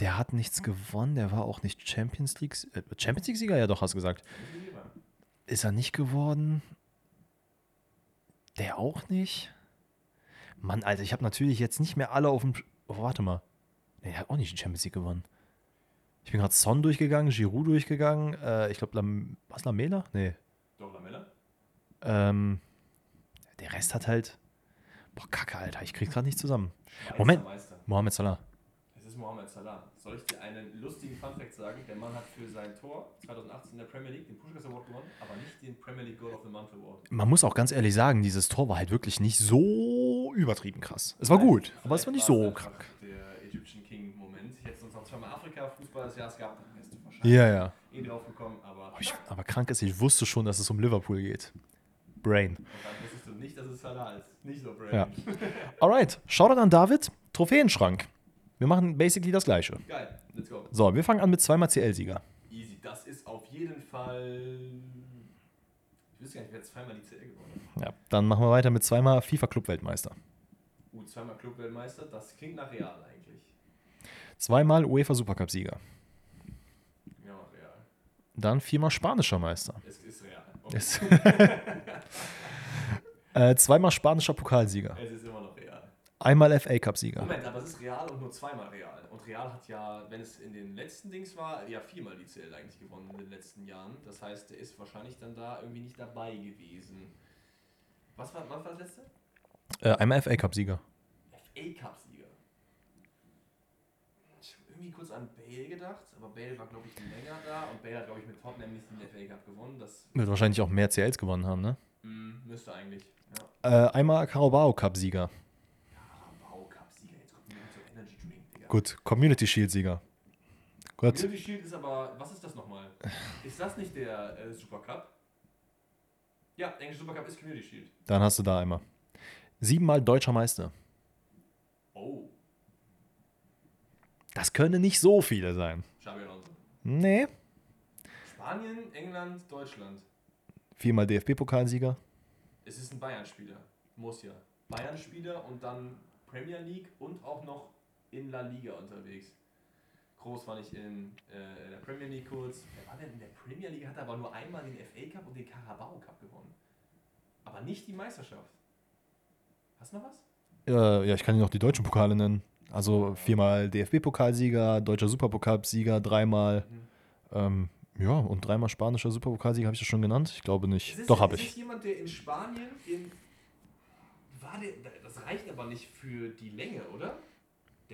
Der hat nichts gewonnen, der war auch nicht Champions League. Äh, Champions League-Sieger, ja doch, hast du gesagt. Ist er nicht geworden? Der auch nicht? Mann, Alter, ich habe natürlich jetzt nicht mehr alle auf dem. Oh, warte mal. Nee, der hat auch nicht die Champions League gewonnen. Ich bin gerade Son durchgegangen, Giroud durchgegangen. Äh, ich glaube, Lam was Lamela? Nee. Doch, Lamella? Ähm, der Rest hat halt. Boah, Kacke, Alter, ich krieg's gerade nicht zusammen. Schweizer Moment. Meister. Mohamed Salah. Ist Mohamed Salah. Soll ich dir einen lustigen Funfact sagen? Der Mann hat für sein Tor 2018 in der Premier League den Pushkas Award gewonnen, aber nicht den Premier League Goal of the Month Award. Man muss auch ganz ehrlich sagen, dieses Tor war halt wirklich nicht so übertrieben krass. Es war gut, aber es war nicht so krank. Der Egyptian King-Moment. Ich hätte uns noch zweimal Afrika-Fußball des Jahres gehabt, dann wärst du wahrscheinlich Ja, ja. eh drauf gekommen, aber. Aber, ich, aber krank ist, ich wusste schon, dass es um Liverpool geht. Brain. Und dann wusstest du nicht, dass es Salah ist. Nicht so brain. Ja. Alright, Shoutout an David. Trophäenschrank. Wir machen basically das gleiche. Geil, let's go. So, wir fangen an mit zweimal CL-Sieger. Easy. Das ist auf jeden Fall. Ich wüsste gar nicht, wer zweimal die CL gewonnen hat. Ja, dann machen wir weiter mit zweimal FIFA-Club-Weltmeister. Uh, zweimal Clubweltmeister. Das klingt nach Real eigentlich. Zweimal UEFA-Supercup-Sieger. Ja, Real. Dann viermal spanischer Meister. Es ist Real. Okay. Es äh, zweimal spanischer Pokalsieger. Es ist immer Real. Einmal FA-Cup-Sieger. Moment, aber es ist Real und nur zweimal Real. Und Montreal hat ja, wenn es in den letzten Dings war, ja viermal die CL eigentlich gewonnen in den letzten Jahren. Das heißt, der ist wahrscheinlich dann da irgendwie nicht dabei gewesen. Was war, was war das letzte? Äh, einmal FA Cup-Sieger. FA Cup-Sieger. Ich habe irgendwie kurz an Bale gedacht, aber Bale war, glaube ich, länger da und Bale hat, glaube ich, mit Tottenham nicht den FA Cup gewonnen. Das Wird wahrscheinlich auch mehr CLs gewonnen haben, ne? mm, müsste eigentlich. Ja. Äh, einmal Carabao Cup-Sieger. Carabao Cup-Sieger, jetzt kommt mir so Energy Drink, Digga. Gut, Community Shield-Sieger. Gut. Community Shield ist aber, was ist das nochmal? Ist das nicht der äh, Super Cup? Ja, englische Super Cup ist Community Shield. Dann hast du da einmal. Siebenmal deutscher Meister. Oh, Das können nicht so viele sein. Xabi Alonso. Nee. Spanien, England, Deutschland. Viermal DFB-Pokalsieger. Es ist ein Bayern-Spieler. Muss ja. Bayern-Spieler und dann Premier League und auch noch in La Liga unterwegs. Groß war nicht in äh, der Premier League kurz. Wer war denn in der Premier League? Hat aber nur einmal den FA Cup und den Carabao Cup gewonnen. Aber nicht die Meisterschaft. Hast du noch was? Äh, ja, ich kann dir noch die deutschen Pokale nennen. Also viermal DFB-Pokalsieger, deutscher Superpokalsieger, dreimal. Ähm, ja, und dreimal spanischer Superpokalsieger habe ich das schon genannt? Ich glaube nicht. ist- Doch, habe ich. ist jemand, der in Spanien in. War der, das reicht aber nicht für die Länge, oder?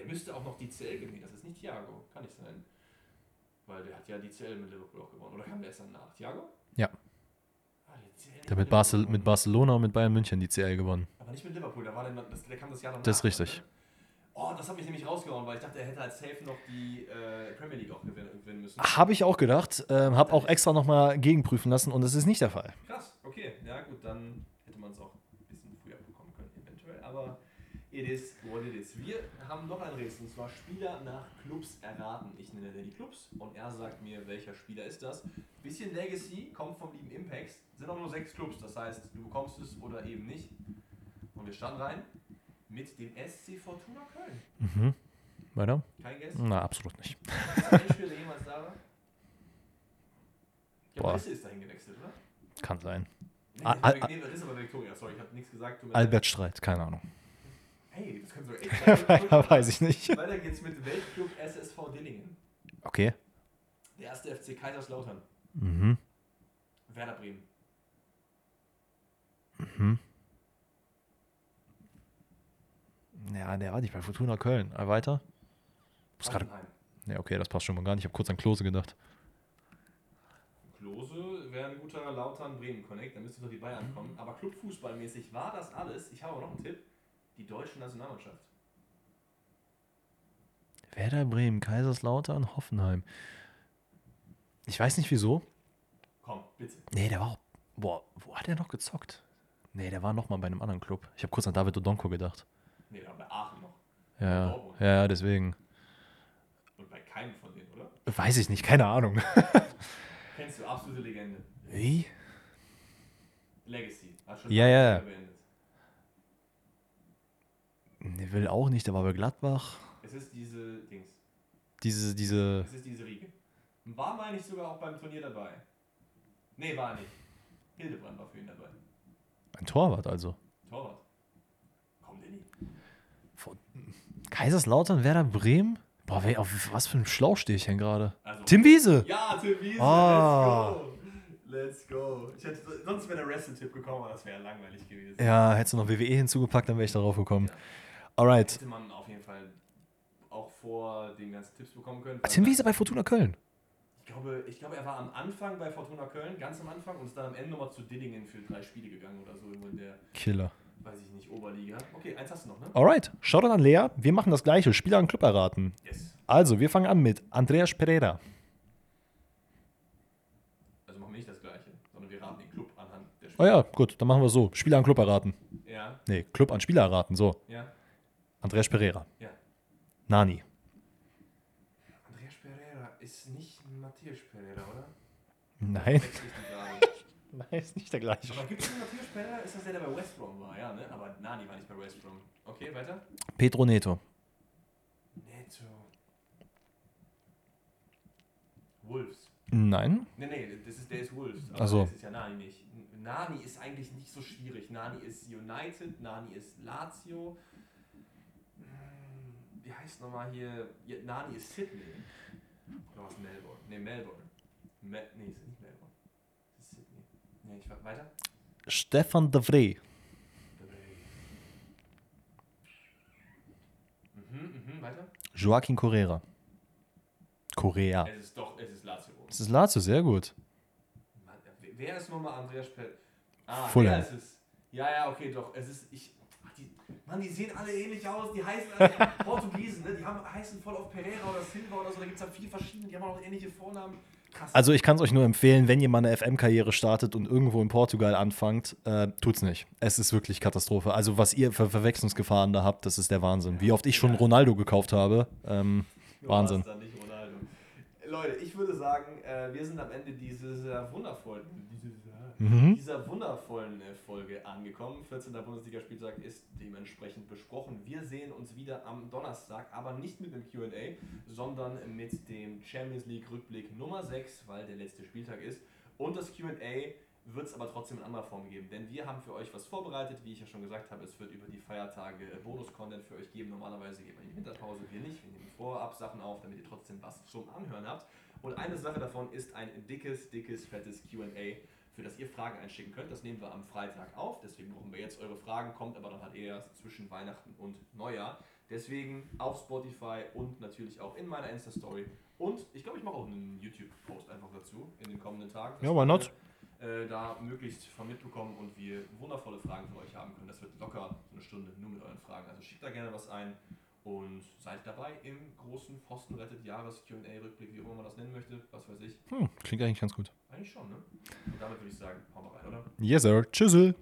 Der müsste auch noch die CL gewinnen. Das ist nicht Thiago. Kann nicht sein. Weil der hat ja die CL mit Liverpool auch gewonnen. Oder kam der erst danach? Thiago? Ja. Ah, der, mit, Barcel mit Barcelona und mit Bayern München die CL gewonnen. Aber nicht mit Liverpool. Da war der, das, der kam das Jahr danach. Das ist richtig. ne? Oh, das hat mich nämlich rausgehauen, weil ich dachte, er hätte als Safe noch die äh, Premier League auch gewinnen, müssen. Habe ich auch gedacht. Ähm, habe auch extra nochmal gegenprüfen lassen und es ist nicht der Fall. Krass, okay. Ja gut, dann hätte man es auch ein bisschen früher bekommen können, eventuell. Aber it is what it is. Wir haben noch ein Rätsel, und zwar Spieler nach Clubs erraten. Ich nenne dir die Clubs und er sagt mir, welcher Spieler ist das. Bisschen Legacy, kommt vom lieben Impacts. Sind auch nur sechs Clubs, das heißt, du bekommst es oder eben nicht. Und wir starten rein mit dem SC Fortuna Köln. Mhm. Weiter? Kein Guess? Na, absolut nicht. Ist ein Spieler, jemals da war? Ja, Boah. Risse ist dahin gewechselt, oder? Kann sein. Nee, Al- Al Al- Risse war Victoria, sorry, ich habe nichts gesagt. Albert Streit, keine Ahnung. Hey, das könnte so echt. Weiter weiß ich nicht. Weiter geht's mit Weltclub SSV Dillingen. Okay. Der erste FC Kaiserslautern. Mhm. Werder Bremen. Mhm. Ja, der war nicht bei Fortuna Köln. Äh, weiter? Hoffenheim. Ja, okay, das passt schon mal gar nicht. Ich habe kurz an Klose gedacht. Klose wäre ein guter Lautern-Bremen-Connect, da müsste doch die Bayern kommen. Aber Clubfußballmäßig war das alles. Ich habe aber noch einen Tipp. Die deutsche Nationalmannschaft. Werder Bremen, Kaiserslautern, Hoffenheim. Ich weiß nicht wieso. Komm, bitte. Nee, der war auch. Boah, wo hat er noch gezockt? Nee, der war noch mal bei einem anderen Club. Ich habe kurz an David Odonko gedacht. Nee, da bei Aachen noch. Ja, ja, Dortmund. ja, deswegen. Und bei keinem von denen, oder? Weiß ich nicht, keine Ahnung. Kennst du, absolute Legende. Wie? Legacy. Ja, ja. beendet. Der will auch nicht, der war bei Gladbach. Es ist diese Dings. Diese, diese. Es ist diese Riege. War, meine ich, sogar auch beim Turnier dabei. Nee, war er nicht. Hildebrand war für ihn dabei. Ein Torwart also. Torwart. Komm, Lenny. Kaiserslautern, Werder Bremen? Boah, wer, auf was für einem Schlauch stehe ich denn gerade? Also, Tim Wiese! Ja, Tim Wiese. Ah. Let's go. Let's go. Ich hätte, sonst wäre der Wrestle-Tipp gekommen, aber das wäre langweilig gewesen. Ja, hättest du noch WWE hinzugepackt, dann wäre ich darauf gekommen. Ja. Alright. Hätte man auf jeden Fall auch vor den ganzen Tipps bekommen können. Tim Wiese bei Fortuna Köln. Ich glaube, ich glaube, er war am Anfang bei Fortuna Köln, ganz am Anfang, und ist dann am Ende nochmal zu Dillingen für drei Spiele gegangen oder so, in der, Killer. weiß ich nicht, Oberliga. Okay, eins hast du noch, ne? Alright. Schaut an Lea. Wir machen das gleiche. Spieler und Club erraten. Yes. Also, wir fangen an mit Andreas Pereira. Also machen wir nicht das Gleiche, sondern wir raten den Club anhand der Oh Spiele. ja, gut. Dann machen wir so. Spieler an Club erraten. Ja, Nee, Club an Spieler erraten. So. ja, Andreas Pereira. ja. Nani. Andreas Pereira ist nicht Matthias Pereira, oder? Nein. Nein, ist nicht der gleiche. Aber gibt es einen Matthias Pereira? Ist das der, der bei West Brom war? Ja, ne? Aber Nani war nicht bei West Brom. Okay, weiter. Pedro Neto. Neto. Wolves. Nein. Nee, nee, das ist, der ist Wolves. Ach so. Das ist ja Nani nicht. Nani ist eigentlich nicht so schwierig. Nani ist United, Nani ist Lazio. Wie heißt nochmal hier? Nani ist Sydney. Oder was Melbourne? Ne, Melbourne. Me nee, ist nicht Melbourne. Das ist Sydney. Ne, ich war weiter. Stefan de Vrij. Mhm, mhm, weiter. Joaquin Correa. Correa. Es ist doch, es ist Lazio. Das ist Lazio, sehr gut. Mann, wer- ist nochmal Andreas Pell? Ah, Fulham. es. Ja, ja, okay, doch. Es ist, ich, Mann, die sehen alle ähnlich aus. Die heißen alle Portugiesen, ne? Die haben, heißen voll auf Pereira oder Silva oder so. Da gibt es ja viele verschiedene, die haben auch ähnliche Vornamen. Krass. Also ich kann es euch nur empfehlen, wenn ihr mal eine FM-Karriere startet und irgendwo in Portugal anfangt, äh, tut's nicht. Es ist wirklich Katastrophe. Also was ihr für Verwechslungsgefahren da habt, das ist der Wahnsinn. Wie oft ich schon Ronaldo gekauft habe. Ähm, Wahnsinn. nicht. Leute, ich würde sagen, äh, wir sind am Ende dieses äh, wundervollen, Mhm. dieser wundervollen äh, Folge angekommen. 14. Bundesligaspieltag ist dementsprechend besprochen. Wir sehen uns wieder am Donnerstag, aber nicht mit dem QA, sondern mit dem Champions League Rückblick Nummer 6, weil der letzte Spieltag ist. Und das QA wird es aber trotzdem in anderer Form geben, denn wir haben für euch was vorbereitet, wie ich ja schon gesagt habe, es wird über die Feiertage Bonus-Content für euch geben. Normalerweise gehen wir in die Winterpause, wir nicht, wir nehmen vorab Sachen auf, damit ihr trotzdem was zum Anhören habt. Und eine Sache davon ist ein dickes, dickes, fettes QA, für das ihr Fragen einschicken könnt. Das nehmen wir am Freitag auf, deswegen brauchen wir jetzt eure Fragen, kommt aber dann halt eher zwischen Weihnachten und Neujahr. Deswegen auf Spotify und natürlich auch in meiner Insta-Story. Und ich glaube, ich mache auch einen YouTube-Post einfach dazu in den kommenden Tagen. Ja, why not? Äh, da möglichst von mitbekommen und wir wundervolle Fragen von euch haben können. Das wird locker so eine Stunde nur mit euren Fragen. Also schickt da gerne was ein und seid dabei im großen Pfosten rettet Jahres QA-Rückblick, wie auch immer man das nennen möchte. Was weiß ich. Hm, klingt eigentlich ganz gut. Eigentlich schon, ne? Und damit würde ich sagen, wir rein, oder? Yes, sir. Tschüssel.